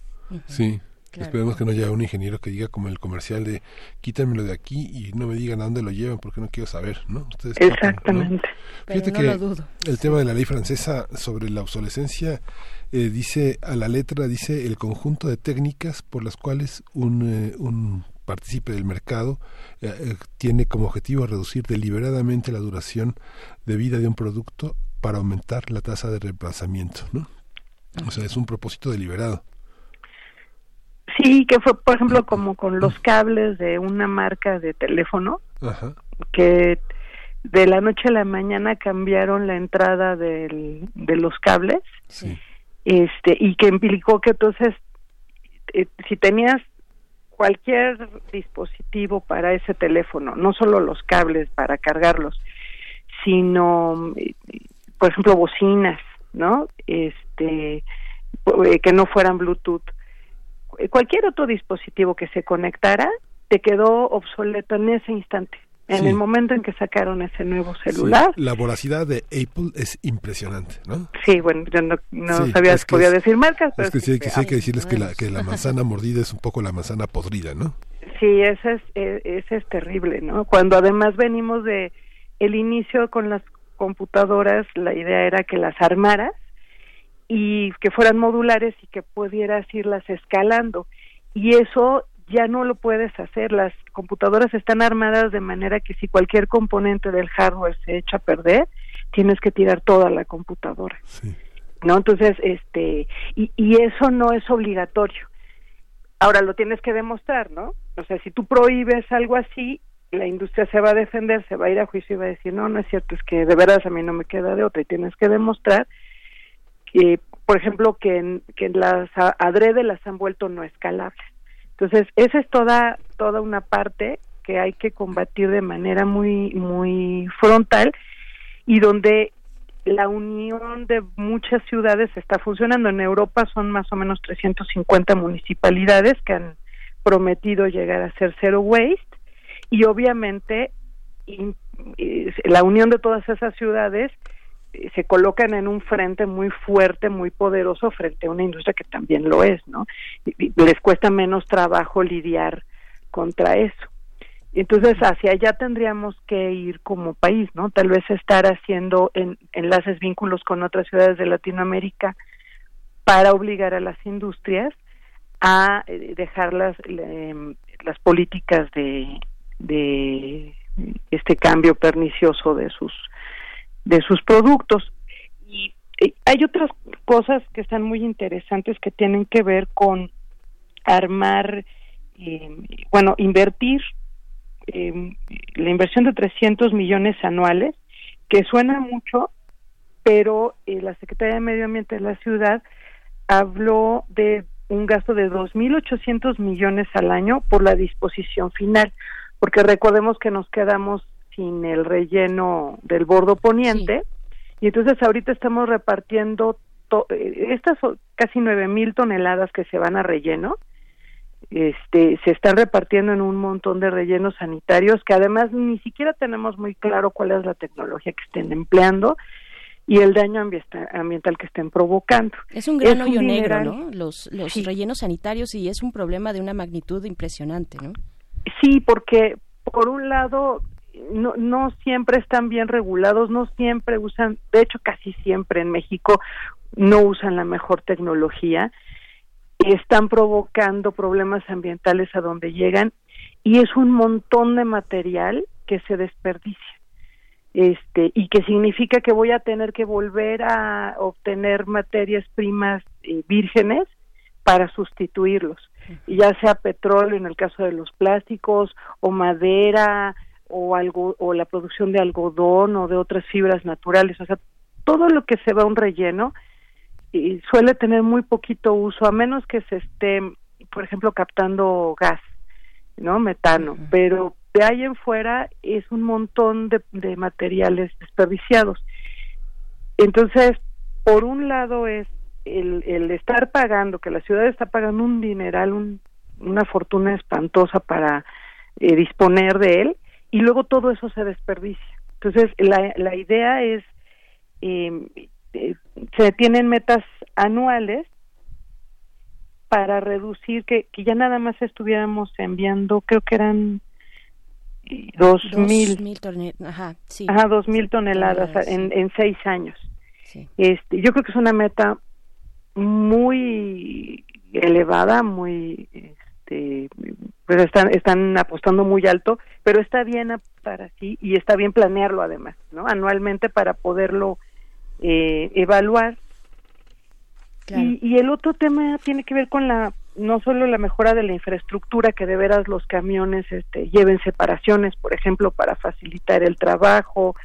Sí. Esperemos que no haya un ingeniero que diga como el comercial de quítamelo de aquí y no me digan a dónde lo llevan porque no quiero saber, ¿no? Ustedes Exactamente. Fíjate que el tema de la ley francesa sobre la obsolescencia eh, dice a la letra, dice el conjunto de técnicas por las cuales un, eh, un partícipe del mercado eh, eh, tiene como objetivo reducir deliberadamente la duración de vida de un producto para aumentar la tasa de reemplazamiento, ¿no? O sea, es un propósito deliberado. Sí, que fue, por ejemplo, como con los cables de una marca de teléfono, Ajá. que de la noche a la mañana cambiaron la entrada del, de los cables, este, y que implicó que entonces, eh, si tenías cualquier dispositivo para ese teléfono, no solo los cables para cargarlos, sino, por ejemplo, bocinas, ¿no? Este, eh, que no fueran Bluetooth. Cualquier otro dispositivo que se conectara te quedó obsoleto en ese instante. En Sí. el momento en que sacaron ese nuevo celular, Sí, la voracidad de Apple es impresionante, ¿no? sí, bueno, yo no, no Sí, sabía es que podía es- decir marcas, pero Es que sí, que, sí hay que decirles que la, veamos. que la manzana mordida es un poco la manzana podrida, ¿no? Sí, ese es, ese es terrible, ¿no? Cuando además venimos de el inicio con las computadoras, la idea era que las armaras y que fueran modulares y que pudieras irlas escalando. Y eso ya no lo puedes hacer. Las computadoras están armadas de manera que si cualquier componente del hardware se echa a perder, tienes que tirar toda la computadora. ¿No? Entonces, este, y, y eso no es obligatorio. Ahora lo tienes que demostrar, ¿no? O sea, si tú prohíbes algo así, la industria se va a defender, se va a ir a juicio y va a decir, no, no es cierto, es que de verdad a mí no me queda de otra y tienes que demostrar que, por ejemplo, que, que las adrede las han vuelto no escalables. Entonces, esa es toda, toda una parte que hay que combatir de manera muy, muy frontal y donde la unión de muchas ciudades está funcionando. En Europa son más o menos 350 municipalidades que han prometido llegar a ser zero waste y obviamente la unión de todas esas ciudades se colocan en un frente muy fuerte, muy poderoso frente a una industria que también lo es, ¿no? Les cuesta menos trabajo lidiar contra eso. Entonces, hacia allá tendríamos que ir como país, ¿no? Tal vez estar haciendo en- enlaces, vínculos con otras ciudades de Latinoamérica para obligar a las industrias a eh, dejar las, le- las políticas de, de este cambio pernicioso de sus de sus productos. Y eh, hay otras cosas que están muy interesantes que tienen que ver con armar eh, bueno invertir eh, la inversión de 300 millones anuales que suena mucho pero eh, la Secretaría de Medio Ambiente de la ciudad habló de un gasto de 2.800 millones al año por la disposición final, porque recordemos que nos quedamos sin el relleno del bordo poniente y entonces ahorita estamos repartiendo to- eh, estas casi 9.000 toneladas que se van a relleno, este, se están repartiendo en un montón de rellenos sanitarios que además ni siquiera tenemos muy claro cuál es la tecnología que estén empleando y el daño ambienta- ambiental que estén provocando. Es un gran Es un hoyo negro. ¿no? Los, los rellenos sanitarios y es un problema de una magnitud impresionante, ¿no? Sí, porque por un lado no, no siempre están bien regulados, no siempre usan, de hecho casi siempre en México no usan la mejor tecnología, están provocando problemas ambientales a donde llegan y es un montón de material que se desperdicia. Este, y que significa que voy a tener que volver a obtener materias primas eh, vírgenes para sustituirlos, ya sea petróleo en el caso de los plásticos o madera o algo o la producción de algodón o de otras fibras naturales, o sea, todo lo que se va a un relleno y suele tener muy poquito uso a menos que se esté, por ejemplo, captando gas, ¿no? Metano, pero de ahí en fuera es un montón de, de materiales desperdiciados. Entonces, por un lado es el, el estar pagando, que la ciudad está pagando un dineral, un- una fortuna espantosa para eh, disponer de él, y luego todo eso se desperdicia. Entonces, la, la idea es, eh, eh, se tienen metas anuales para reducir que, que ya nada más estuviéramos enviando, creo que eran eh, dos, mil, mil ajá, sí. ajá, dos mil toneladas Toneladas, en, en seis años. Este, yo creo que es una meta muy elevada, muy, este, pues están, están apostando muy alto, pero está bien para sí y está bien planearlo además, ¿no? Anualmente para poderlo eh, evaluar. Y, y el otro tema tiene que ver con la no solo la mejora de la infraestructura que de veras los camiones este, lleven separaciones, por ejemplo, para facilitar el trabajo,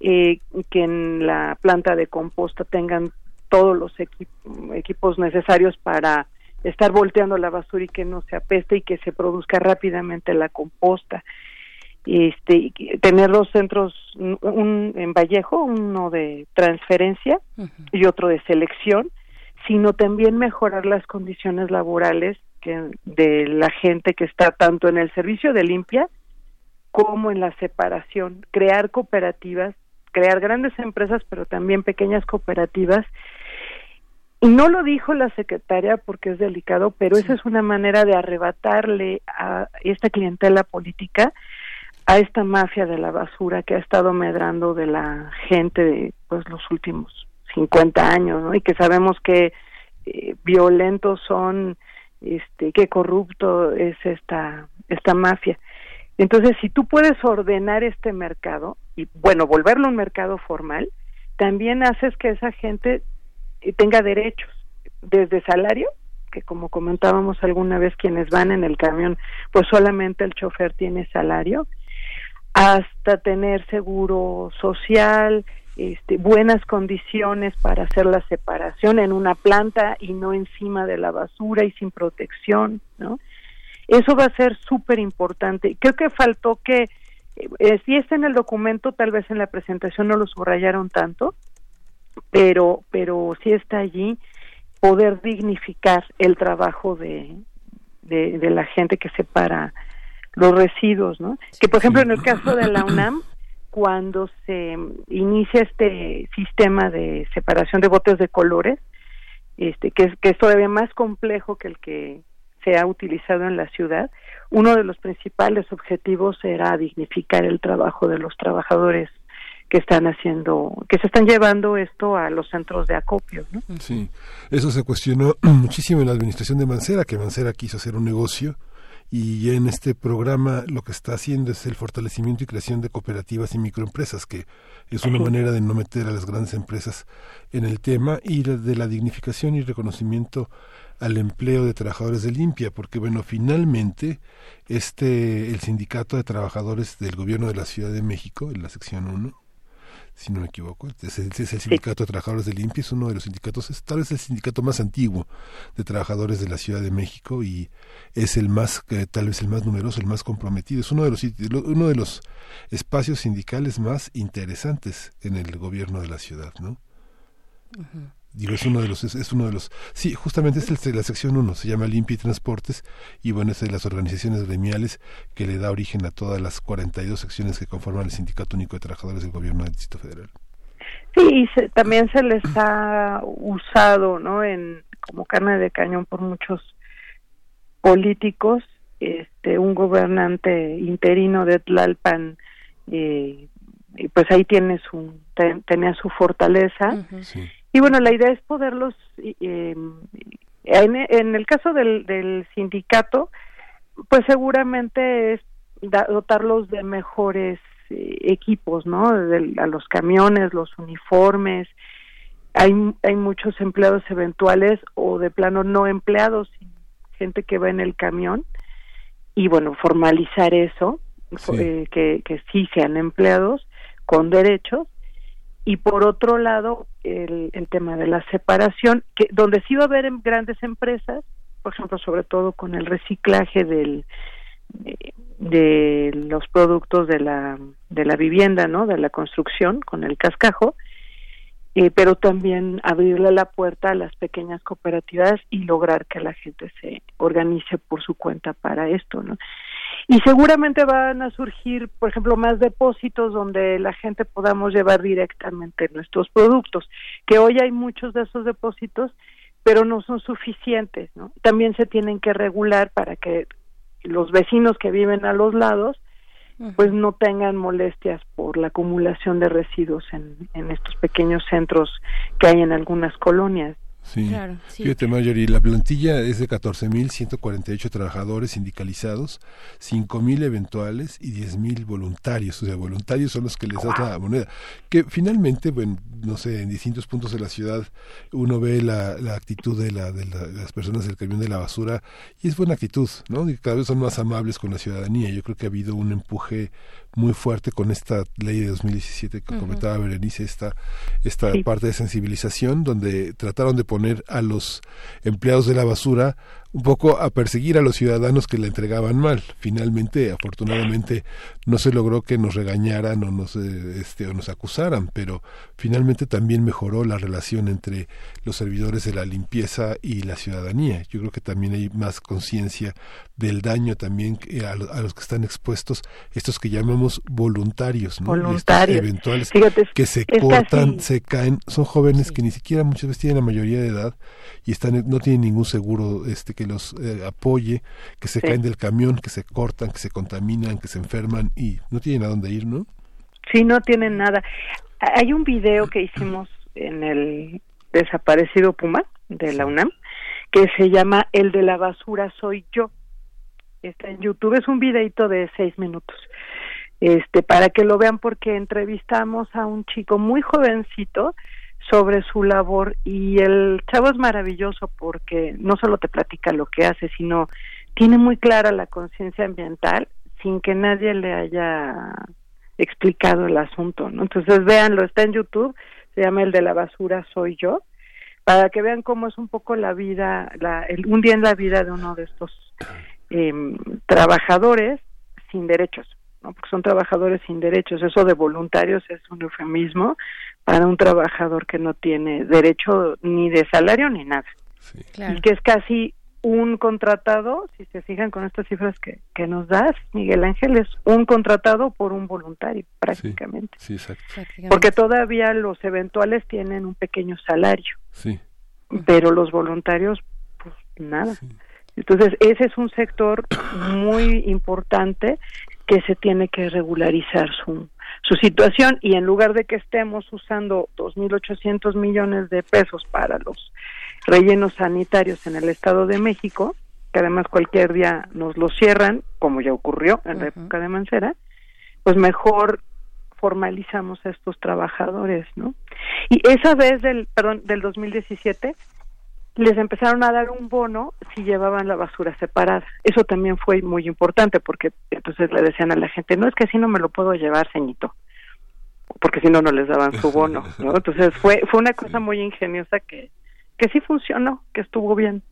eh, que en la planta de composta tengan todos los equi- equipos necesarios para estar volteando la basura y que no se apeste y que se produzca rápidamente la composta. Este, tener dos centros, un- un en Vallejo, uno de transferencia y otro de selección, sino también mejorar las condiciones laborales que, de la gente que está tanto en el servicio de limpia como en la separación, crear cooperativas, crear grandes empresas, pero también pequeñas cooperativas. Y no lo dijo la secretaria porque es delicado, pero esa es una manera de arrebatarle a esta clientela política a esta mafia de la basura que ha estado medrando de la gente de pues los últimos 50 años, ¿no? Y que sabemos que eh, violentos son, este, que corrupto es esta esta mafia. Entonces, si tú puedes ordenar este mercado y bueno, volverlo un mercado formal, también haces que esa gente eh, tenga derechos, desde salario, que como comentábamos alguna vez quienes van en el camión, pues solamente el chofer tiene salario, hasta tener seguro social, este, buenas condiciones para hacer la separación en una planta y no encima de la basura y sin protección, ¿no? Eso va a ser súper importante. Creo que faltó que, eh, si está en el documento, tal vez en la presentación no lo subrayaron tanto, pero, pero sí está allí poder dignificar el trabajo de, de, de la gente que separa los residuos, ¿no? Que por ejemplo en el caso de la UNAM, cuando se inicia este sistema de separación de botes de colores, este que es, que es todavía más complejo que el que se ha utilizado en la ciudad, uno de los principales objetivos era dignificar el trabajo de los trabajadores que están haciendo, que se están llevando esto a los centros de acopio, ¿no? Sí, eso se cuestionó muchísimo en la administración de Mancera, que Mancera quiso hacer un negocio y en este programa lo que está haciendo es el fortalecimiento y creación de cooperativas y microempresas, que es una manera de no meter a las grandes empresas en el tema y de la dignificación y reconocimiento al empleo de trabajadores de limpia, porque bueno, finalmente este el sindicato de trabajadores del gobierno de la Ciudad de México, en la sección 1, si no me equivoco, es el, es el sindicato de trabajadores de limpia, es uno de los sindicatos, es tal vez el sindicato más antiguo de trabajadores de la Ciudad de México y es el más, tal vez el más numeroso, el más comprometido, es uno de los uno de los espacios sindicales más interesantes en el gobierno de la ciudad, ¿no? Digo, es uno de los, es, es uno de los, sí, justamente es el- la sección 1, se llama Limpia y Transportes, y bueno, es de las organizaciones gremiales que le da origen a todas las 42 secciones que conforman el Sindicato Único de Trabajadores del Gobierno del Distrito Federal. Sí, y se- también se les ha usado, ¿no? En como carne de cañón por muchos políticos, este, un gobernante interino de Tlalpan, eh, y pues ahí tiene su te- tenía su fortaleza. Y bueno, la idea es poderlos, eh, en, en el caso del, del sindicato, pues seguramente es dotarlos de mejores eh, equipos, ¿no? Del- a los camiones, los uniformes. Hay, hay muchos empleados eventuales o de plano no empleados, gente que va en el camión. Y bueno, formalizar eso, eh, que, que sí sean empleados con derechos y por otro lado el, el tema de la separación que donde sí va a haber em- grandes empresas por ejemplo sobre todo con el reciclaje del de, de los productos de la de la vivienda no de la construcción con el cascajo eh, pero también abrirle la puerta a las pequeñas cooperativas y lograr que la gente se organice por su cuenta para esto no y seguramente van a surgir, por ejemplo, más depósitos donde la gente podamos llevar directamente nuestros productos, que hoy hay muchos de esos depósitos, pero no son suficientes, ¿no? También se tienen que regular para que los vecinos que viven a los lados pues no tengan molestias por la acumulación de residuos en, en estos pequeños centros que hay en algunas colonias. Sí. Claro, sí. Fíjate, Marjorie, la plantilla es de 14.148 trabajadores sindicalizados, 5.000 eventuales y 10.000 voluntarios. O sea, voluntarios son los que les das la moneda. Que finalmente, bueno, no sé, en distintos puntos de la ciudad uno ve la, la actitud de, la, de, la- de las personas del camión de la basura y es buena actitud, ¿no? Y cada vez son más amables con la ciudadanía. Yo creo que ha habido un empuje muy fuerte con esta ley de 2017 que Ujú. comentaba Berenice, esta, esta Sí. parte de sensibilización donde trataron de poner a los empleados de la basura un poco a perseguir a los ciudadanos que la entregaban mal. Finalmente, afortunadamente, no se logró que nos regañaran o nos, eh, este, o nos acusaran, pero finalmente también mejoró la relación entre los servidores de la limpieza y la ciudadanía. Yo creo que también hay más conciencia del daño también que a, lo- a los que están expuestos, estos que llamamos voluntarios, ¿no? Estos Voluntarios. eventuales Fíjate, que se cortan, se caen, son jóvenes que ni siquiera muchas veces tienen la mayoría de edad y están no tienen ningún seguro este que los eh, apoye, que se Sí. caen del camión, que se cortan, que se contaminan, que se enferman y no tienen a dónde ir, ¿no? Sí, no tienen nada. Hay un video que hicimos en el desaparecido Puma de la UNAM que se llama El de la basura soy yo. Está en YouTube, es un videito de seis minutos. Este, para que lo vean porque entrevistamos a un chico muy jovencito sobre su labor y el chavo es maravilloso porque no solo te platica lo que hace, sino tiene muy clara la conciencia ambiental sin que nadie le haya explicado el asunto, ¿no? Entonces véanlo, está en YouTube, se llama El de la basura soy yo, para que vean cómo es un poco la vida, la, un día en la vida de uno de estos em, trabajadores sin derechos, ¿no? Porque son trabajadores sin derechos, eso de voluntarios es un eufemismo para un trabajador que no tiene derecho ni de salario ni nada. Y que es casi un contratado, si se fijan con estas cifras que, que nos das, Miguel Ángel, es un contratado por un voluntario, prácticamente. Sí, exacto. Porque todavía los eventuales tienen un pequeño salario, Sí. pero los voluntarios, pues nada. Entonces, ese es un sector muy importante que se tiene que regularizar su, su situación y en lugar de que estemos usando 2.800 millones de pesos para los rellenos sanitarios en el Estado de México, que además cualquier día nos lo cierran, como ya ocurrió en la época de Mancera, pues mejor formalizamos a estos trabajadores, ¿no? Y esa vez del, perdón, del 2017 les empezaron a dar un bono si llevaban la basura separada. Eso también fue muy importante porque entonces le decían a la gente, no es que así no me lo puedo llevar, ceñito, porque si no, no les daban su bono, ¿no? Entonces fue, fue una cosa muy ingeniosa que, que sí funcionó, que estuvo bien.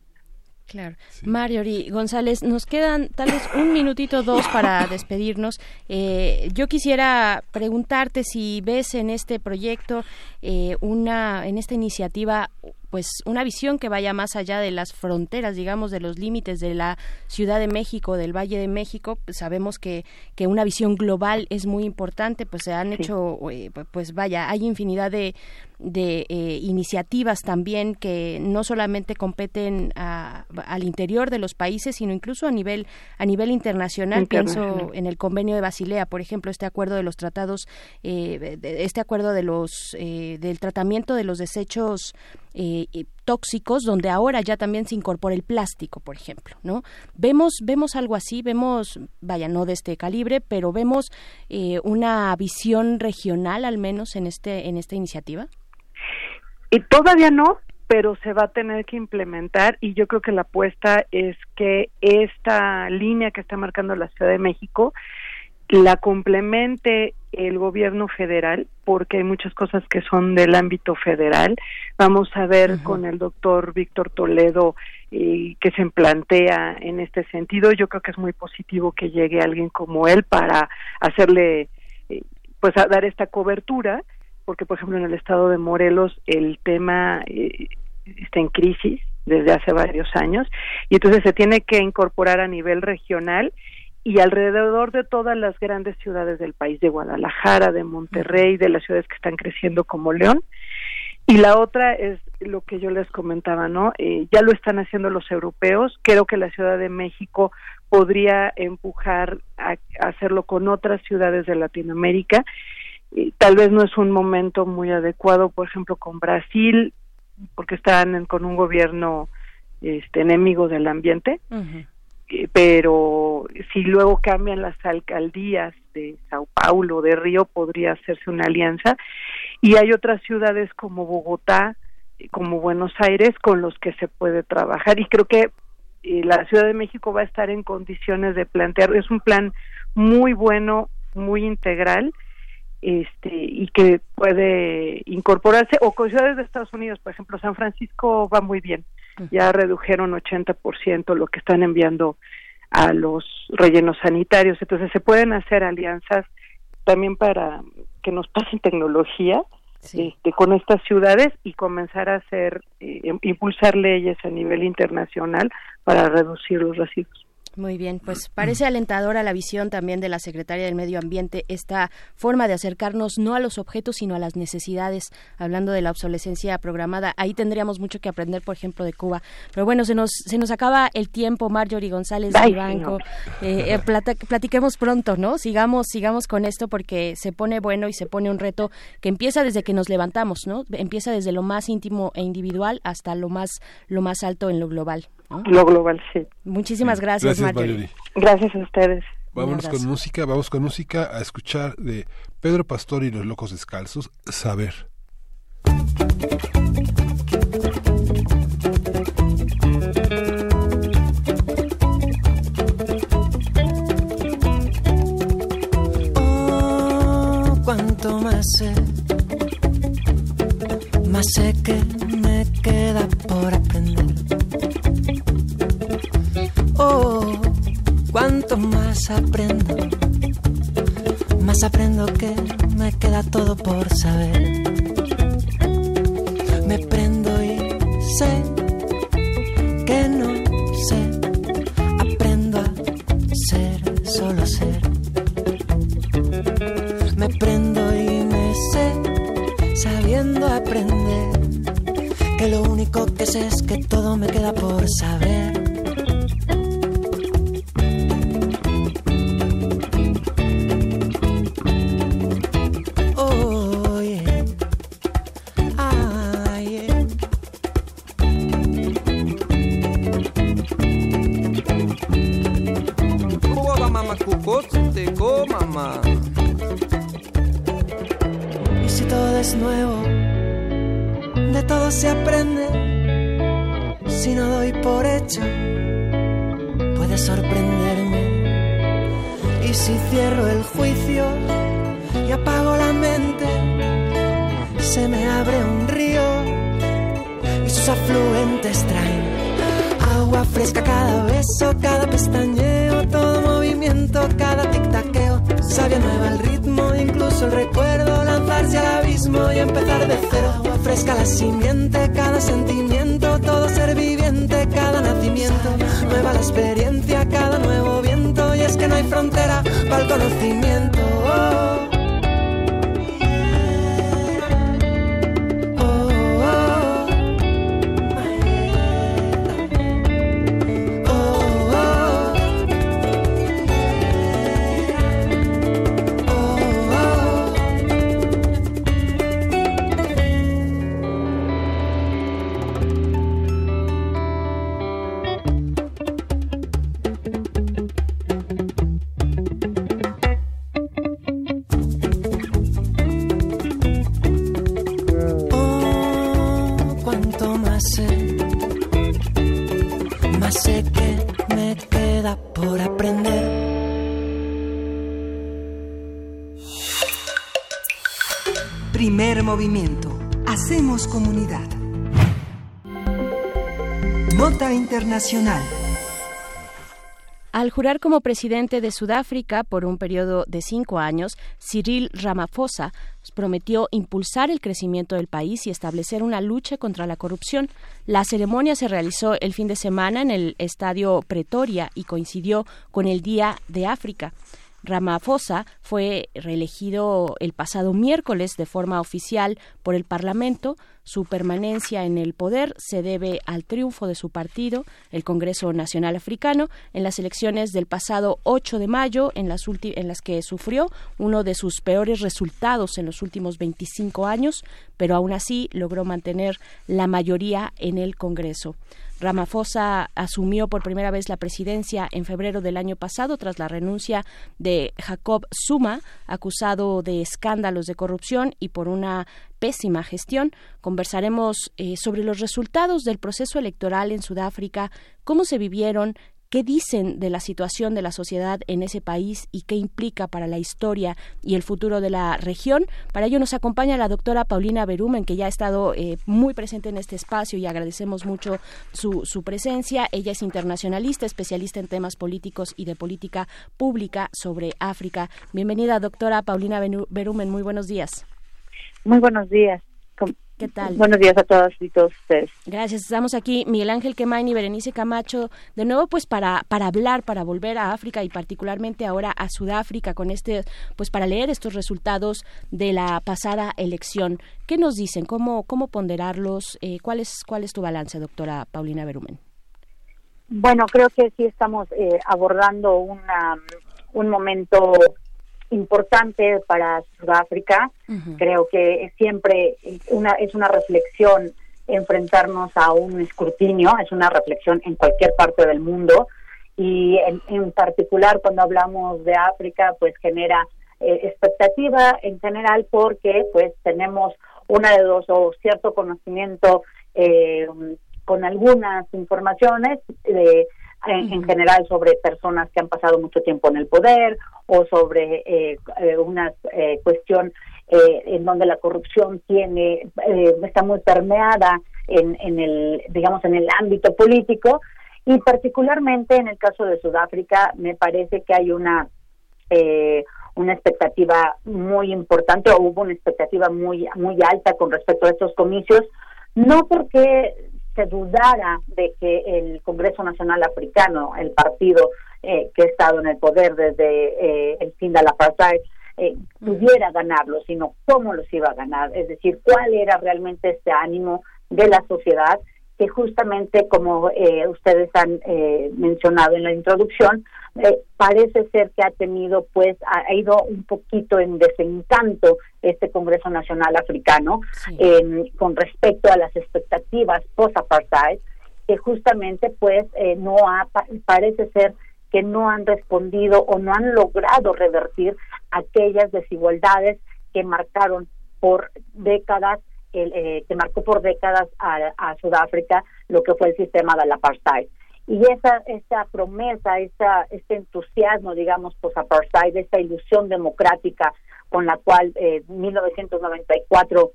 Claro. Marjorie González, nos quedan tal vez un minutito dos para despedirnos. Eh, yo quisiera preguntarte si ves en este proyecto eh, una, en esta iniciativa, pues una visión que vaya más allá de las fronteras, digamos, de los límites de la Ciudad de México, del Valle de México. Sabemos que, que una visión global es muy importante, pues se han hecho, eh, pues vaya, hay infinidad de, de eh, iniciativas también que no solamente competen a- al interior de los países, sino incluso a nivel a nivel internacional. Pienso en el convenio de Basilea, por ejemplo, este acuerdo de los tratados, eh, de- este acuerdo de los eh, del tratamiento de los desechos eh, tóxicos, donde ahora ya también se incorpora el plástico, por ejemplo, ¿no? Vemos vemos algo así, vemos, vaya, no de este calibre, pero vemos eh, una visión regional, al menos en este en esta iniciativa. Y todavía no, pero se va a tener que implementar y yo creo que la apuesta es que esta línea que está marcando la Ciudad de México la complemente el gobierno federal porque hay muchas cosas que son del ámbito federal. Vamos a ver con el doctor Víctor Toledo eh, que se plantea en este sentido. Yo creo que es muy positivo que llegue alguien como él para hacerle, eh, pues a dar esta cobertura porque por ejemplo en el estado de Morelos el tema eh, está en crisis desde hace varios años y entonces se tiene que incorporar a nivel regional y alrededor de todas las grandes ciudades del país, de Guadalajara, de Monterrey, de las ciudades que están creciendo como León, Y la otra es lo que yo les comentaba, ¿no? Eh, ya lo están haciendo los europeos. Creo que la Ciudad de México podría empujar a, a hacerlo con otras ciudades de Latinoamérica. Tal vez no es un momento muy adecuado, por ejemplo, con Brasil, porque están en- con un gobierno este, enemigo del ambiente. Eh, pero si luego cambian las alcaldías de Sao Paulo, de Río, podría hacerse una alianza. Y hay otras ciudades como Bogotá, eh, como Buenos Aires, con los que se puede trabajar. Y creo que eh, la Ciudad de México va a estar en condiciones de plantear, es un plan muy bueno, muy integral, este y que puede incorporarse o con ciudades de Estados Unidos, por ejemplo, San Francisco va muy bien. Ya redujeron 80% lo que están enviando a los rellenos sanitarios, entonces se pueden hacer alianzas también para que nos pasen tecnología este, con estas ciudades y comenzar a hacer eh, im- impulsar leyes a nivel internacional para reducir los residuos. Muy bien, pues parece alentadora la visión también de la Secretaria del Medio Ambiente, esta forma de acercarnos no a los objetos, sino a las necesidades, hablando de la obsolescencia programada. Ahí tendríamos mucho que aprender, por ejemplo, de Cuba. Pero bueno, se nos, se nos acaba el tiempo, Marjorie González Vivanco. señor. Eh, eh, plata- platiquemos pronto, ¿no? Sigamos, sigamos con esto porque se pone bueno y se pone un reto que empieza desde que nos levantamos, ¿no? Empieza desde lo más íntimo e individual hasta lo más, lo más alto en lo global. ¿No? Lo global, sí. Muchísimas gracias, Gracias, Marjorie. Gracias a ustedes. Vámonos con música, vamos con música a escuchar de Pedro Pastor y los Locos Descalzos, Saber. Oh, cuanto más sé, más sé que me queda más aprendo, más aprendo que me queda todo por saber. Me prendo y sé que no sé, aprendo a ser, solo ser. Me prendo y me sé, sabiendo aprender, que lo único que sé es que todo me queda por saber. Jurar como presidente de Sudáfrica por un periodo de cinco años, Cyril Ramaphosa prometió impulsar el crecimiento del país y establecer una lucha contra la corrupción. La ceremonia se realizó el fin de semana en el estadio Pretoria y coincidió con el Día de África. Ramaphosa fue reelegido el pasado miércoles de forma oficial por el Parlamento. Su permanencia en el poder se debe al triunfo de su partido, el Congreso Nacional Africano, en las elecciones del pasado 8 de mayo, en las, en las que sufrió uno de sus peores resultados en los últimos 25 años, pero aún así logró mantener la mayoría en el Congreso. Ramaphosa asumió por primera vez la presidencia en febrero del año pasado tras la renuncia de Jacob Zuma, acusado de escándalos de corrupción y por una pésima gestión. Conversaremos eh, sobre los resultados del proceso electoral en Sudáfrica, cómo se vivieron, qué dicen de la situación de la sociedad en ese país y qué implica para la historia y el futuro de la región. Para ello nos acompaña la doctora Paulina Berumen, que ya ha estado eh, muy presente en este espacio y agradecemos mucho su, su presencia. Ella es internacionalista, especialista en temas políticos y de política pública sobre África. Bienvenida, doctora Paulina Berumen. Muy buenos días. Muy buenos días. ¿Qué tal? Buenos días a todas y todos ustedes. Gracias. Estamos aquí, Miguel Ángel Quemain y Berenice Camacho, de nuevo pues para, para hablar, para volver a África y particularmente ahora a Sudáfrica con este, pues para leer estos resultados de la pasada elección. ¿Qué nos dicen? ¿Cómo, cómo ponderarlos? Eh, ¿cuál, es, ¿Cuál es tu balance, doctora Paulina Berumen? Bueno, creo que sí estamos eh, abordando una, un momento importante para Sudáfrica. Creo que siempre una, es una reflexión enfrentarnos a un escrutinio, es una reflexión en cualquier parte del mundo y en, particular cuando hablamos de África pues genera eh, expectativa en general porque pues tenemos una de dos o cierto conocimiento eh, con algunas informaciones de en, general sobre personas que han pasado mucho tiempo en el poder o sobre eh, eh una eh, cuestión eh, en donde la corrupción tiene está muy permeada en, en el digamos en el ámbito político. Y particularmente en el caso de Sudáfrica me parece que hay una una expectativa muy importante o hubo una expectativa muy muy alta con respecto a estos comicios. No porque se dudara de que el Congreso Nacional Africano, el partido eh, que ha estado en el poder desde eh, el fin de la apartheid, eh, pudiera ganarlo, sino cómo los iba a ganar, es decir, cuál era realmente este ánimo de la sociedad que justamente como eh, ustedes han eh, mencionado en la introducción, eh, parece ser que ha tenido, pues, ha, ido un poquito en desencanto este Congreso Nacional Africano con respecto a las expectativas post-apartheid, que justamente, pues, no ha, parece ser que no han respondido o no han logrado revertir aquellas desigualdades que marcaron por décadas eh, que marcó por décadas a, Sudáfrica lo que fue el sistema del apartheid. Y esa, esa promesa, esa, este entusiasmo, digamos, post-apartheid, esta ilusión democrática con la cual eh, 1994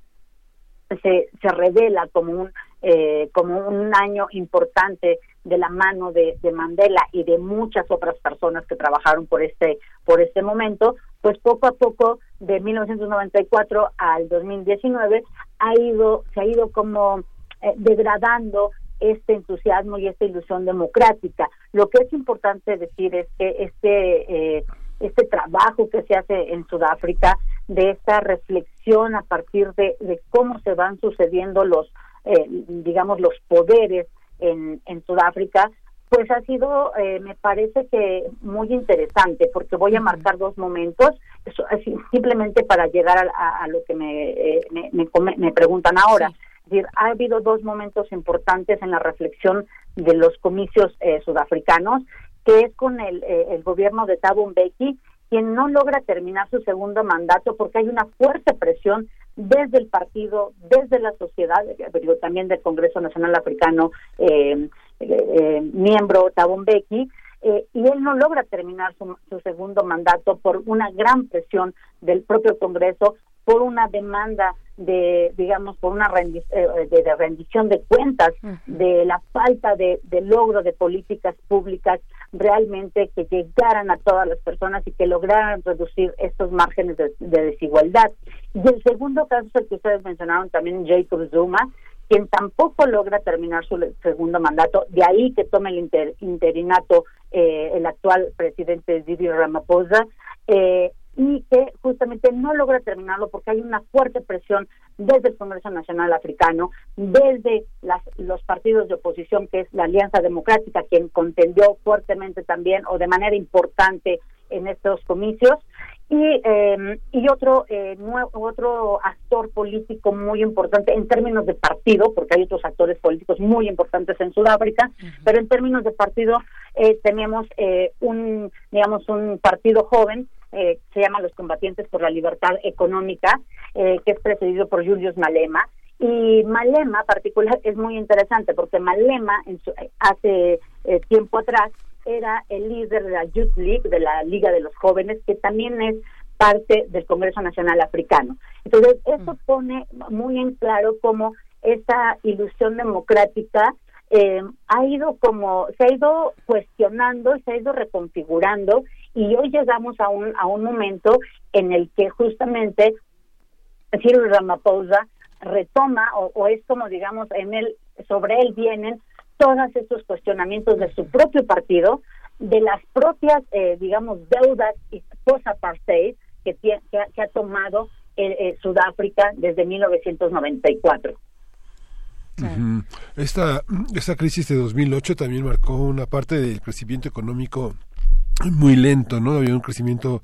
se, se revela como un, eh, como un año importante de la mano de, de, Mandela y de muchas otras personas que trabajaron por este por este momento, pues poco a poco de 1994 al 2019 ha ido se ha ido como eh, degradando este entusiasmo y esta ilusión democrática. Lo que es importante decir es que este eh, este trabajo que se hace en Sudáfrica de esta reflexión a partir de, cómo se van sucediendo los eh, digamos los poderes en, en Sudáfrica pues ha sido, eh, me parece que muy interesante, porque voy a marcar dos momentos, así, simplemente para llegar a, lo que me, eh, me, me, preguntan ahora. Es decir, ha habido dos momentos importantes en la reflexión de los comicios eh, sudafricanos, que es con el, el gobierno de Thabo Mbeki, quien no logra terminar su segundo mandato porque hay una fuerte presión desde el partido, desde la sociedad, pero también del Congreso Nacional Africano, eh, eh, miembro Tabón Mbeki, eh, y él no logra terminar su, segundo mandato por una gran presión del propio Congreso, por una demanda de, digamos, por una eh, de, rendición de cuentas, de la falta de, logro de políticas públicas realmente que llegaran a todas las personas y que lograran reducir estos márgenes de, desigualdad. Y el segundo caso es el que ustedes mencionaron también, Jacob Zuma, quien tampoco logra terminar su segundo mandato, de ahí que tome el interinato eh, el actual presidente Didi Ramaphosa, eh, y que justamente no logra terminarlo porque hay una fuerte presión desde el Congreso Nacional Africano, desde las, los partidos de oposición, que es la Alianza Democrática, quien contendió fuertemente también o de manera importante en estos comicios, y, eh, y otro eh, otro actor político muy importante en términos de partido, porque hay otros actores políticos muy importantes en Sudáfrica, pero en términos de partido eh, tenemos eh, un digamos un partido joven eh, se llama los combatientes por la libertad económica que es presidido por Julius Malema. Y Malema particular es muy interesante porque Malema en hace tiempo atrás era el líder de la Youth League, de la Liga de los Jóvenes, que también es parte del Congreso Nacional Africano. Entonces, eso mm. pone muy en claro cómo esa ilusión democrática eh, ha ido como, se ha ido cuestionando, se ha ido reconfigurando y hoy llegamos a un, a un momento en el que justamente Cyril Ramaphosa retoma o, o es como digamos en él sobre él vienen todos estos cuestionamientos de su propio partido, de las propias, eh, digamos, deudas y post-apartheid que, que, que, ha tomado eh, eh, Sudáfrica desde 1994. Esta, esta crisis de 2008 también marcó una parte del crecimiento económico muy lento, ¿no? Había un crecimiento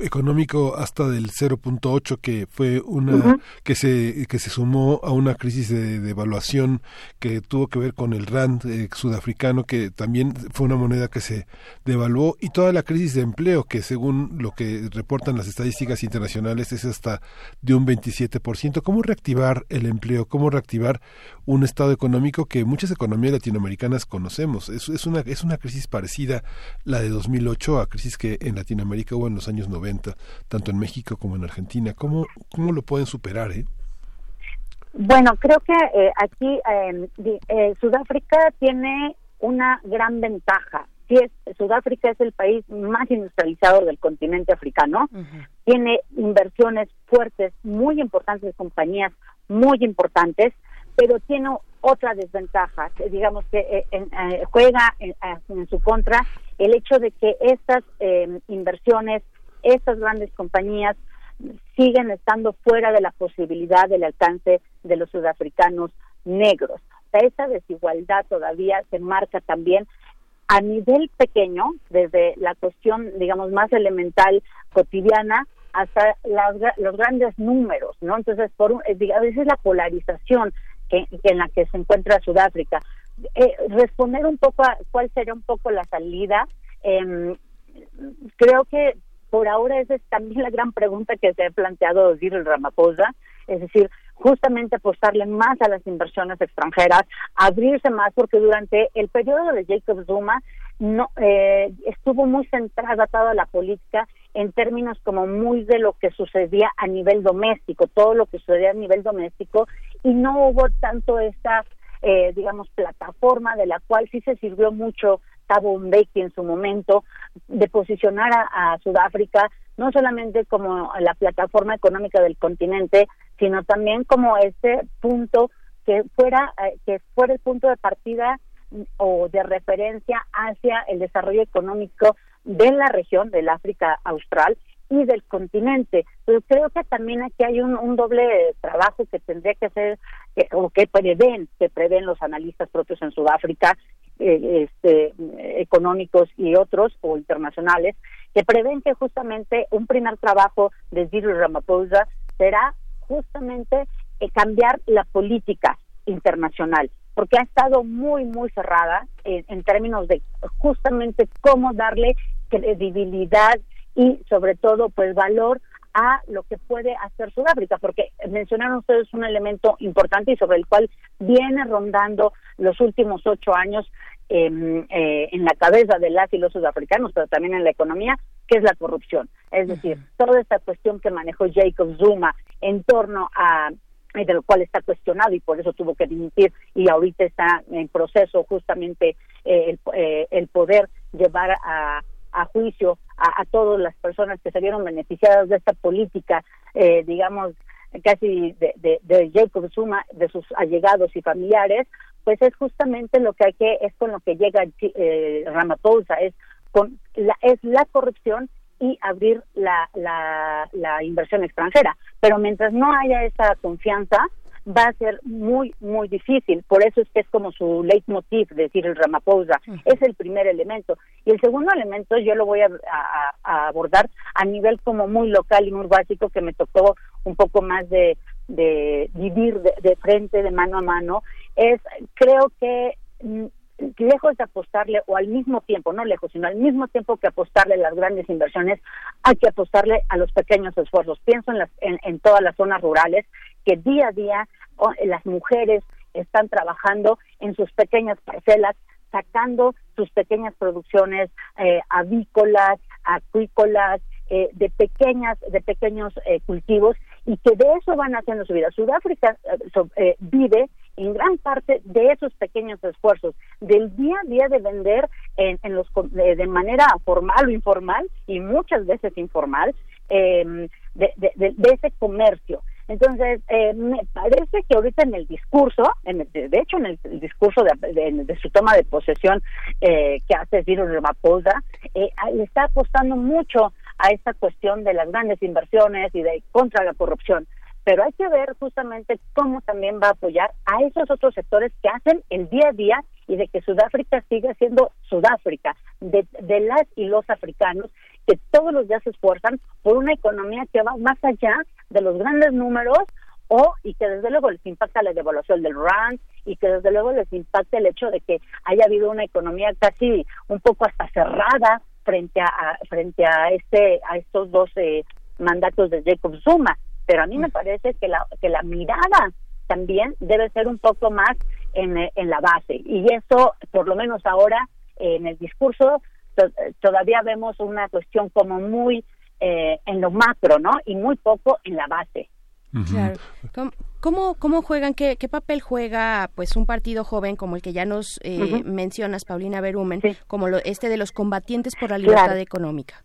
económico hasta del 0.8 que fue una que se que se sumó a una crisis de devaluación que tuvo que ver con el rand eh, sudafricano que también fue una moneda que se devaluó y toda la crisis de empleo que según lo que reportan las estadísticas internacionales es hasta de un 27%. ¿Cómo reactivar el empleo? ¿Cómo reactivar un estado económico que muchas economías latinoamericanas conocemos? Es, es una es una crisis parecida la de 2008 a crisis que en Latinoamérica hubo en los años 90, tanto en México como en Argentina. ¿Cómo, cómo lo pueden superar? Eh? Bueno, creo que eh, aquí em, eh, Sudáfrica tiene una gran ventaja. Si es, Sudáfrica es el país más industrializado del continente africano, tiene inversiones fuertes, muy importantes, compañías muy importantes, pero tiene otra desventaja, digamos que juega en, su contra el hecho de que estas em, inversiones estas grandes compañías siguen estando fuera de la posibilidad del alcance de los sudafricanos negros. O esa desigualdad todavía se marca también a nivel pequeño, desde la cuestión, digamos, más elemental cotidiana hasta los grandes números, ¿no? Entonces, por eh, a veces la polarización que, en la que se encuentra Sudáfrica. Eh, responder un poco a cuál sería un poco la salida, eh, creo que por ahora esa es también la gran pregunta que se ha planteado Cyril Ramaphosa, es decir, justamente apostarle más a las inversiones extranjeras, abrirse más, porque durante el periodo de Jacob Zuma no eh, estuvo muy centrada toda la política en términos como muy de lo que sucedía a nivel doméstico, todo lo que sucedía a nivel doméstico, y no hubo tanto esta, eh, digamos, plataforma de la cual sí se sirvió mucho Thabo Mbeki en su momento, de posicionar a, Sudáfrica no solamente como la plataforma económica del continente, sino también como este punto que fuera eh, que fuera el punto de partida mm, o de referencia hacia el desarrollo económico de la región del África Austral y del continente. Pero creo que también aquí hay un, doble trabajo que tendría que hacer, o que prevén, que prevén los analistas propios en Sudáfrica, eh, este, económicos y otros o internacionales que prevén que justamente un primer trabajo de Cyril Ramaphosa será justamente eh, cambiar la política internacional porque ha estado muy muy cerrada en, términos de justamente cómo darle credibilidad y sobre todo pues valor a lo que puede hacer Sudáfrica, porque mencionaron ustedes un elemento importante y sobre el cual viene rondando los últimos ocho años eh, en la cabeza de las y los sudafricanos, pero también en la economía, que es la corrupción. Es decir, toda esta cuestión que manejó Jacob Zuma en torno a de lo cual está cuestionado y por eso tuvo que dimitir y ahorita está en proceso justamente eh, el, eh, el poder llevar a, a juicio a, a, todas las personas que se vieron beneficiadas de esta política, eh, digamos, casi de, de, Jacob Zuma, de sus allegados y familiares, pues es justamente lo que hay que, es con lo que llega eh, Ramaphosa, es con la, es la corrupción y abrir la, la, la inversión extranjera. Pero mientras no haya esa confianza, va a ser muy, muy difícil. Por eso es que es como su leitmotiv, decir el Ramaphosa. Es el primer elemento. Y el segundo elemento yo lo voy a, abordar a nivel como muy local y muy básico, que me tocó un poco más de, de vivir de, frente, de mano a mano. Es, creo que mm, lejos de apostarle, o al mismo tiempo, no lejos, sino al mismo tiempo que apostarle a las grandes inversiones, hay que apostarle a los pequeños esfuerzos. Pienso en, las, en todas las zonas rurales que día a día las mujeres están trabajando en sus pequeñas parcelas, sacando sus pequeñas producciones eh, avícolas, acuícolas, eh, de pequeñas, de pequeños eh, cultivos y que de eso van haciendo su vida. Sudáfrica vive en gran parte de esos pequeños esfuerzos, del día a día de vender en, los, de, manera formal o informal y muchas veces informal, de, de ese comercio. Entonces, eh, me parece que ahorita en el discurso, en de hecho en el, discurso de, su toma de posesión eh, que hace Ciro Ramaphosa, eh, le está apostando mucho a esta cuestión de las grandes inversiones y de contra la corrupción. Pero hay que ver justamente cómo también va a apoyar a esos otros sectores que hacen el día a día y de que Sudáfrica siga siendo Sudáfrica, de, de las y los africanos que todos los días se esfuerzan por una economía que va más allá de los grandes números o y que desde luego les impacta la devaluación del RAND y que desde luego les impacta el hecho de que haya habido una economía casi un poco hasta cerrada frente a, frente a este a estos dos mandatos de Jacob Zuma. Pero a mí me parece que la que la mirada también debe ser un poco más en, en la base. Y eso por lo menos ahora en el discurso todavía vemos una cuestión como muy eh, en lo macro, ¿no? Y muy poco en la base. Claro. ¿Cómo, ¿Cómo, juegan, qué, qué, papel juega pues un partido joven como el que ya nos eh, mencionas, Paulina Berumen, como lo, este de los combatientes por la libertad económica?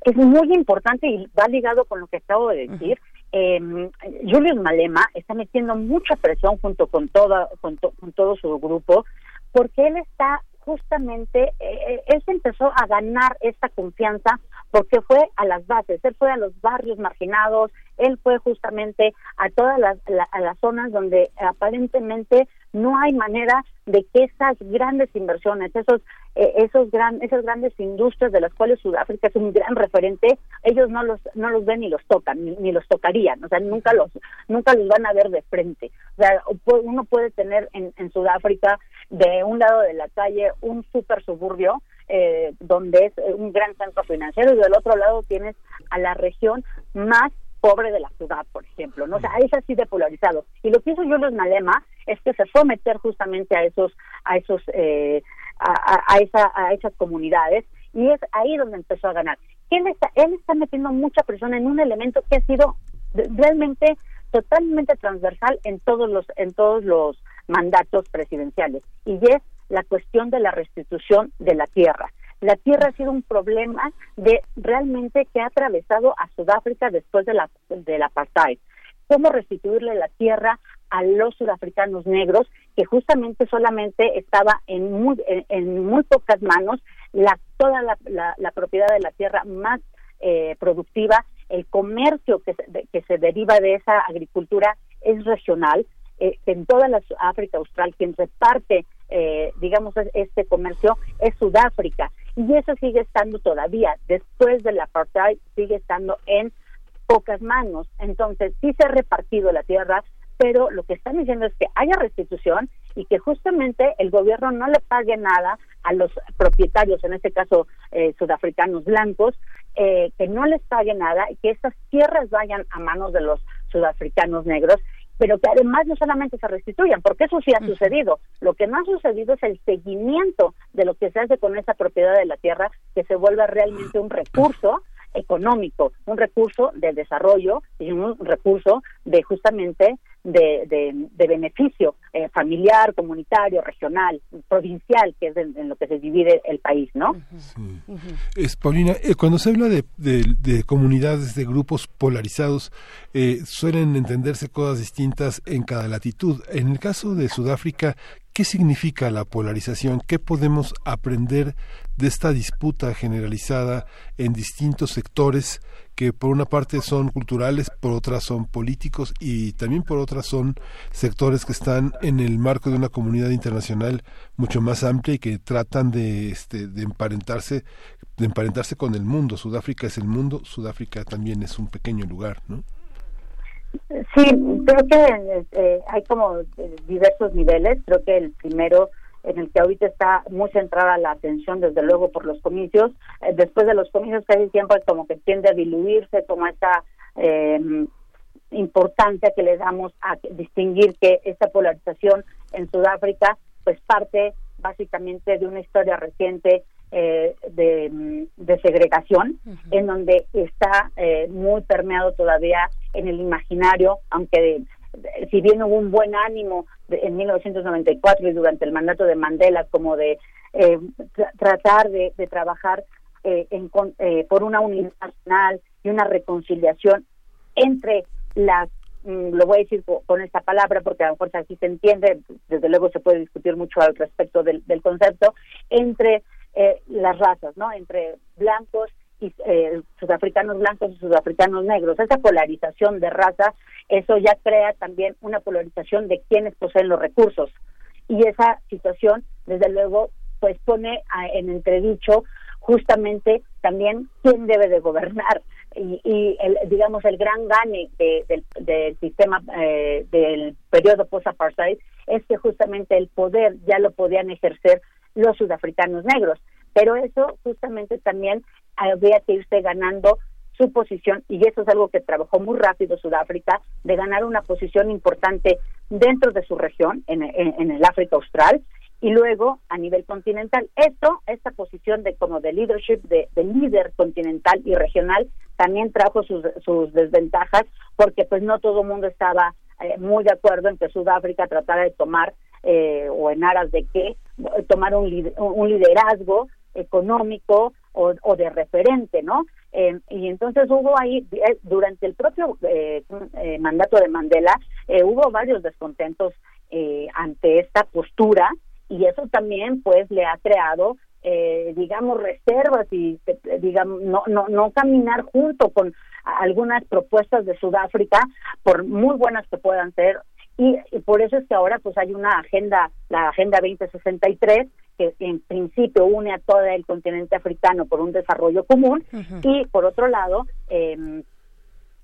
Es muy importante y va ligado con lo que acabo de decir. Em, Julius Malema está metiendo mucha presión junto con, toda, con todo su grupo porque él está justamente eh, eh, él se empezó a ganar esta confianza porque fue a las bases, él fue a los barrios marginados, él fue justamente a todas las, a las zonas donde aparentemente no hay manera de que esas grandes inversiones, esos eh, esos gran, esas grandes industrias de las cuales Sudáfrica es un gran referente, ellos no los no los ven ni los tocan ni, los tocarían, o sea nunca los nunca los van a ver de frente. O sea uno puede tener en, en Sudáfrica de un lado de la calle un super suburbio eh, donde es un gran centro financiero y del otro lado tienes a la región más pobre de la ciudad, por ejemplo, ¿no? O sea, es así de polarizado. Y lo que hizo Julius Malema es que se fue a meter justamente a esos, a esos, eh, a, esa, a esas comunidades y es ahí donde empezó a ganar. Él está, él está metiendo mucha presión en un elemento que ha sido realmente totalmente transversal en todos los, en todos los mandatos presidenciales y es la cuestión de la restitución de la tierra la tierra ha sido un problema de realmente que ha atravesado a Sudáfrica después de la del apartheid. ¿Cómo restituirle la tierra a los sudafricanos negros que justamente solamente estaba en muy, en, muy pocas manos la, toda la, propiedad de la tierra más eh, productiva, el comercio que se, que se deriva de esa agricultura es regional, eh, en toda la África Austral quien reparte, eh, digamos, este comercio es Sudáfrica y eso sigue estando todavía, después del apartheid, sigue estando en pocas manos. Entonces, sí se ha repartido la tierra, pero lo que están diciendo es que haya restitución y que justamente el gobierno no le pague nada a los propietarios, en este caso eh, sudafricanos blancos, eh, que no les pague nada y que estas tierras vayan a manos de los sudafricanos negros pero que además no solamente se restituyan, porque eso sí ha sucedido. Lo que no ha sucedido es el seguimiento de lo que se hace con esa propiedad de la tierra, que se vuelva realmente un recurso económico, un recurso de desarrollo y un recurso de justamente de, de, beneficio eh, familiar, comunitario, regional, provincial, que es en, lo que se divide el país, ¿no? Es, Paulina, eh, cuando se habla de, de, comunidades, de grupos polarizados, eh, suelen entenderse cosas distintas en cada latitud. En el caso de Sudáfrica, ¿Qué significa la polarización? ¿Qué podemos aprender de esta disputa generalizada en distintos sectores que por una parte son culturales, por otra son políticos y también por otra son sectores que están en el marco de una comunidad internacional mucho más amplia y que tratan de, este, de emparentarse de emparentarse con el mundo. Sudáfrica es el mundo, Sudáfrica también es un pequeño lugar, ¿no? Sí, creo que eh, hay como eh, diversos niveles. Creo que el primero en el que ahorita está muy centrada la atención, desde luego, por los comicios. Eh, después de los comicios, casi siempre como que tiende a diluirse como esta eh, importancia que le damos a distinguir que esta polarización en Sudáfrica, pues parte básicamente de una historia reciente eh, de, segregación, en donde está eh, muy permeado todavía en el imaginario, aunque de, si bien hubo un buen ánimo en 1994 y durante el mandato de Mandela como de eh, tratar de, trabajar eh, en, eh, por una unidad nacional y una reconciliación entre las mm, lo voy a decir con esta palabra porque a lo mejor así se entiende, desde luego se puede discutir mucho al respecto del, del concepto, entre las razas, ¿no? Entre blancos eh, sudafricanos blancos y sudafricanos negros. Esa polarización de raza, eso ya crea también una polarización de quienes poseen los recursos. Y esa situación, desde luego, pues pone en entredicho justamente también quién debe de gobernar y, digamos el gran gane del, del, sistema eh, del periodo post-apartheid es que justamente el poder ya lo podían ejercer los sudafricanos negros pero eso justamente también había que irse ganando su posición y eso es algo que trabajó muy rápido Sudáfrica de ganar una posición importante dentro de su región en, el África Austral y luego a nivel continental. Esto esta posición de como de leadership de, líder continental y regional también trajo sus, sus desventajas porque pues no todo el mundo estaba eh, muy de acuerdo en que Sudáfrica tratara de tomar eh, o en aras de que tomar un, un liderazgo económico o, de referente, ¿no? Eh, y entonces hubo ahí, eh, durante el propio eh, mandato de Mandela, hubo varios descontentos ante esta postura y eso también pues le ha creado digamos reservas y digamos no no no caminar junto con algunas propuestas de Sudáfrica por muy buenas que puedan ser y, y, por eso es que ahora pues hay una agenda la agenda 2063 que en principio une a todo el continente africano por un desarrollo común y por otro lado eh,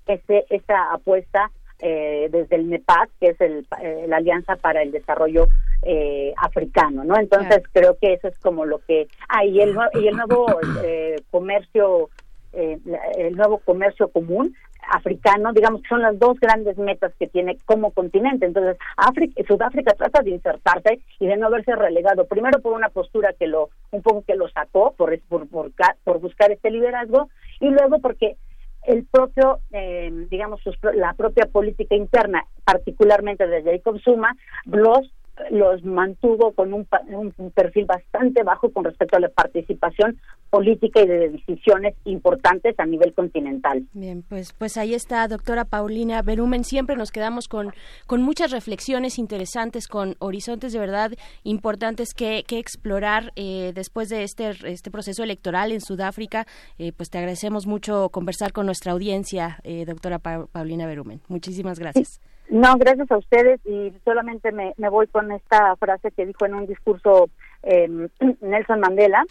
este, esta apuesta eh, desde el NEPAD, que es el, eh, la Alianza para el Desarrollo eh, Africano, ¿no? Entonces creo que eso es como lo que... Ah, y el, y el nuevo comercio, el nuevo comercio común africano, digamos que son las dos grandes metas que tiene como continente. Entonces, África, Sudáfrica trata de insertarse y de no verse relegado, primero por una postura que lo, un poco que lo sacó, por, por, por, buscar este liderazgo, y luego porque el propio, eh, digamos, la propia política interna, particularmente de Jacob Zuma, los los mantuvo con un, un, perfil bastante bajo con respecto a la participación política y de decisiones importantes a nivel continental. Bien, pues, pues ahí está, doctora Paulina Berumen. Siempre nos quedamos con, con muchas reflexiones interesantes, con horizontes de verdad importantes que, que explorar eh, después de este, este proceso electoral en Sudáfrica. Eh, pues te agradecemos mucho conversar con nuestra audiencia, eh, doctora Paulina Berumen. Muchísimas gracias. No, gracias a ustedes y solamente me, me voy con esta frase que dijo en un discurso em, Nelson Mandela,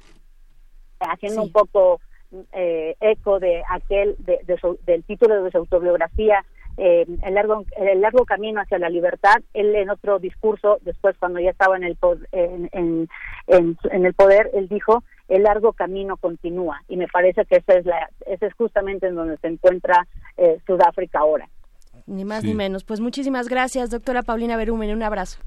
haciendo un poco eh, eco de aquel de, del título de su autobiografía eh, el largo el largo camino hacia la libertad. Él en otro discurso después cuando ya estaba en el en, en, en, el poder él dijo el largo camino continúa y me parece que esa es la ese es justamente en donde se encuentra eh, Sudáfrica ahora ni más ni menos. Pues muchísimas gracias, doctora Paulina Berumen. Un abrazo.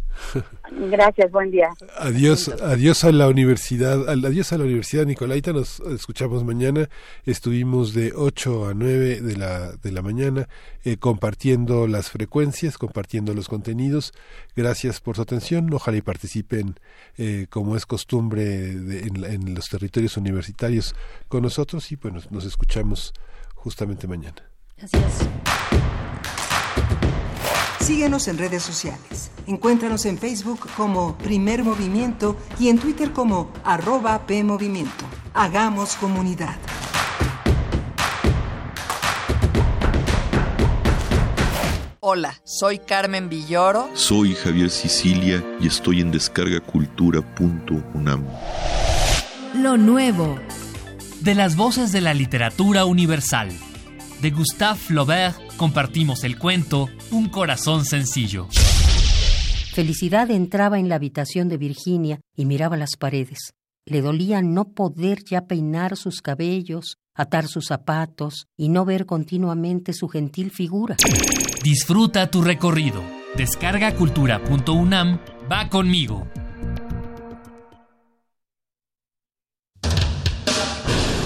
gracias, buen día. Adiós, adiós a la universidad, adiós a la Universidad Nicolaita. Nos escuchamos mañana. Estuvimos de 8 a 9 de la, de la mañana eh, compartiendo las frecuencias, compartiendo los contenidos. Gracias por su atención. Ojalá y participen, eh, como es costumbre, en, en los territorios universitarios con nosotros. Y bueno, nos escuchamos justamente mañana. Gracias. Síguenos en redes sociales. Encuéntranos en Facebook como Primer Movimiento y en Twitter como arroba PMovimiento. Hagamos comunidad. Hola, soy Carmen Villoro. Soy Javier Sicilia y estoy en descargacultura.unam. Lo nuevo. De las voces de la literatura universal. De Gustave Flaubert compartimos el cuento Un corazón sencillo. Felicidad entraba en la habitación de Virginia y miraba las paredes. Le dolía no poder ya peinar sus cabellos, atar sus zapatos y no ver continuamente su gentil figura. Disfruta tu recorrido. Descarga cultura.unam. Va conmigo.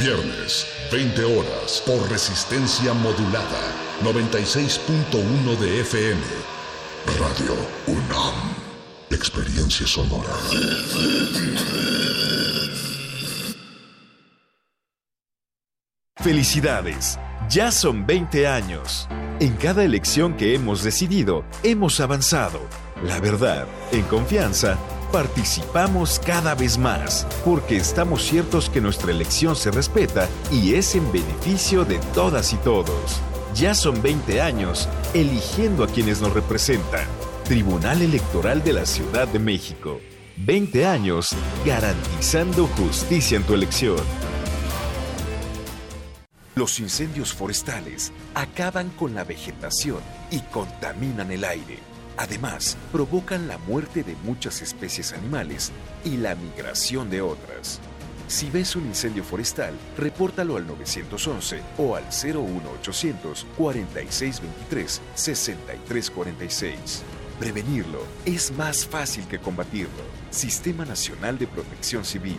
Viernes, 20 horas, por resistencia modulada. 96.1 de FM. Radio UNAM. Experiencia sonora. Felicidades. Ya son 20 años. En cada elección que hemos decidido, hemos avanzado. La verdad, en confianza, participamos cada vez más, porque estamos ciertos que nuestra elección se respeta y es en beneficio de todas y todos. Ya son 20 años eligiendo a quienes nos representan. Tribunal Electoral de la Ciudad de México. 20 años garantizando justicia en tu elección. Los incendios forestales acaban con la vegetación y contaminan el aire. Además, provocan la muerte de muchas especies animales y la migración de otras. Si ves un incendio forestal, repórtalo al 911 o al 01800 4623 6346. Prevenirlo es más fácil que combatirlo. Sistema Nacional de Protección Civil.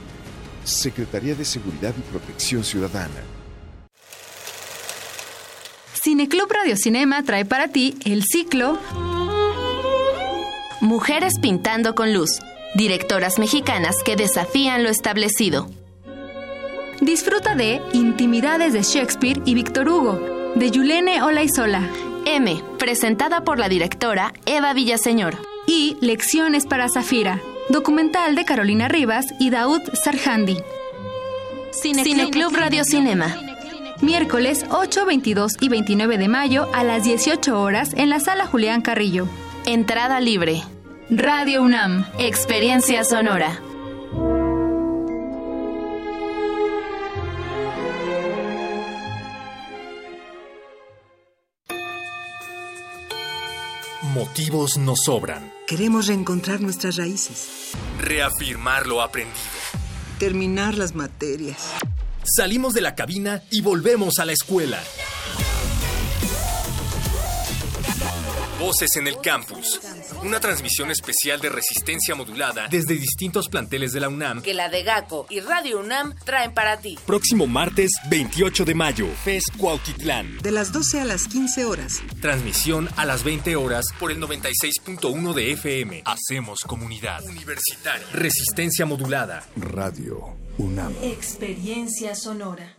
Secretaría de Seguridad y Protección Ciudadana. Cineclub Radio Cinema trae para ti el ciclo Mujeres pintando con luz. Directoras mexicanas que desafían lo establecido. Disfruta de Intimidades de Shakespeare y Víctor Hugo, de Yulene Olaizola. M, presentada por la directora Eva Villaseñor. Y Lecciones para Zafira, documental de Carolina Rivas y Daud Sarjandi. Cineclub Radio Cinema. Miércoles 8, 22 y 29 de mayo a las 18 horas en la sala Julián Carrillo. Entrada libre. Radio UNAM. Experiencia sonora. Motivos nos sobran. Queremos reencontrar nuestras raíces. Reafirmar lo aprendido. Terminar las materias. Salimos de la cabina y volvemos a la escuela. Voces en el Campus. Una transmisión especial de resistencia modulada desde distintos planteles de la UNAM. Que la de GACO y Radio UNAM traen para ti. Próximo martes 28 de mayo, FES Cuautitlán. De las 12 a las 15 horas. Transmisión a las 20 horas por el 96.1 de FM. Hacemos comunidad. Universitaria. Resistencia modulada. Radio UNAM. Experiencia sonora.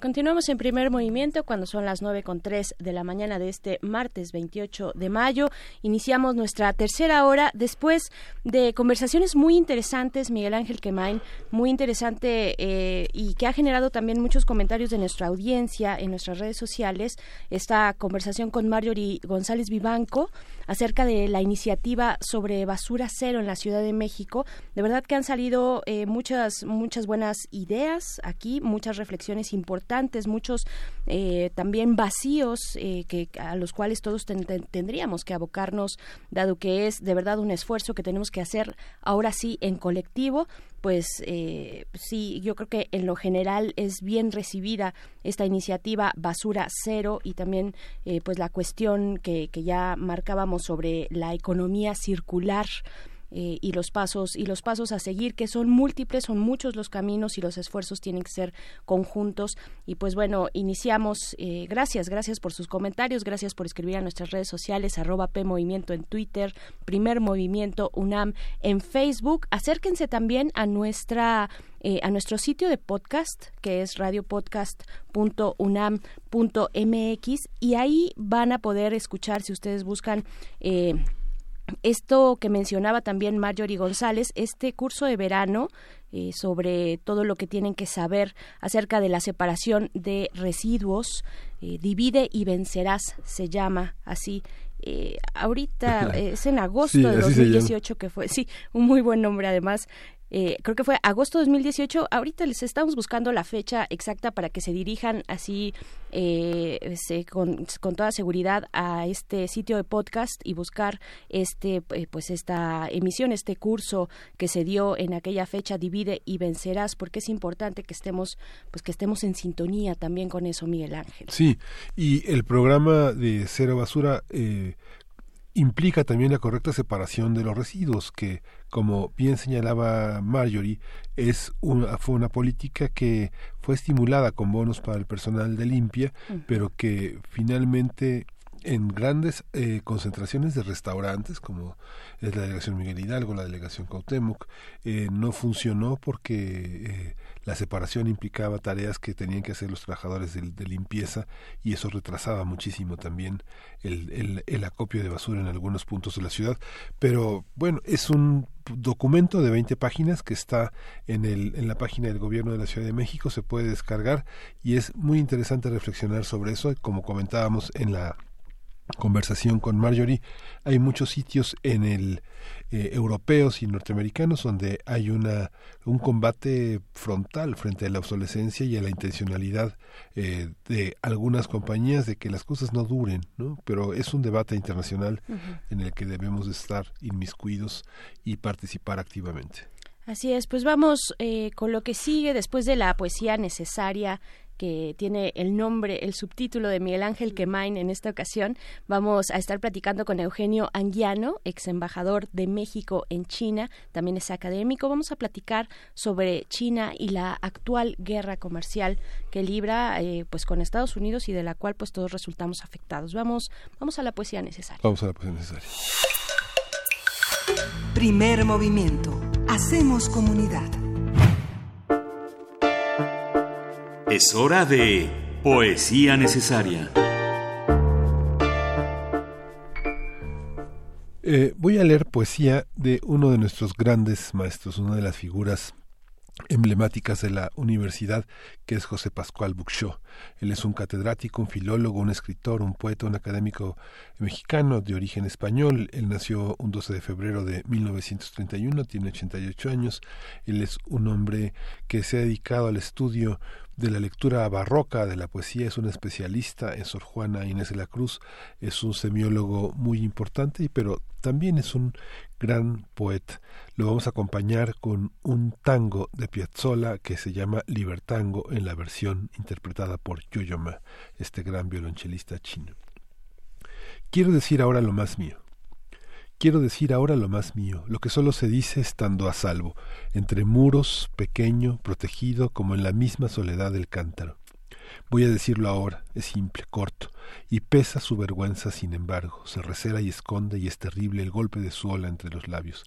Continuamos en primer movimiento cuando son las nueve con tres de la mañana de este martes 28 de mayo. Iniciamos nuestra tercera hora después de conversaciones muy interesantes, Miguel Ángel Quemain, muy interesante eh, y que ha generado también muchos comentarios de nuestra audiencia en nuestras redes sociales. Esta conversación con Marjorie González Vivanco acerca de la iniciativa sobre basura cero en la Ciudad de México. De verdad que han salido eh, muchas, muchas buenas ideas aquí, muchas reflexiones importantes muchos eh, también vacíos eh, que a los cuales todos tendríamos que abocarnos, dado que es de verdad un esfuerzo que tenemos que hacer ahora sí en colectivo pues eh, sí, yo creo que en lo general es bien recibida esta iniciativa Basura Cero y también eh, pues la cuestión que, que ya marcábamos sobre la economía circular eh, y los pasos y los pasos a seguir que son múltiples son muchos los caminos y los esfuerzos tienen que ser conjuntos. Y pues bueno iniciamos eh, gracias gracias por sus comentarios gracias por escribir a nuestras redes sociales arroba p movimiento en Twitter primer movimiento UNAM en Facebook. Acérquense también a nuestra eh, a nuestro sitio de podcast que es radiopodcast.unam.mx y ahí van a poder escuchar si ustedes buscan eh, esto que mencionaba también Marjorie González, este curso de verano eh, sobre todo lo que tienen que saber acerca de la separación de residuos, eh, divide y vencerás, se llama así. Eh, ahorita es en agosto de 2018 que fue, sí, un muy buen nombre además, eh, creo que fue agosto de 2018. Ahorita les estamos buscando la fecha exacta para que se dirijan así eh, con, toda seguridad a este sitio de podcast y buscar este eh, pues esta emisión, este curso que se dio en aquella fecha divide y vencerás, porque es importante que estemos pues que estemos en sintonía también con eso, Miguel Ángel. Sí, y el programa de cero basura implica también la correcta separación de los residuos, que, como bien señalaba Marjorie, es una, fue una política que fue estimulada con bonos para el personal de limpia, pero que finalmente en grandes eh, concentraciones de restaurantes, como es la delegación Miguel Hidalgo, la delegación Cautemoc, eh, no funcionó porque eh, la separación implicaba tareas que tenían que hacer los trabajadores de, limpieza y eso retrasaba muchísimo también el, el, el, acopio de basura en algunos puntos de la ciudad. Pero bueno, es un documento de 20 páginas que está en, el, en la página del gobierno de la Ciudad de México, se puede descargar y es muy interesante reflexionar sobre eso, como comentábamos en la conversación con Marjorie, hay muchos sitios en el eh, europeos y norteamericanos donde hay una un combate frontal frente a la obsolescencia y a la intencionalidad eh, de algunas compañías de que las cosas no duren, ¿no? Pero es un debate internacional en el que debemos estar inmiscuidos y participar activamente. Así es, pues vamos eh, con lo que sigue después de la poesía necesaria que tiene el nombre, el subtítulo de Miguel Ángel Quemain en esta ocasión. Vamos a estar platicando con Eugenio Anguiano, ex embajador de México en China, también es académico. Vamos a platicar sobre China y la actual guerra comercial que libra eh, pues con Estados Unidos y de la cual pues todos resultamos afectados. Vamos, vamos a la poesía necesaria. Vamos a la poesía necesaria. Primer movimiento. Hacemos comunidad. Es hora de Poesía Necesaria. Eh, voy a leer poesía de uno de nuestros grandes maestros, una de las figuras emblemáticas de la universidad, que es José Pascual Buxó. Él es un catedrático, un filólogo, un escritor, un poeta, un académico mexicano de origen español. Él nació un 12 de febrero de 1931, tiene 88 años. Él es un hombre que se ha dedicado al estudio de la lectura barroca de la poesía, es un especialista en Sor Juana Inés de la Cruz, es un semiólogo muy importante, pero también es un gran poeta. Lo vamos a acompañar con un tango de Piazzolla que se llama Libertango en la versión interpretada por Yoyoma, este gran violonchelista chino. Quiero decir ahora lo más mío. Quiero decir ahora lo más mío, lo que solo se dice estando a salvo, entre muros, pequeño, protegido, como en la misma soledad del cántaro. Voy a decirlo ahora, es simple, corto, y pesa su vergüenza, sin embargo, se recela y esconde, y es terrible el golpe de su ola entre los labios.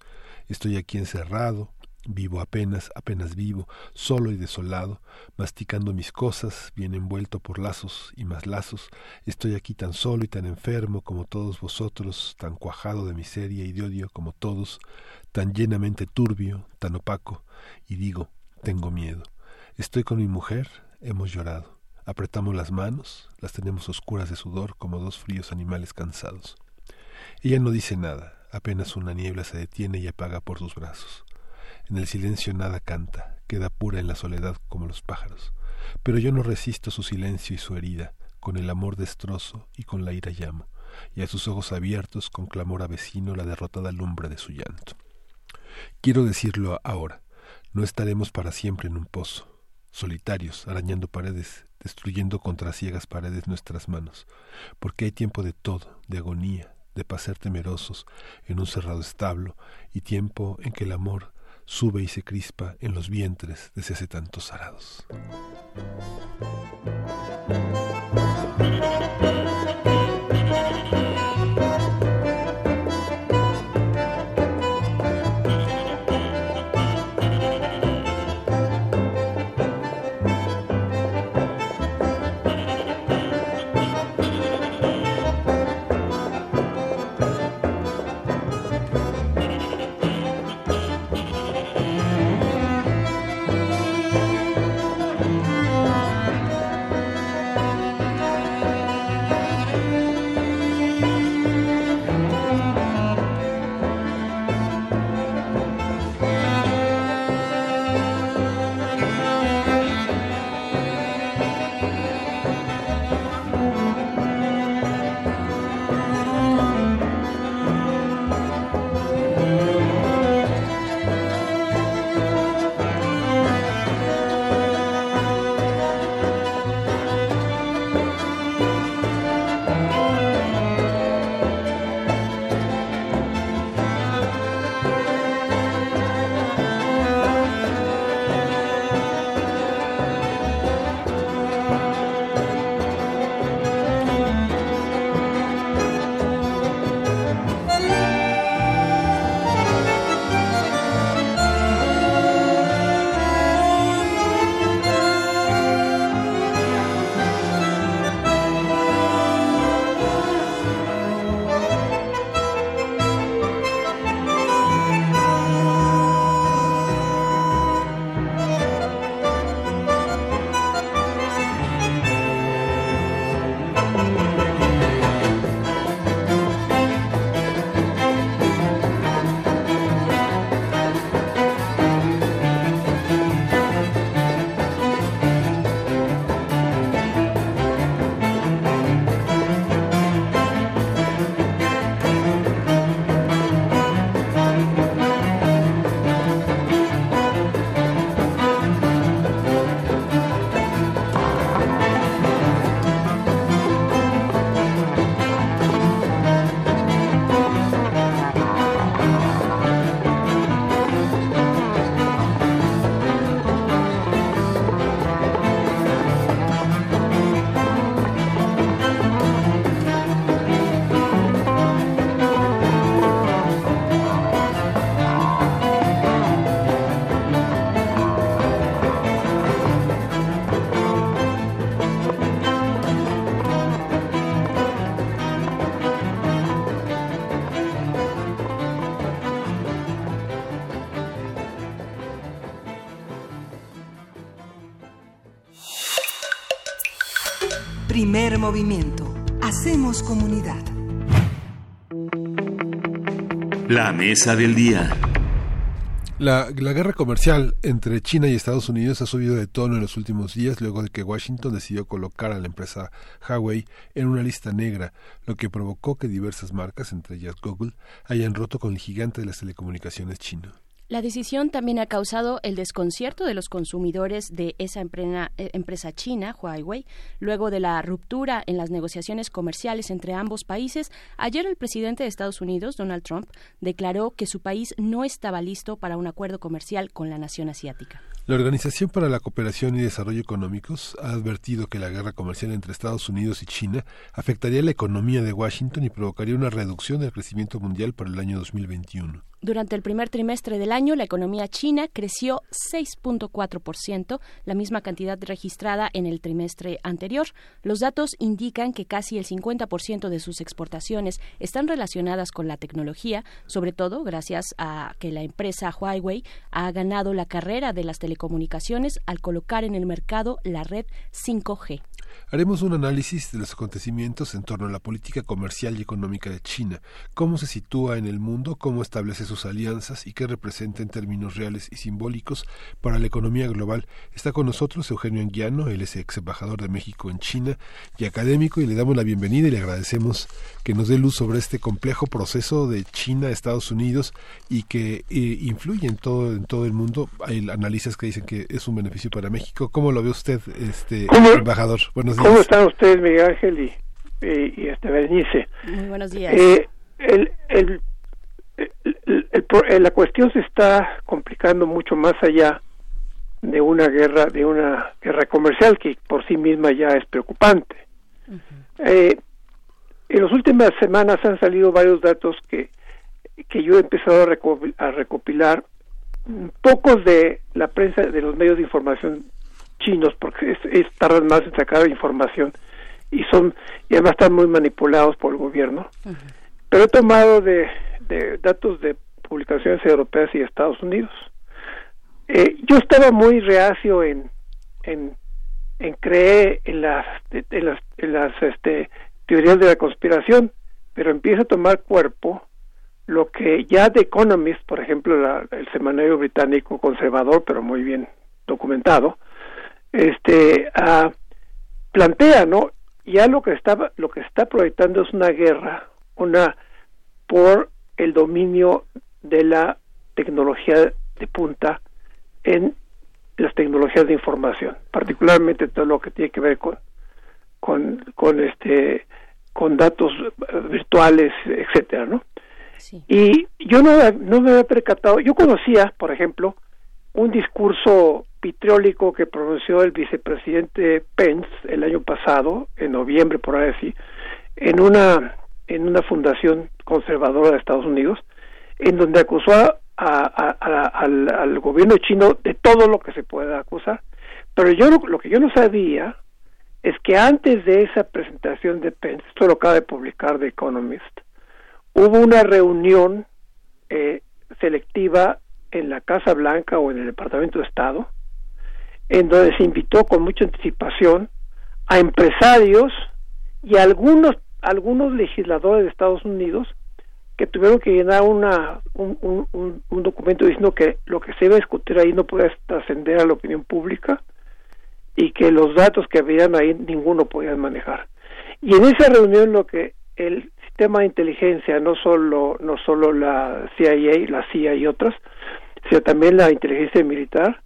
Estoy aquí encerrado, Vivo apenas, apenas vivo, solo y desolado, masticando mis cosas, bien envuelto por lazos y más lazos. Estoy aquí tan solo y tan enfermo como todos vosotros, tan cuajado de miseria y de odio como todos, tan llenamente turbio, tan opaco, y digo, tengo miedo. Estoy con mi mujer, hemos llorado. Apretamos las manos, las tenemos oscuras de sudor como dos fríos animales cansados. Ella no dice nada, apenas una niebla se detiene y apaga por sus brazos. En el silencio nada canta, queda pura en la soledad como los pájaros. pero yo no resisto su silencio y su herida, con el amor destrozo y con la ira llamo, y a sus ojos abiertos con clamor avecino la derrotada lumbre de su llanto. Quiero decirlo ahora, no estaremos para siempre en un pozo, solitarios, arañando paredes, destruyendo contra ciegas paredes nuestras manos, porque hay tiempo de todo, de agonía, de pasear temerosos en un cerrado establo, y tiempo en que el amor sube y se crispa en los vientres desde hace tantos arados. Primer movimiento. Hacemos comunidad. La mesa del día. La, la, guerra comercial entre China y Estados Unidos ha subido de tono en los últimos días luego de que Washington decidió colocar a la empresa Huawei en una lista negra, lo que provocó que diversas marcas, entre ellas Google, hayan roto con el gigante de las telecomunicaciones chino. La decisión también ha causado el desconcierto de los consumidores de esa eh, empresa china, Huawei, luego de la ruptura en las negociaciones comerciales entre ambos países. Ayer el presidente de Estados Unidos, Donald Trump, declaró que su país no estaba listo para un acuerdo comercial con la nación asiática. La Organización para la Cooperación y Desarrollo Económicos ha advertido que la guerra comercial entre Estados Unidos y China afectaría la economía de Washington y provocaría una reducción del crecimiento mundial para el año 2021. Durante el primer trimestre del año, la economía china creció 6.4%, la misma cantidad registrada en el trimestre anterior. Los datos indican que casi el 50% de sus exportaciones están relacionadas con la tecnología, sobre todo gracias a que la empresa Huawei ha ganado la carrera de las telecomunicaciones al colocar en el mercado la red 5G. Haremos un análisis de los acontecimientos en torno a la política comercial y económica de China, cómo se sitúa en el mundo, cómo establece sus alianzas y qué representa en términos reales y simbólicos para la economía global. Está con nosotros Eugenio Anguiano, él es ex embajador de México en China y académico, y le damos la bienvenida y le agradecemos que nos dé luz sobre este complejo proceso de China Estados Unidos y que eh, influye en todo, en todo el mundo. Hay analistas que dicen que es un beneficio para México. ¿Cómo lo ve usted, este embajador? Buenos días. ¿Cómo están ustedes, Miguel Ángel y, y, este Bernice? Muy buenos días. Eh, el, el, la cuestión se está complicando mucho más allá de una guerra, de una guerra comercial que por sí misma ya es preocupante. eh, en las últimas semanas han salido varios datos que, que yo he empezado a, a recopilar, pocos de la prensa, de los medios de información chinos porque es, tardan más en sacar información y son y además están muy manipulados por el gobierno. Pero he tomado de, de, datos de publicaciones europeas y Estados Unidos. Eh, yo estaba muy reacio en en, en creer en las en las, en las este, teorías de la conspiración pero empieza a tomar cuerpo lo que ya The Economist, por ejemplo, el semanario británico conservador, pero muy bien documentado, este plantea no ya lo que está lo que está proyectando es una guerra una por el dominio de la tecnología de punta en las tecnologías de información particularmente todo lo que tiene que ver con con, con este con datos virtuales etcétera no y yo no, no me había percatado yo conocía por ejemplo un discurso pitrólico que pronunció el vicepresidente Pence el año pasado, en noviembre por ahí así, en una en una fundación conservadora de Estados Unidos, en donde acusó a, al, al, gobierno chino de todo lo que se pueda acusar. Pero yo lo, que yo no sabía es que antes de esa presentación de Pence, esto lo acaba de publicar The Economist, hubo una reunión eh, selectiva en la Casa Blanca o en el Departamento de Estado, en donde se invitó con mucha anticipación a empresarios y algunos algunos legisladores de Estados Unidos que tuvieron que llenar una, un, documento diciendo que lo que se iba a discutir ahí no puede trascender a la opinión pública y que los datos que habían ahí ninguno podía manejar. Y en esa reunión lo que el sistema de inteligencia, no solo, no solo la CIA, la CIA y otras, sino también la inteligencia militar,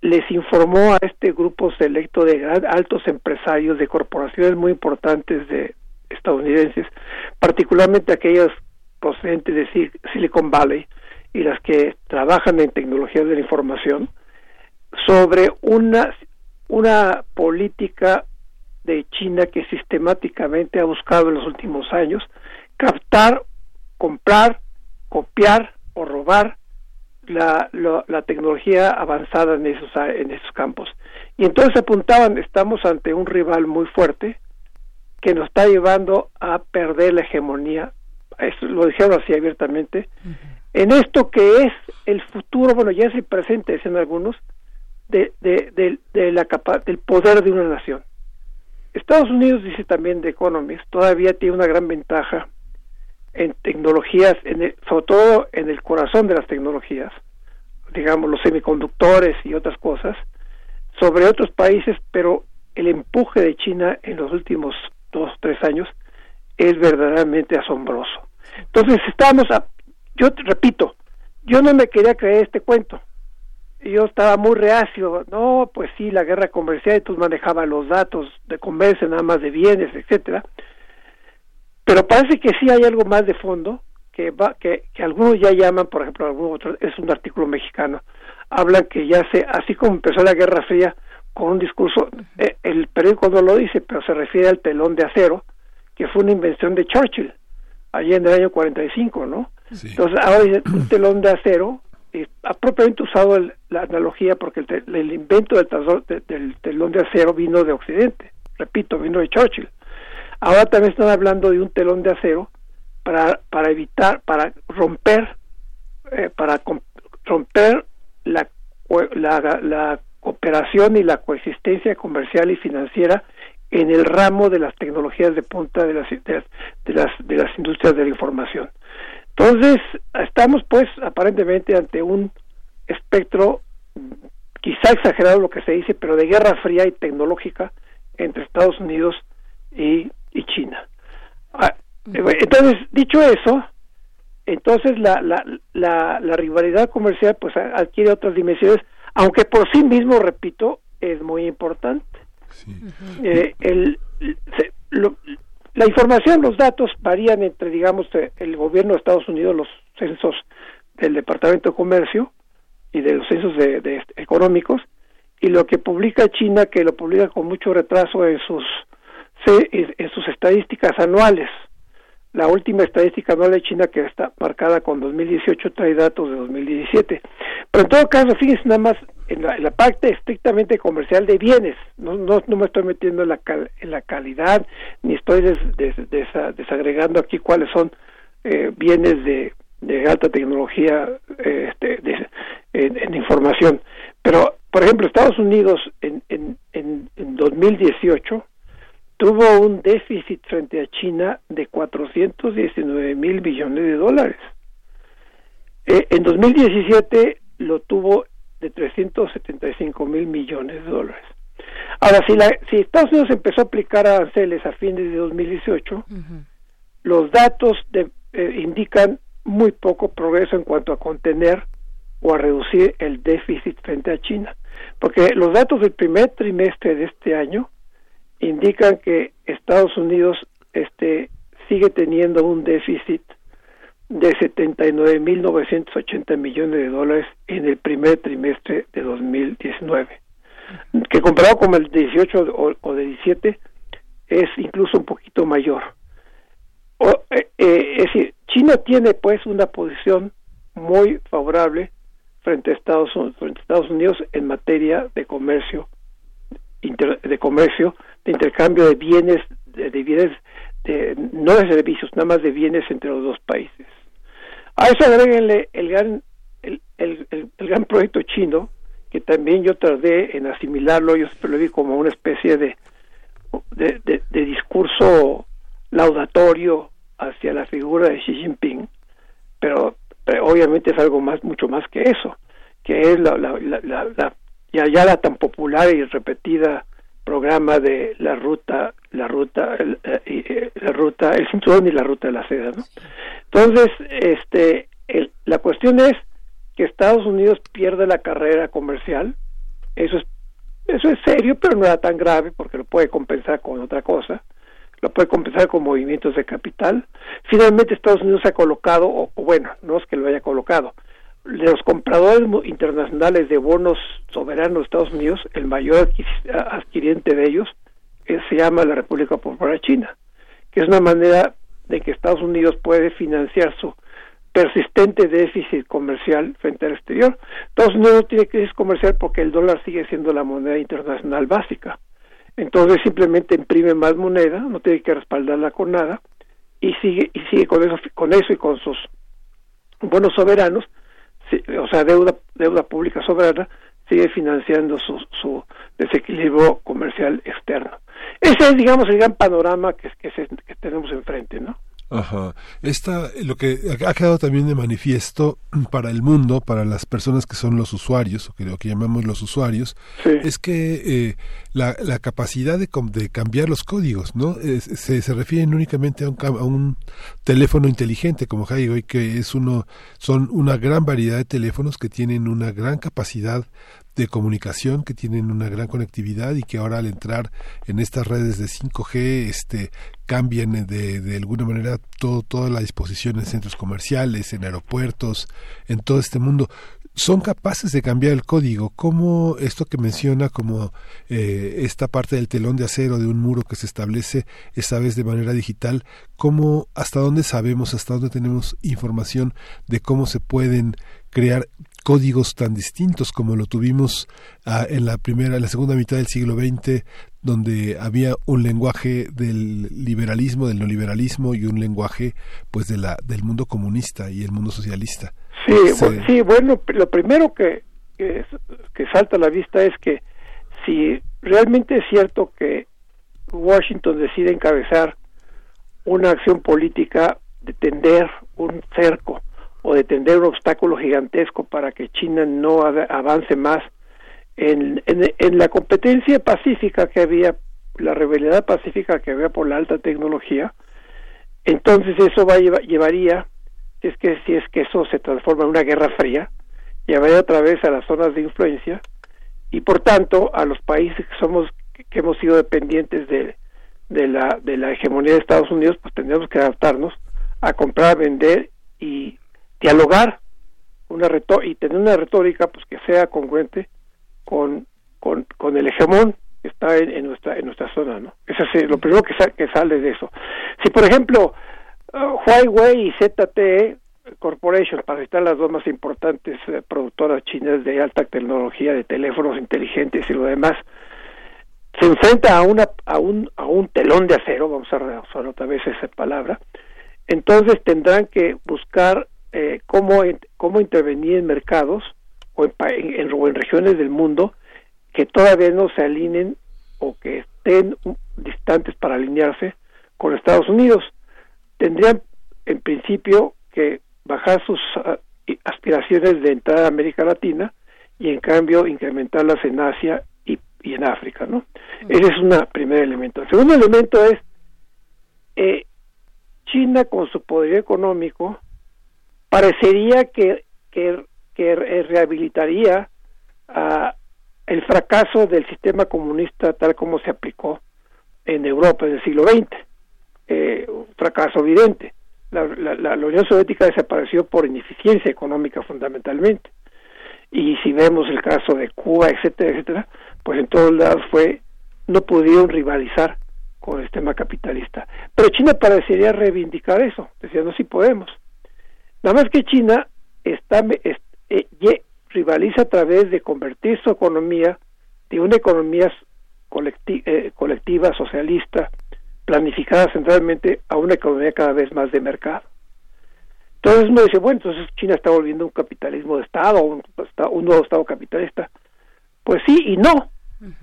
les informó a este grupo selecto de altos empresarios de corporaciones muy importantes de estadounidenses, particularmente aquellas procedentes de Silicon Valley y las que trabajan en tecnologías de la información, sobre una, una política de China que sistemáticamente ha buscado en los últimos años captar, comprar, copiar o robar la, la, tecnología avanzada en esos, en esos campos. Y entonces apuntaban, estamos ante un rival muy fuerte que nos está llevando a perder la hegemonía, eso lo dijeron así abiertamente, en esto que es el futuro, bueno, ya es el presente, dicen algunos, de, de, de, la capa del poder de una nación. Estados Unidos, dice también The Economist, todavía tiene una gran ventaja en tecnologías, en sobre todo en el corazón de las tecnologías, digamos los semiconductores y otras cosas, sobre otros países, pero el empuje de China en los últimos dos o tres años es verdaderamente asombroso. Entonces estamos, a, yo repito, yo no me quería creer este cuento. Yo estaba muy reacio, no, pues sí, la guerra comercial, y tú manejabas los datos de comercio, nada más de bienes, etcétera pero parece que sí hay algo más de fondo que va que, que algunos ya llaman por ejemplo algún otro es un artículo mexicano. Hablan que ya se así como empezó la Guerra Fría con un discurso eh, el periódico no lo dice pero se refiere al telón de acero que fue una invención de Churchill allí en el año 45 no entonces ahora dice un telón de acero y ha propiamente usado la analogía porque el, el invento del, del telón de acero vino de Occidente repito vino de Churchill Ahora también están hablando de un telón de acero para, para evitar, para romper, eh, para romper la, la la, cooperación y la coexistencia comercial y financiera en el ramo de las tecnologías de punta de las, de las, de las, industrias de la información. Entonces, estamos pues aparentemente ante un espectro quizá exagerado lo que se dice, pero de guerra fría y tecnológica entre Estados Unidos y, y China. Ah, entonces, dicho eso, entonces la, la, la, la, rivalidad comercial pues adquiere otras dimensiones, aunque por sí mismo, repito, es muy importante. Eh, el, la información, los datos varían entre, digamos, eh, el gobierno de Estados Unidos, los censos del Departamento de Comercio y de los censos de, económicos, y lo que publica China, que lo publica con mucho retraso en sus, en sus estadísticas anuales. La última estadística anual de China que está marcada con 2018 trae datos de 2017. Pero en todo caso, fíjense nada más en la, parte estrictamente comercial de bienes. No, no, no me estoy metiendo en la, en la calidad, ni estoy desagregando aquí cuáles son eh, bienes de, de alta tecnología eh, este, en, información. Pero, por ejemplo, Estados Unidos en, en, en, en 2018 tuvo un déficit frente a China de 419 mil millones de dólares. Eh, en 2017 lo tuvo de 375 mil millones de dólares. Ahora, si, la, si Estados Unidos empezó a aplicar aranceles a fines de 2018, los datos de, eh, indican muy poco progreso en cuanto a contener o a reducir el déficit frente a China. Porque los datos del primer trimestre de este año indican que Estados Unidos este sigue teniendo un déficit de 79.980 millones de dólares en el primer trimestre de 2019, que comparado con el 18 o, o de 17 es incluso un poquito mayor. Eh, eh, es decir, China tiene pues una posición muy favorable frente a Estados, frente a Estados Unidos en materia de comercio, de comercio de intercambio de bienes, de, bienes, de, no de servicios, nada más de bienes entre los dos países. A eso agréguenle el gran, el, el, el, gran proyecto chino, que también yo tardé en asimilarlo, yo lo vi como una especie de, de, de, discurso laudatorio hacia la figura de Xi Jinping, pero, obviamente es algo más, mucho más que eso, que es la, la, la, la ya, ya la tan popular y repetida programa de la ruta la ruta el, eh, eh, la ruta el cinturón y la ruta de la seda ¿no? entonces este la cuestión es que Estados Unidos pierde la carrera comercial. Eso es eso es serio pero no era tan grave porque lo puede compensar con otra cosa. Lo puede compensar con movimientos de capital. Finalmente Estados Unidos ha colocado o bueno no es que lo haya colocado los compradores internacionales de bonos soberanos de Estados Unidos, el mayor adquiriente de ellos se llama la República Popular China, que es una manera de que Estados Unidos puede financiar su persistente déficit comercial frente al exterior. Estados Unidos no tiene crisis comercial porque el dólar sigue siendo la moneda internacional básica. Entonces simplemente imprime más moneda, no tiene que respaldarla con nada y sigue y sigue con eso con eso y con sus bonos soberanos o sea, deuda, deuda pública soberana, sigue financiando su, su desequilibrio comercial externo. Ese es, digamos, el gran panorama que, que, que tenemos enfrente, ¿no? Ajá. Esta, lo que ha quedado también de manifiesto para el mundo, para las personas que son los usuarios, o que lo que llamamos los usuarios, es que eh, la, la, capacidad de, de, cambiar los códigos, ¿no? se, se refieren únicamente a un, a un teléfono inteligente como Highway, que es uno, son una gran variedad de teléfonos que tienen una gran capacidad de comunicación que tienen una gran conectividad y que ahora al entrar en estas redes de 5G este cambian de, de alguna manera todo, toda la disposición en centros comerciales, en aeropuertos, en todo este mundo son capaces de cambiar el código. ¿Cómo esto que menciona como eh, esta parte del telón de acero de un muro que se establece esta vez de manera digital, cómo hasta dónde sabemos, hasta dónde tenemos información de cómo se pueden crear códigos tan distintos como lo tuvimos ah, en la primera, en la segunda mitad del siglo XX, donde había un lenguaje del liberalismo, del neoliberalismo y un lenguaje pues de la del mundo comunista y el mundo socialista. Sí, sí, bueno, lo primero que que, que salta a la vista es que si realmente es cierto que Washington decide encabezar una acción política de tender un cerco o de tender un obstáculo gigantesco para que China no avance más en, en, la competencia pacífica que había, la rivalidad pacífica que había por la alta tecnología, entonces eso va llevaría, si es que si es que eso se transforma en una guerra fría, llevaría otra vez a las zonas de influencia y por tanto a los países que somos que hemos sido dependientes de, de la de la hegemonía de Estados Unidos, pues tendríamos que adaptarnos a comprar, vender y dialogar una y tener una retórica pues que sea congruente con, con, con el hegemón que está en, nuestra en nuestra zona no eso es lo primero que, que sale de eso. Si por ejemplo uh, Huawei y ZTE Corporation para citar las dos más importantes eh, productoras chinas de alta tecnología de teléfonos inteligentes y lo demás se enfrenta a una a un a un telón de acero vamos a usar otra vez esa palabra entonces tendrán que buscar eh, cómo, cómo intervenir en mercados o en, en, regiones del mundo que todavía no se alineen o que estén distantes para alinearse con Estados Unidos. Tendrían en principio que bajar sus ah, aspiraciones de entrar a América Latina y en cambio incrementarlas en Asia y, y en África, ¿no? Ese es un primer elemento. El segundo elemento es eh, China con su poder económico parecería que, que, rehabilitaría uh, el fracaso del sistema comunista tal como se aplicó en Europa en el siglo XX. Eh, un fracaso evidente. La, la, Unión Soviética desapareció por ineficiencia económica fundamentalmente. Y si vemos el caso de Cuba, etcétera, etcétera, pues en todos lados fue, no pudieron rivalizar con el sistema capitalista. Pero China parecería reivindicar eso, decía, no, si podemos. Nada más que China está, eh, rivaliza a través de convertir su economía de una economía eh, colectiva, socialista, planificada centralmente, a una economía cada vez más de mercado. Entonces uno dice, bueno, entonces China está volviendo un capitalismo de Estado, un, un nuevo Estado capitalista. Pues sí y no,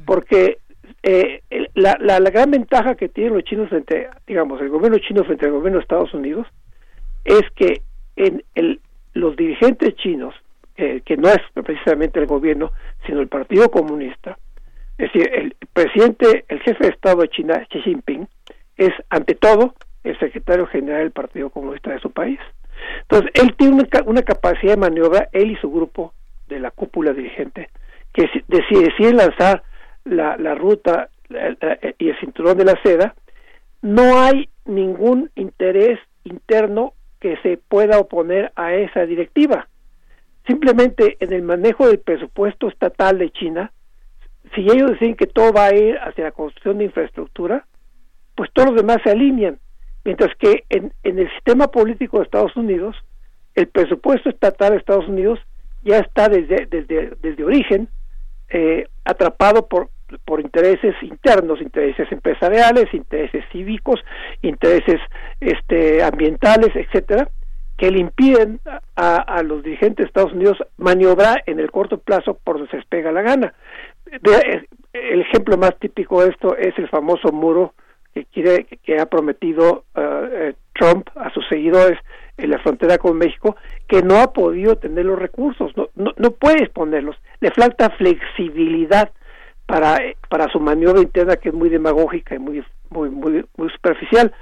porque eh, la, la, la, gran ventaja que tienen los chinos frente, digamos, el gobierno chino frente al gobierno de Estados Unidos es que en el, los dirigentes chinos, eh, que no es precisamente el gobierno, sino el Partido Comunista, es decir, el presidente, el jefe de Estado de China, Xi Jinping, es ante todo el secretario general del Partido Comunista de su país. Entonces, él tiene una, capacidad de maniobra, él y su grupo de la cúpula dirigente, que deciden lanzar la, la ruta y el cinturón de la seda, no hay ningún interés interno que se pueda oponer a esa directiva. Simplemente en el manejo del presupuesto estatal de China, si ellos dicen que todo va a ir hacia la construcción de infraestructura, pues todos los demás se alinean. Mientras que en, en el sistema político de Estados Unidos, el presupuesto estatal de Estados Unidos ya está desde, desde, desde origen eh, atrapado por, por intereses internos, intereses empresariales, intereses cívicos, intereses este, ambientales, etcétera, que le impiden a, a, los dirigentes de Estados Unidos maniobrar en el corto plazo por donde se les pega la gana. El ejemplo más típico de esto es el famoso muro que quiere que ha prometido uh, eh, Trump a sus seguidores en la frontera con México, que no ha podido tener los recursos, no, no, no puede exponerlos, le falta flexibilidad para, para su maniobra interna que es muy demagógica y muy, muy, muy, muy superficial.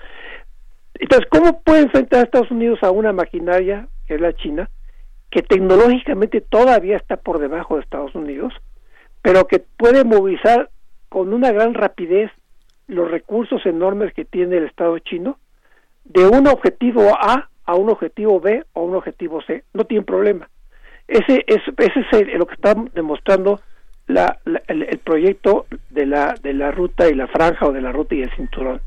Entonces, ¿cómo puede enfrentar a Estados Unidos a una maquinaria, que es la China, que tecnológicamente todavía está por debajo de Estados Unidos, pero que puede movilizar con una gran rapidez los recursos enormes que tiene el Estado chino de un objetivo A a un objetivo B o un objetivo C? No tiene problema. Ese es, ese es lo que está demostrando la, el, proyecto de la, de la ruta y la franja o de la ruta y el cinturón.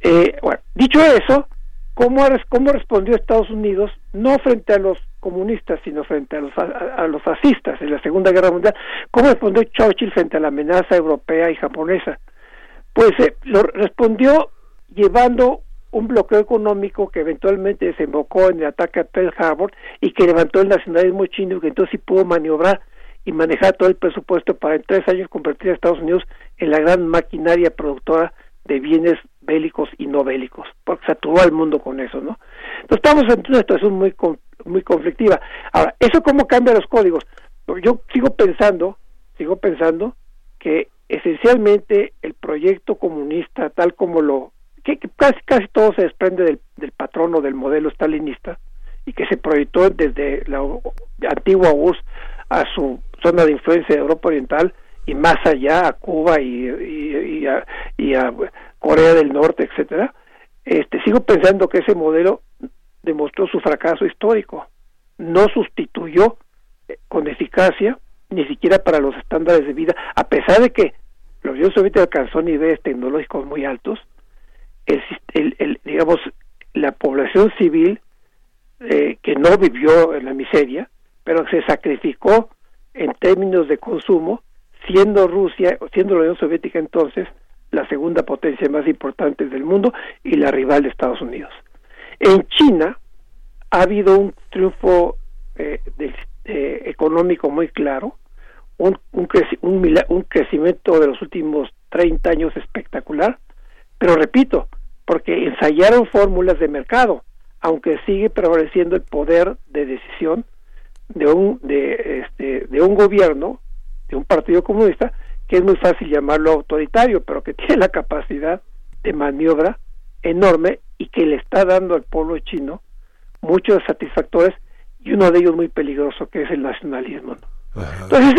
Eh, bueno, dicho eso, ¿cómo, ¿cómo respondió Estados Unidos no frente a los comunistas, sino frente a los, a, los fascistas en la Segunda Guerra Mundial? ¿Cómo respondió Churchill frente a la amenaza europea y japonesa? Pues eh, lo respondió llevando un bloqueo económico que eventualmente desembocó en el ataque a Pearl Harbor y que levantó el nacionalismo chino que entonces sí pudo maniobrar y manejar todo el presupuesto para en tres años convertir a Estados Unidos en la gran maquinaria productora de bienes bélicos y no bélicos, porque saturó al mundo con eso, ¿no? Entonces estamos en una situación muy muy conflictiva. Ahora, ¿eso cómo cambia los códigos? Yo sigo pensando, sigo pensando que esencialmente el proyecto comunista, tal como lo que, casi casi todo se desprende del, del patrono del modelo stalinista y que se proyectó desde la antigua URSS a su zona de influencia de Europa Oriental y más allá a Cuba y, a Corea del Norte, etcétera. Este, sigo pensando que ese modelo demostró su fracaso histórico. No sustituyó eh, con eficacia ni siquiera para los estándares de vida, a pesar de que la Unión Soviética alcanzó niveles tecnológicos muy altos, el, el, digamos, la población civil eh, que no vivió en la miseria, pero se sacrificó en términos de consumo, siendo Rusia, siendo la Unión Soviética entonces la segunda potencia más importante del mundo y la rival de Estados Unidos. En China ha habido un triunfo eh, económico muy claro, un, un, un, crecimiento de los últimos 30 años espectacular, pero repito, porque ensayaron fórmulas de mercado, aunque sigue prevaleciendo el poder de decisión de un de este de un gobierno de un partido comunista que es muy fácil llamarlo autoritario pero que tiene la capacidad de maniobra enorme y que le está dando al pueblo chino muchos satisfactores y uno de ellos muy peligroso que es el nacionalismo entonces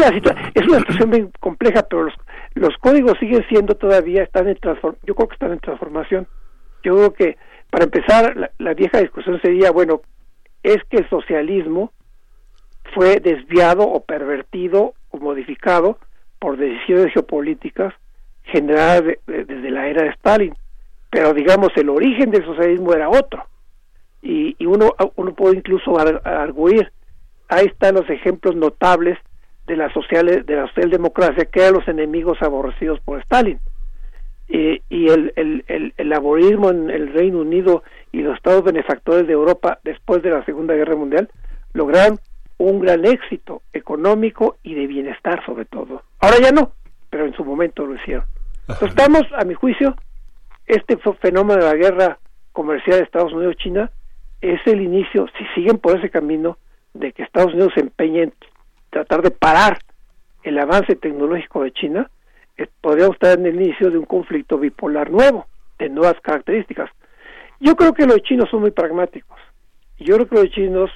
es una situación muy compleja pero los, los códigos siguen siendo todavía están en transform yo creo que están en transformación. Yo creo que para empezar la, la vieja discusión sería bueno es que el socialismo fue desviado o pervertido o modificado por decisiones geopolíticas generadas desde la era de Stalin. Pero digamos el origen del socialismo era otro. Y, y uno uno puede incluso arguir ahí están los ejemplos notables de la social de la socialdemocracia que eran los enemigos aborrecidos por Stalin. Y el, el, el, el, laborismo en el Reino Unido y los estados benefactores de Europa después de la Segunda Guerra Mundial lograron un gran éxito económico y de bienestar sobre todo. Ahora ya no, pero en su momento lo hicieron. estamos, a mi juicio, este fenómeno de la guerra comercial de Estados Unidos-China es el inicio, si siguen por ese camino, de que Estados Unidos se empeñe en tratar de parar el avance tecnológico de China, eh, podríamos estar en el inicio de un conflicto bipolar nuevo, de nuevas características. Yo creo que los chinos son muy pragmáticos. Yo creo que los chinos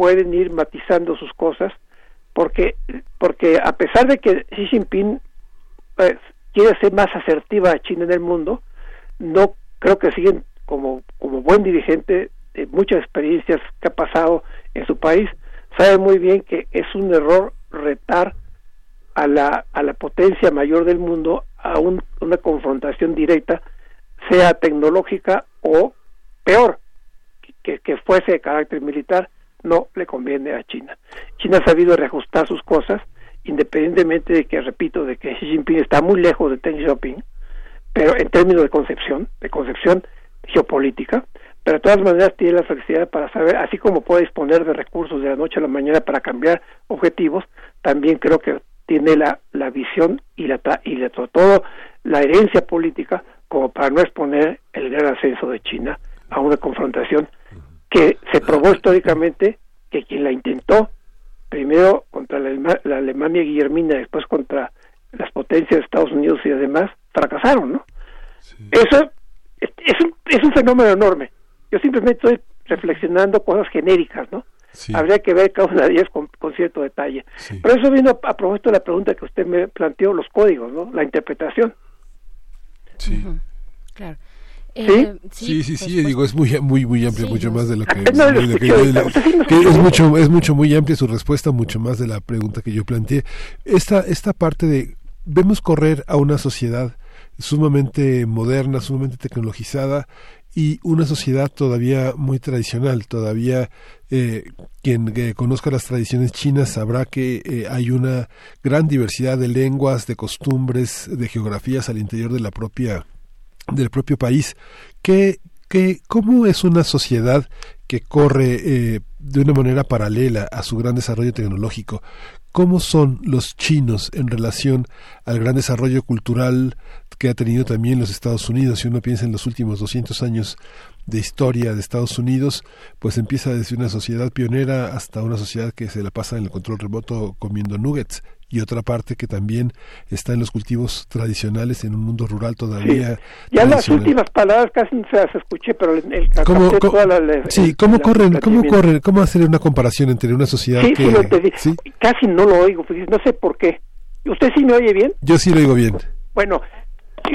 pueden ir matizando sus cosas, porque, porque a pesar de que Xi Jinping pues, quiere ser más asertiva a China en el mundo, no creo que siguen como, como buen dirigente de muchas experiencias que ha pasado en su país, sabe muy bien que es un error retar a la, a la potencia mayor del mundo a una confrontación directa, sea tecnológica o peor, que, que fuese de carácter militar, no le conviene a China. China ha sabido reajustar sus cosas, independientemente de que, repito, de que Xi Jinping está muy lejos de Deng Xiaoping, pero en términos de concepción, de concepción geopolítica, pero de todas maneras tiene la flexibilidad para saber, así como puede disponer de recursos de la noche a la mañana para cambiar objetivos, también creo que tiene la, la visión y la y la, todo la herencia política como para no exponer el gran ascenso de China a una confrontación que se probó históricamente que quien la intentó primero contra la, la Alemania guillermina después contra las potencias de Estados Unidos y demás fracasaron, ¿no? Eso es, un, es un fenómeno enorme. Yo simplemente estoy reflexionando cosas genéricas, ¿no? Habría que ver cada una de ellas con, cierto detalle. Pero eso vino a, propósito de la pregunta que usted me planteó, los códigos, ¿no? La interpretación. Sí. Claro. Eh, ¿Sí? sí, sí, digo, es muy, muy, muy amplia, mucho más de lo que, es mucho, es mucho, muy amplia su respuesta, mucho más de la pregunta que yo planteé. Esta, esta parte de, vemos correr a una sociedad sumamente moderna, sumamente tecnologizada y una sociedad todavía muy tradicional. Todavía eh, quien conozca las tradiciones chinas sabrá que eh, hay una gran diversidad de lenguas, de costumbres, de geografías al interior de la propia del propio país. ¿Qué, qué, ¿Cómo es una sociedad que corre eh, de una manera paralela a su gran desarrollo tecnológico? cómo son los chinos en relación al gran desarrollo cultural que ha tenido también los Estados Unidos. Si uno piensa en los últimos 200 años de historia de Estados Unidos, pues empieza desde una sociedad pionera hasta una sociedad que se la pasa en el control remoto comiendo nuggets y otra parte que también está en los cultivos tradicionales en un mundo rural todavía. Ya las últimas palabras casi no se las escuché, pero el, el ¿Cómo, cómo, sí, ¿cómo corren, cómo corren, cómo hacer una comparación entre una sociedad sí, que sí, lo entendí. casi no lo oigo, pues, no sé por qué. ¿Usted sí me oye bien? Yo sí lo oigo bien. Bueno,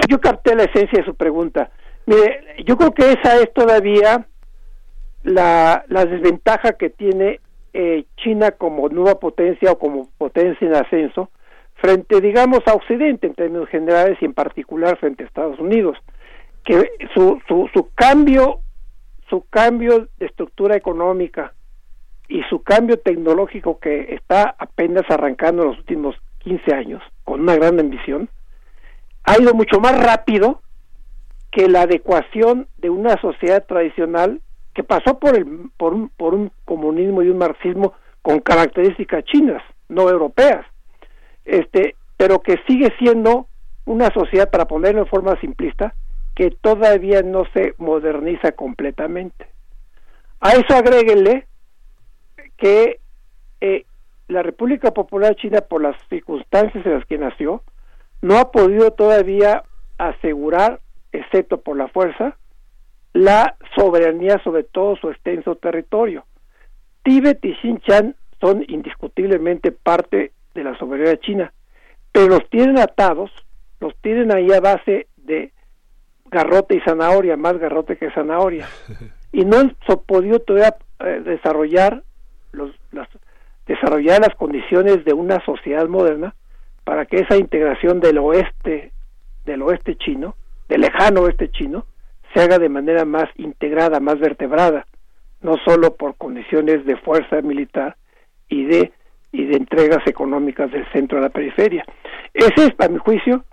yo capté la esencia de su pregunta. Mire, yo creo que esa es todavía la, la desventaja que tiene eh, China como nueva potencia o como potencia en ascenso frente, digamos, a Occidente en términos generales y en particular frente a Estados Unidos, que su, su, su cambio, su cambio de estructura económica y su cambio tecnológico que está apenas arrancando en los últimos 15 años, con una gran ambición, ha ido mucho más rápido que la adecuación de una sociedad tradicional que pasó por, el, por, un, por un comunismo y un marxismo con características chinas, no europeas, este, pero que sigue siendo una sociedad, para ponerlo en forma simplista, que todavía no se moderniza completamente. A eso agréguenle que eh, la República Popular China, por las circunstancias en las que nació, no ha podido todavía asegurar, excepto por la fuerza, la soberanía sobre todo su extenso territorio. Tíbet y Xinjiang son indiscutiblemente parte de la soberanía china, pero los tienen atados, los tienen ahí a base de garrote y zanahoria, más garrote que zanahoria, y no han podido todavía eh, desarrollar los, las, desarrollar las condiciones de una sociedad moderna para que esa integración del oeste, del oeste chino, del lejano oeste chino, se haga de manera más integrada, más vertebrada, no solo por condiciones de fuerza militar y de y de entregas económicas del centro a la periferia. Esa es, para mi juicio,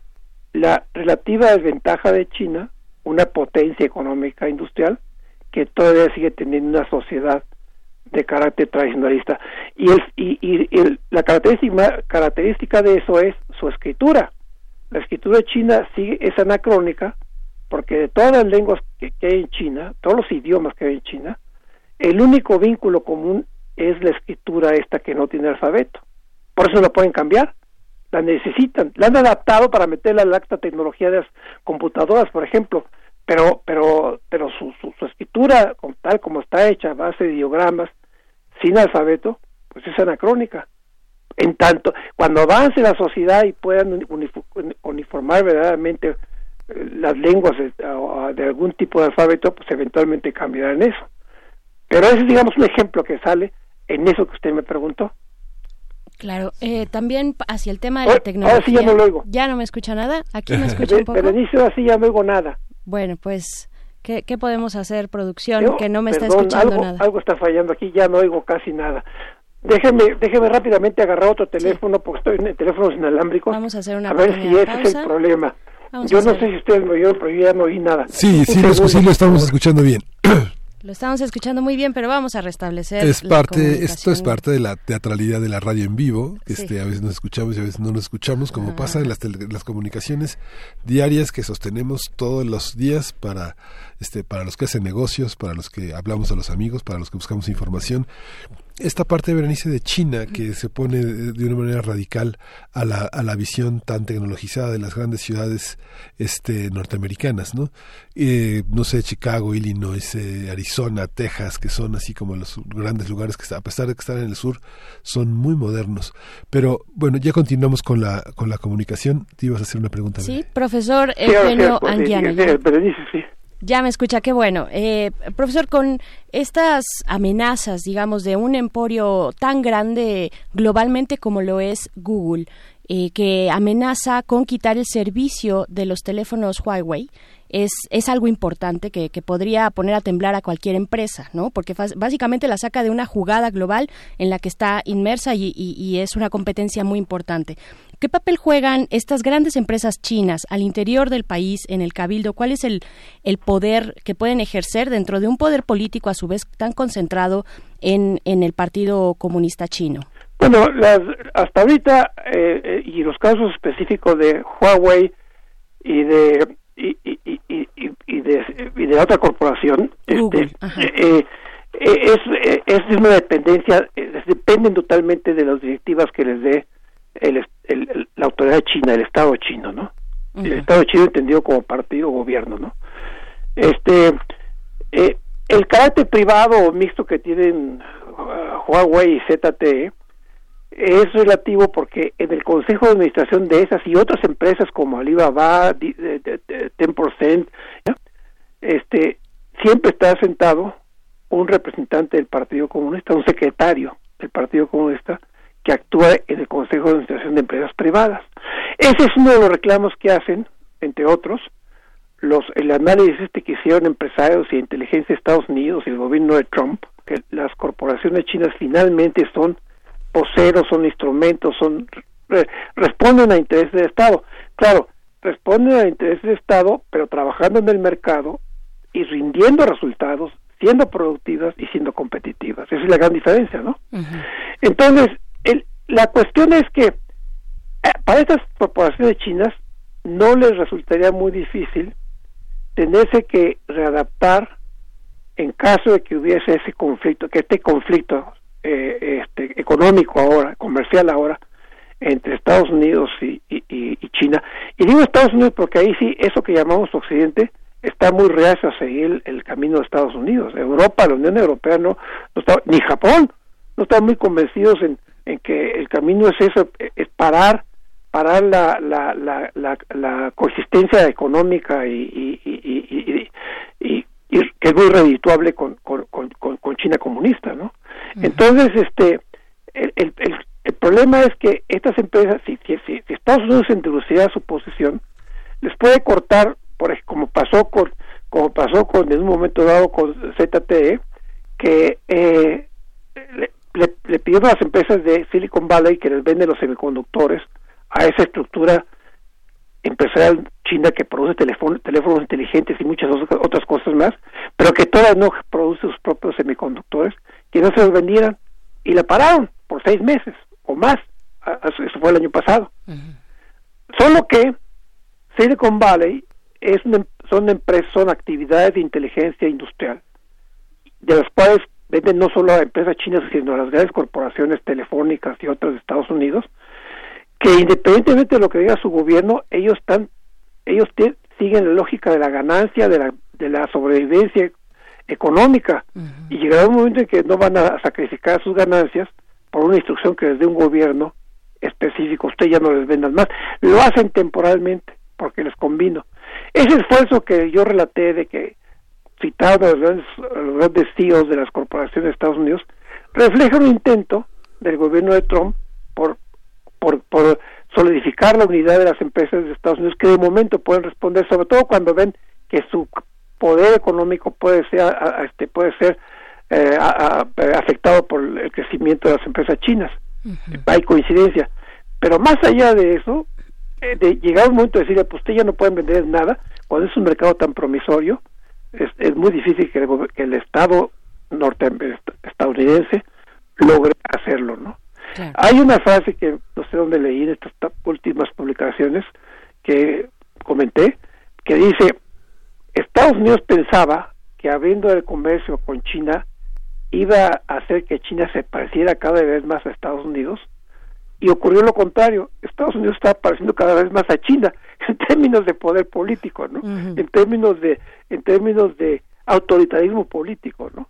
la relativa desventaja de China, una potencia económica industrial que todavía sigue teniendo una sociedad de carácter tradicionalista. Y, el, y, y la característica, característica de eso es su escritura. La escritura china sigue, es anacrónica porque de todas las lenguas que, hay en China, todos los idiomas que hay en China, el único vínculo común es la escritura esta que no tiene alfabeto. Por eso la pueden cambiar, la necesitan, la han adaptado para meterla a la alta tecnología de las computadoras, por ejemplo, pero pero pero su, escritura tal como está hecha a base de diogramas sin alfabeto pues es anacrónica en tanto cuando avance la sociedad y puedan uniformar verdaderamente las lenguas de, algún tipo de alfabeto, pues eventualmente cambiarán eso. Pero ese es, digamos, un ejemplo que sale en eso que usted me preguntó. Claro, eh, también hacia el tema de la tecnología. Ahora sí ya no lo oigo. ¿Ya no me escucha nada? ¿Aquí me escucha un poco? Pero así ya no oigo nada. Bueno, pues, ¿qué, qué podemos hacer, producción, que no me está escuchando algo, nada? Algo está fallando aquí, ya no oigo casi nada. Déjeme, déjeme rápidamente agarrar otro teléfono porque estoy en teléfonos inalámbricos. Vamos a hacer una A ver si ese es el problema yo no sé si ustedes me oyeron, pero yo ya no oí nada. Sí, sí, lo, sí lo estamos escuchando bien. Lo estamos escuchando muy bien, pero vamos a restablecer. Es parte, esto es parte de la teatralidad de la radio en vivo. Este, a veces nos escuchamos y a veces no nos escuchamos, como pasa en las, las comunicaciones diarias que sostenemos todos los días para, este, para los que hacen negocios, para los que hablamos a los amigos, para los que buscamos información esta parte de Berenice de China que se pone de una manera radical a la, a la visión tan tecnologizada de las grandes ciudades este norteamericanas no eh, no sé Chicago Illinois eh, Arizona Texas que son así como los grandes lugares que a pesar de que están en el sur son muy modernos. Pero bueno ya continuamos con la con la comunicación. Te ibas a hacer una pregunta sí profesor Eugenio Anguiano. Berenice sí ya me escucha, qué bueno. Eh, profesor, con estas amenazas, digamos, de un emporio tan grande globalmente como lo es Google, eh, que amenaza con quitar el servicio de los teléfonos Huawei, es, es algo importante que, que, podría poner a temblar a cualquier empresa, ¿no? Porque básicamente la saca de una jugada global en la que está inmersa y, y es una competencia muy importante. ¿Qué papel juegan estas grandes empresas chinas al interior del país, en el cabildo? ¿Cuál es el, el poder que pueden ejercer dentro de un poder político a su vez tan concentrado en, en el Partido Comunista Chino? Bueno, las, hasta ahorita, eh, eh, y los casos específicos de Huawei y de y, y, y, y de, y de otra corporación, este, eh, es, es una dependencia, dependen totalmente de las directivas que les dé el, la autoridad china, el Estado chino, ¿no? El Estado chino entendido como partido gobierno, ¿no? Este, el carácter privado o mixto que tienen uh, Huawei y ZTE es relativo porque en el consejo de administración de esas y otras empresas como Alibaba, 10%, este, siempre está sentado un representante del Partido Comunista, un secretario del Partido Comunista que actúa en el Consejo de Administración de Empresas Privadas. Ese es uno de los reclamos que hacen, entre otros, los el análisis este que hicieron empresarios y inteligencia de Estados Unidos y el gobierno de Trump, que las corporaciones chinas finalmente son poseros, son instrumentos, son responden a intereses del Estado. Claro, responden a intereses del Estado, pero trabajando en el mercado y rindiendo resultados, siendo productivas y siendo competitivas. Esa es la gran diferencia, ¿no? Entonces, la cuestión es que eh, para estas corporaciones chinas no les resultaría muy difícil tenerse que readaptar en caso de que hubiese ese conflicto, que este conflicto eh, este, económico ahora, comercial ahora, entre Estados Unidos y, China. Y digo Estados Unidos porque ahí sí, eso que llamamos Occidente está muy reacio a seguir el, camino de Estados Unidos. Europa, la Unión Europea, no, no está, ni Japón, no están muy convencidos en, en que el camino es eso, es parar parar la, la, la, la, la coexistencia económica y, y, y, que es muy redituable con, con, con, con China comunista, ¿no? Entonces, este, el, el, el, problema es que estas empresas, si, si, si Estados Unidos introduciera su posición, les puede cortar, por como pasó con, como pasó con en un momento dado con ZTE, que eh, le, le, le pidieron a las empresas de Silicon Valley que les venden los semiconductores a esa estructura empresarial china que produce teléfonos, teléfonos inteligentes y muchas otras cosas más, pero que todas no produce sus propios semiconductores, que no se los vendieran y la pararon por seis meses o más. Eso fue el año pasado. Solo que Silicon Valley es son empresas, son actividades de inteligencia industrial, de las cuales venden no solo a empresas chinas, sino a las grandes corporaciones telefónicas y otras de Estados Unidos, que independientemente de lo que diga su gobierno, ellos están, ellos siguen la lógica de la ganancia, de la, de la sobrevivencia económica, y llegará un momento en que no van a sacrificar sus ganancias por una instrucción que les dé un gobierno específico, usted ya no les vendan más, lo hacen temporalmente porque les convino. Ese esfuerzo que yo relaté de que citaron a los grandes, a los grandes CEOs de las corporaciones de Estados Unidos, refleja un intento del gobierno de Trump por por, por solidificar la unidad de las empresas de Estados Unidos que de momento pueden responder, sobre todo cuando ven que su poder económico puede ser, este, puede ser eh, afectado por el crecimiento de las empresas chinas. Hay coincidencia. Pero más allá de eso, eh, de llegar un momento de decir, pues usted ya no pueden vender nada, cuando es un mercado tan promisorio, es, es muy difícil que el, que el Estado norte, estadounidense logre hacerlo, ¿no? Hay una frase que no sé dónde leí en estas últimas publicaciones que comenté, que dice, Estados Unidos pensaba que abriendo el comercio con China iba a hacer que China se pareciera cada vez más a Estados Unidos y ocurrió lo contrario. Estados Unidos está pareciendo cada vez más a China en términos de poder político, ¿no? En términos de en términos de autoritarismo político, ¿no?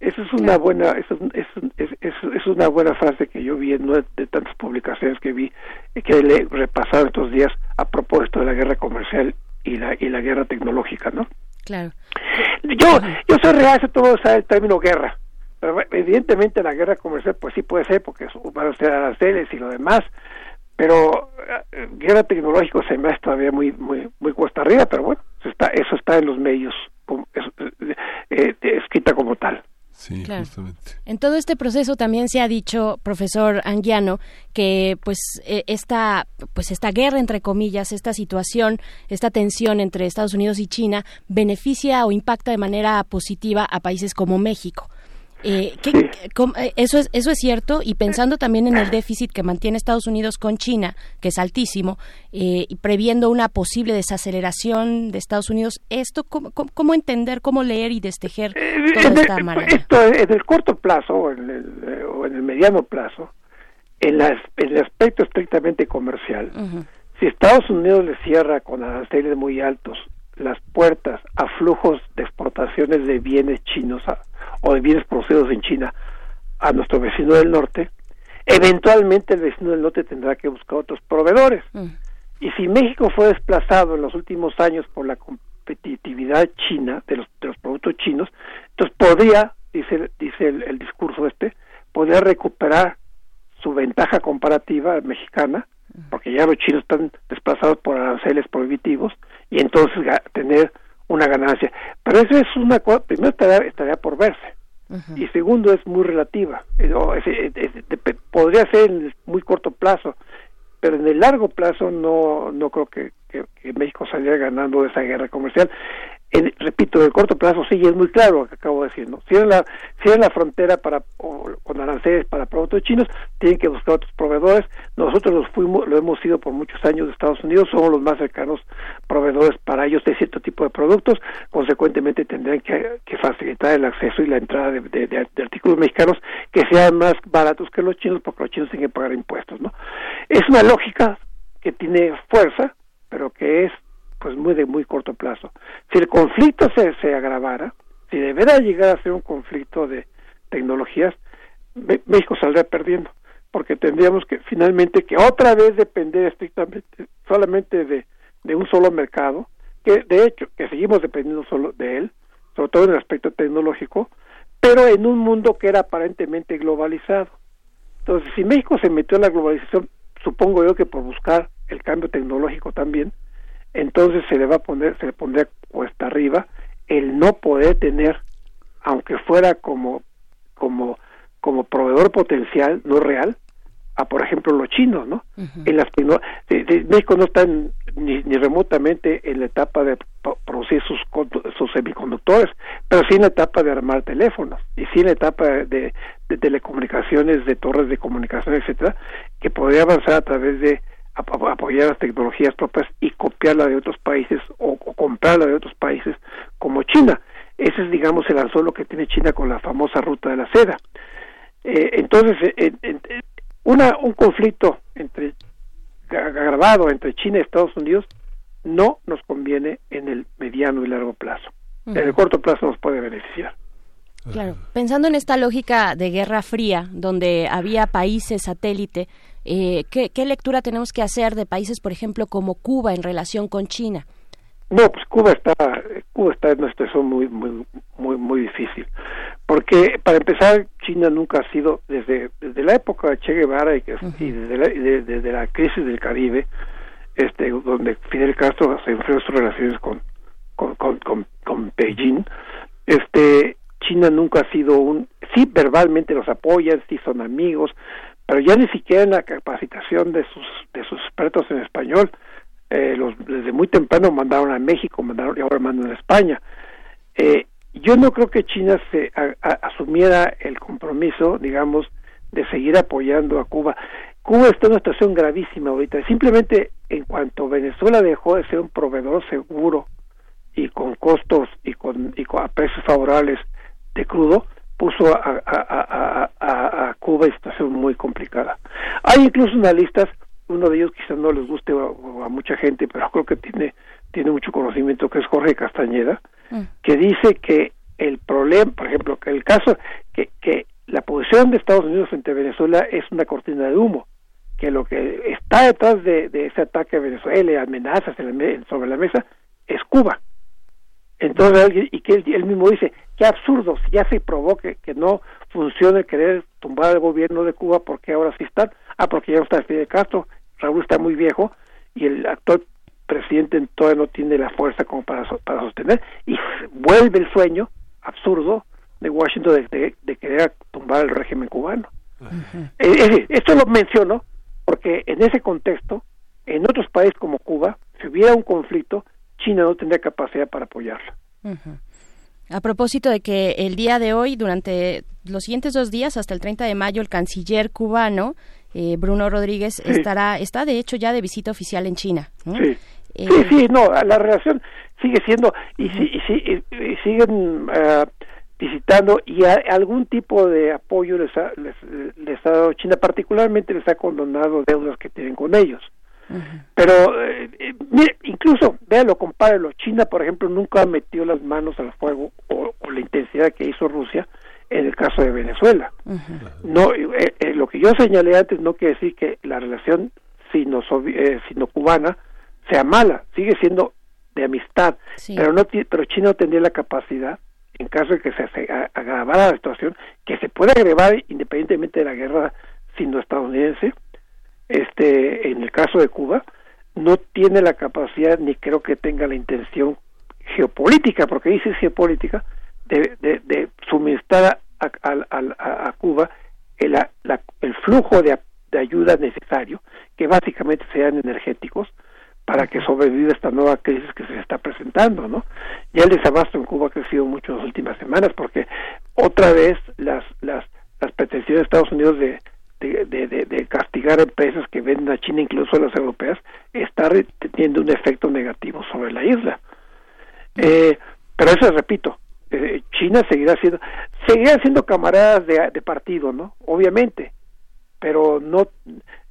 Esa es una buena, eso es, es, es, una buena frase que yo vi en una de tantas publicaciones que vi que le he repasado estos días a propósito de la guerra comercial y la y la guerra tecnológica, ¿no? Claro. Yo yo soy real a todo el término guerra. Pero evidentemente la guerra comercial pues sí puede ser porque van a ser aranceles y lo demás, pero eh, guerra tecnológica se me hace todavía muy muy muy cuesta arriba, pero bueno, eso está eso está en los medios eh, eh, escrita como tal. Sí, justamente. En todo este proceso también se ha dicho, profesor Anguiano, que pues e, esta, pues esta guerra entre comillas, esta situación, esta tensión entre Estados Unidos y China beneficia o impacta de manera positiva a países como México. Eh, eh, eso, es, eso es cierto y pensando también en el déficit que mantiene Estados Unidos con China, que es altísimo, eh, y previendo una posible desaceleración de Estados Unidos, ¿esto cómo, cómo, entender, cómo leer y destejer toda esta Esto en el corto plazo o en el, mediano plazo, en, el aspecto estrictamente comercial, si Estados Unidos le cierra con aranceles muy altos las puertas a flujos de exportaciones de bienes chinos o de bienes producidos en China a nuestro vecino del norte, eventualmente el vecino del norte tendrá que buscar otros proveedores. Mm. Y si México fue desplazado en los últimos años por la competitividad china, de los, de los productos chinos, entonces podría, dice, dice el, el discurso este, podría recuperar su ventaja comparativa mexicana, porque ya los chinos están desplazados por aranceles prohibitivos, y entonces tener una ganancia. Pero eso es una cosa, primero estaría, por verse. Y segundo, es muy relativa. Eh, podría ser en muy corto plazo, pero en el largo plazo no, no creo que, que México saliera ganando de esa guerra comercial repito, el corto plazo sí, es muy claro lo que acabo de decir, ¿no? Si la, si la frontera para, con aranceles para productos chinos, tienen que buscar otros proveedores. Nosotros los fuimos, lo hemos sido por muchos años de Estados Unidos, somos los más cercanos proveedores para ellos de cierto tipo de productos, consecuentemente tendrán que, facilitar el acceso y la entrada de, artículos mexicanos que sean más baratos que los chinos, porque los chinos tienen que pagar impuestos, ¿no? Es una lógica que tiene fuerza, pero que es pues muy de muy corto plazo. Si el conflicto se, se agravara, si deberá llegar a ser un conflicto de tecnologías, México saldrá perdiendo, porque tendríamos que finalmente que otra vez depender estrictamente solamente de, de un solo mercado, que de hecho que seguimos dependiendo solo de él, sobre todo en el aspecto tecnológico, pero en un mundo que era aparentemente globalizado. Entonces, si México se metió en la globalización, supongo yo que por buscar el cambio tecnológico también, entonces se le va a poner, se le pondría cuesta arriba el no poder tener, aunque fuera como, como, como proveedor potencial, no real, a por ejemplo los chinos, ¿no? En las México no está ni, ni, remotamente en la etapa de producir sus, sus semiconductores, pero sí en la etapa de armar teléfonos y sí en la etapa de, de telecomunicaciones, de torres de comunicación, etcétera, que podría avanzar a través de apoyar las tecnologías propias y copiarla de otros países o, comprarla de otros países como China. Ese es, digamos, el anzuelo que tiene China con la famosa ruta de la seda. Eh, entonces, eh, una, un conflicto entre agravado entre China y Estados Unidos no nos conviene en el mediano y largo plazo. En el corto plazo nos puede beneficiar. Claro, pensando en esta lógica de guerra fría, donde había países satélite eh, ¿qué, lectura tenemos que hacer de países, por ejemplo, como Cuba en relación con China? No, pues Cuba está, Cuba está en una situación muy, muy, muy, muy difícil, porque para empezar China nunca ha sido desde desde la época de Che Guevara y, que, desde, la, desde la crisis del Caribe, este, donde Fidel Castro se enfrió sus relaciones con con, con, con, Beijing, este, China nunca ha sido un, sí verbalmente los apoyan, sí son amigos, pero ya ni siquiera en la capacitación de sus de sus expertos en español eh, los desde muy temprano mandaron a México mandaron y ahora mandan a España. Eh, yo no creo que China se asumiera el compromiso digamos de seguir apoyando a Cuba. Cuba está en una situación gravísima ahorita. Simplemente en cuanto Venezuela dejó de ser un proveedor seguro y con costos y con, y con a precios favorables de crudo puso a, a, a, a, Cuba en situación muy complicada. Hay incluso analistas, uno de ellos quizás no les guste a, mucha gente, pero creo que tiene, tiene mucho conocimiento, que es Jorge Castañeda, mm. que dice que el problema, por ejemplo, que el caso, que, que la posición de Estados Unidos frente a Venezuela es una cortina de humo, que lo que está detrás de, de ese ataque a Venezuela y amenazas sobre la mesa es Cuba. Entonces, y que él, mismo dice, qué absurdo, si ya se probó que, no funciona querer tumbar el gobierno de Cuba, porque ahora sí están? Ah, porque ya no está Fidel Castro, Raúl está muy viejo y el actual presidente todavía no tiene la fuerza como para, para sostener y vuelve el sueño absurdo de Washington de, querer tumbar el régimen cubano. Eh, esto lo menciono porque en ese contexto, en otros países como Cuba, si hubiera un conflicto, China no tendría capacidad para apoyarla. A propósito de que el día de hoy, durante los siguientes dos días, hasta el 30 de mayo, el canciller cubano eh, Bruno Rodríguez estará, está de hecho ya de visita oficial en China. Sí. sí, sí, no, la relación sigue siendo y, y, siguen uh, visitando y algún tipo de apoyo les ha, les, ha dado China, particularmente les ha condonado deudas que tienen con ellos. Pero, eh, eh, mire, incluso, véalo, compárelo. China, por ejemplo, nunca metió las manos al fuego o, la intensidad que hizo Rusia en el caso de Venezuela. No, eh, lo que yo señalé antes no quiere decir que la relación sino, sino cubana sea mala, sigue siendo de amistad, pero no pero China no tendría la capacidad en caso de que se agravara la situación, que se puede agravar independientemente de la guerra sino-estadounidense, este, en el caso de Cuba, no tiene la capacidad ni creo que tenga la intención geopolítica, porque dice geopolítica, de, de, suministrar a, a, Cuba el, el flujo de, de, ayuda necesario, que básicamente sean energéticos, para que sobreviva esta nueva crisis que se está presentando, ¿no? Ya el desabasto en Cuba ha crecido mucho en las últimas semanas porque otra vez las las las pretensiones de Estados Unidos de de, de, castigar empresas que venden a China, incluso a las europeas, está teniendo un efecto negativo sobre la isla. Eh, pero eso repito, eh, China seguirá siendo, seguirá siendo camaradas de, de partido, ¿no? Obviamente, pero no,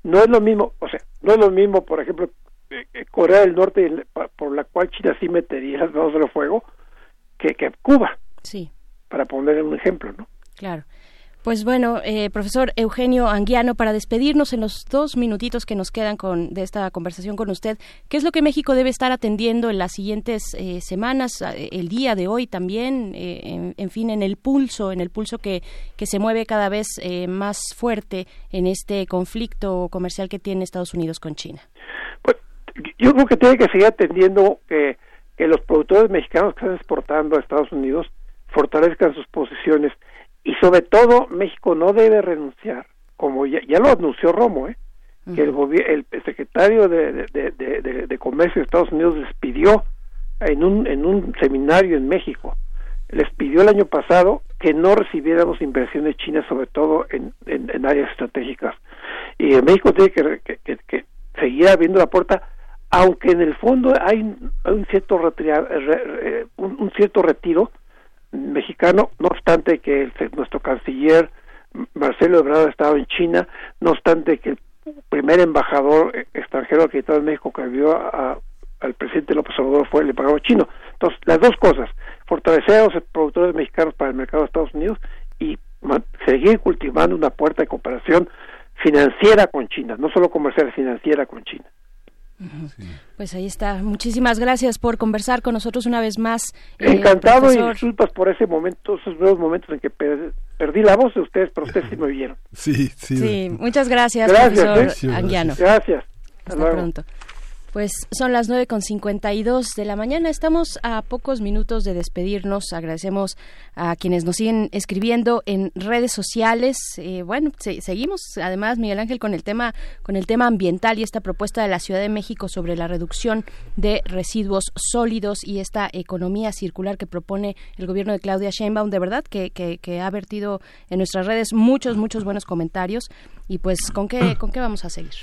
no es lo mismo, o sea, no es lo mismo, por ejemplo, eh, Corea del Norte, por la cual China sí metería las manos de fuego, que, que Cuba. Sí. Para poner un ejemplo, ¿no? Claro. Pues bueno, eh, profesor Eugenio Anguiano, para despedirnos en los dos minutitos que nos quedan con, de esta conversación con usted, ¿qué es lo que México debe estar atendiendo en las siguientes eh, semanas, el día de hoy también, en, fin, en el pulso, en el pulso que, que se mueve cada vez más fuerte en este conflicto comercial que tiene Estados Unidos con China? yo creo que tiene que seguir atendiendo que los productores mexicanos que están exportando a Estados Unidos fortalezcan sus posiciones y sobre todo México no debe renunciar, como ya, ya lo anunció Romo, ¿eh? que el, el secretario de, de, de, de, Comercio de Estados Unidos les pidió en un, en un seminario en México, les pidió el año pasado que no recibiéramos inversiones chinas, sobre todo en, en, áreas estratégicas. Y México tiene que, que, que seguir abriendo la puerta aunque en el fondo hay un cierto un, cierto retiro mexicano, no obstante que nuestro canciller Marcelo Ebrard ha estado en China, no obstante que el primer embajador extranjero acreditado en México que vio al presidente López Obrador fue el embajador chino. Entonces, las dos cosas, fortalecer a los productores mexicanos para el mercado de Estados Unidos y seguir cultivando una puerta de cooperación financiera con China, no solo comercial, financiera con China. Pues ahí está. Muchísimas gracias por conversar con nosotros una vez más. Eh, Encantado y disculpas por ese momento, esos nuevos momentos en que perdí la voz de ustedes, pero ustedes sí me oyeron. Sí, sí. Sí, muchas gracias, profesor Anguiano. Gracias. Hasta, pronto. Pues son las nueve con dos de la mañana. Estamos a pocos minutos de despedirnos. Agradecemos a quienes nos siguen escribiendo en redes sociales. Eh, bueno, seguimos además, Miguel Ángel, con el tema con el tema ambiental y esta propuesta de la Ciudad de México sobre la reducción de residuos sólidos y esta economía circular que propone el gobierno de Claudia Sheinbaum. De verdad que, que, ha vertido en nuestras redes muchos, muchos buenos comentarios. Y pues, ¿con qué, con qué vamos a seguir?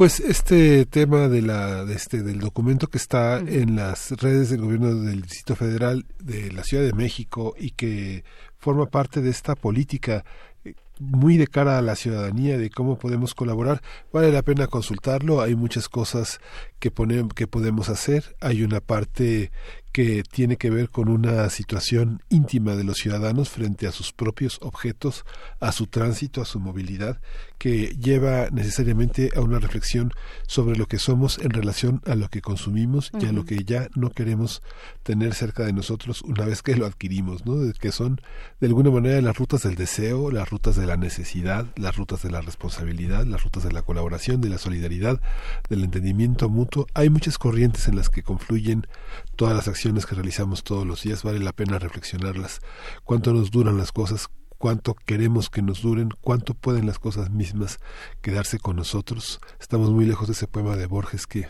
Pues este tema de la de este del documento que está en las redes del gobierno del Distrito Federal de la Ciudad de México y que forma parte de esta política eh, muy de cara a la ciudadanía de cómo podemos colaborar vale la pena consultarlo. Hay muchas cosas que ponemos que podemos hacer. Hay una parte que tiene que ver con una situación íntima de los ciudadanos frente a sus propios objetos, a su tránsito, a su movilidad, que lleva necesariamente a una reflexión sobre lo que somos en relación a lo que consumimos y a lo que ya no queremos tener cerca de nosotros una vez que lo adquirimos, ¿no? que son de alguna manera las rutas del deseo, las rutas de la necesidad, las rutas de la responsabilidad, las rutas de la colaboración, de la solidaridad, del entendimiento mutuo. Hay muchas corrientes en las que confluyen todas las acciones que realizamos todos los días, vale la pena reflexionarlas. ¿Cuánto nos duran las cosas? ¿Cuánto queremos que nos duren? ¿Cuánto pueden las cosas mismas quedarse con nosotros? Estamos muy lejos de ese poema de Borges que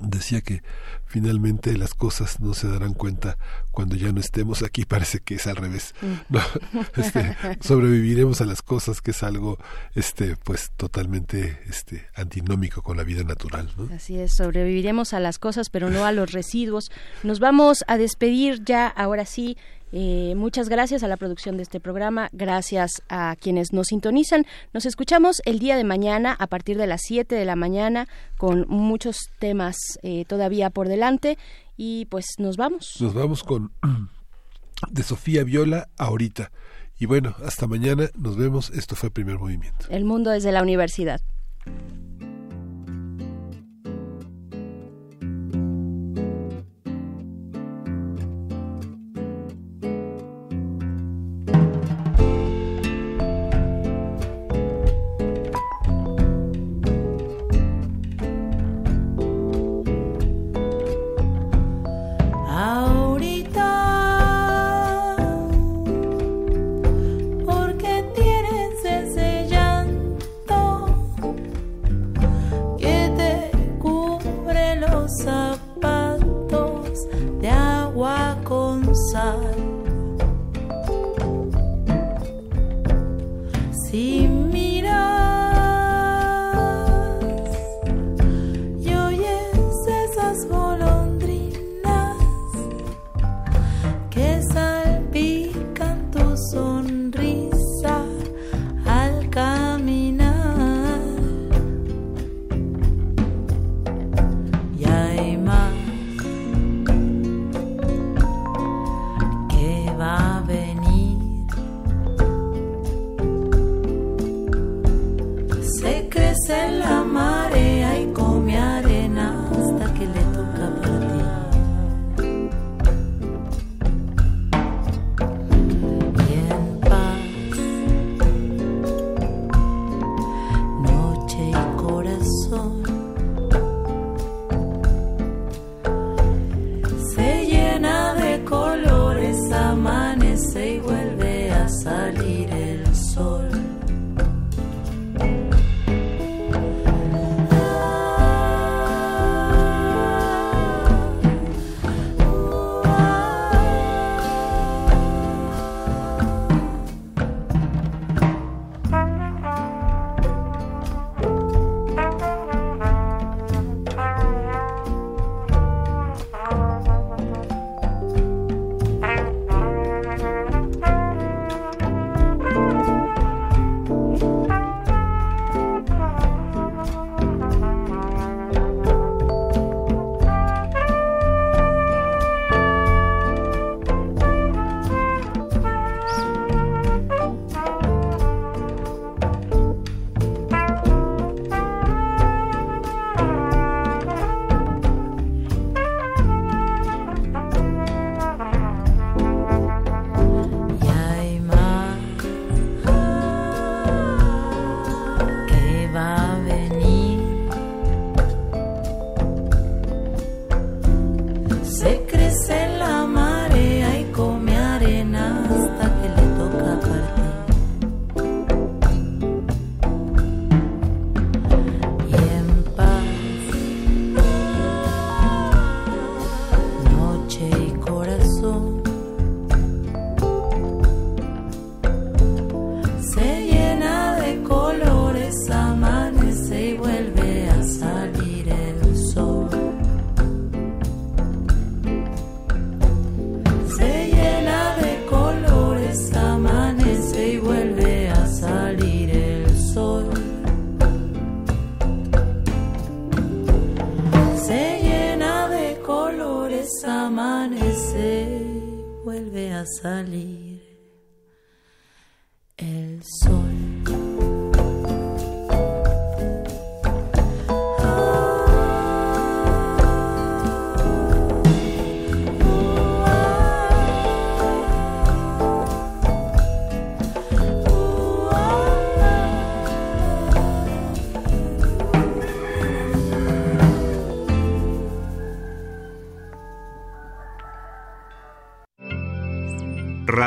decía que finalmente las cosas no se darán cuenta cuando ya no estemos aquí parece que es al revés mm. no, este, sobreviviremos a las cosas que es algo este pues totalmente este antinómico con la vida natural ¿no? así es sobreviviremos a las cosas pero no a los residuos nos vamos a despedir ya ahora sí eh, muchas gracias a la producción de este programa, gracias a quienes nos sintonizan. Nos escuchamos el día de mañana a partir de las 7 de la mañana con muchos temas eh, todavía por delante y pues nos vamos. Nos vamos con de Sofía Viola ahorita. Y bueno, hasta mañana, nos vemos. Esto fue Primer Movimiento. El mundo desde la universidad.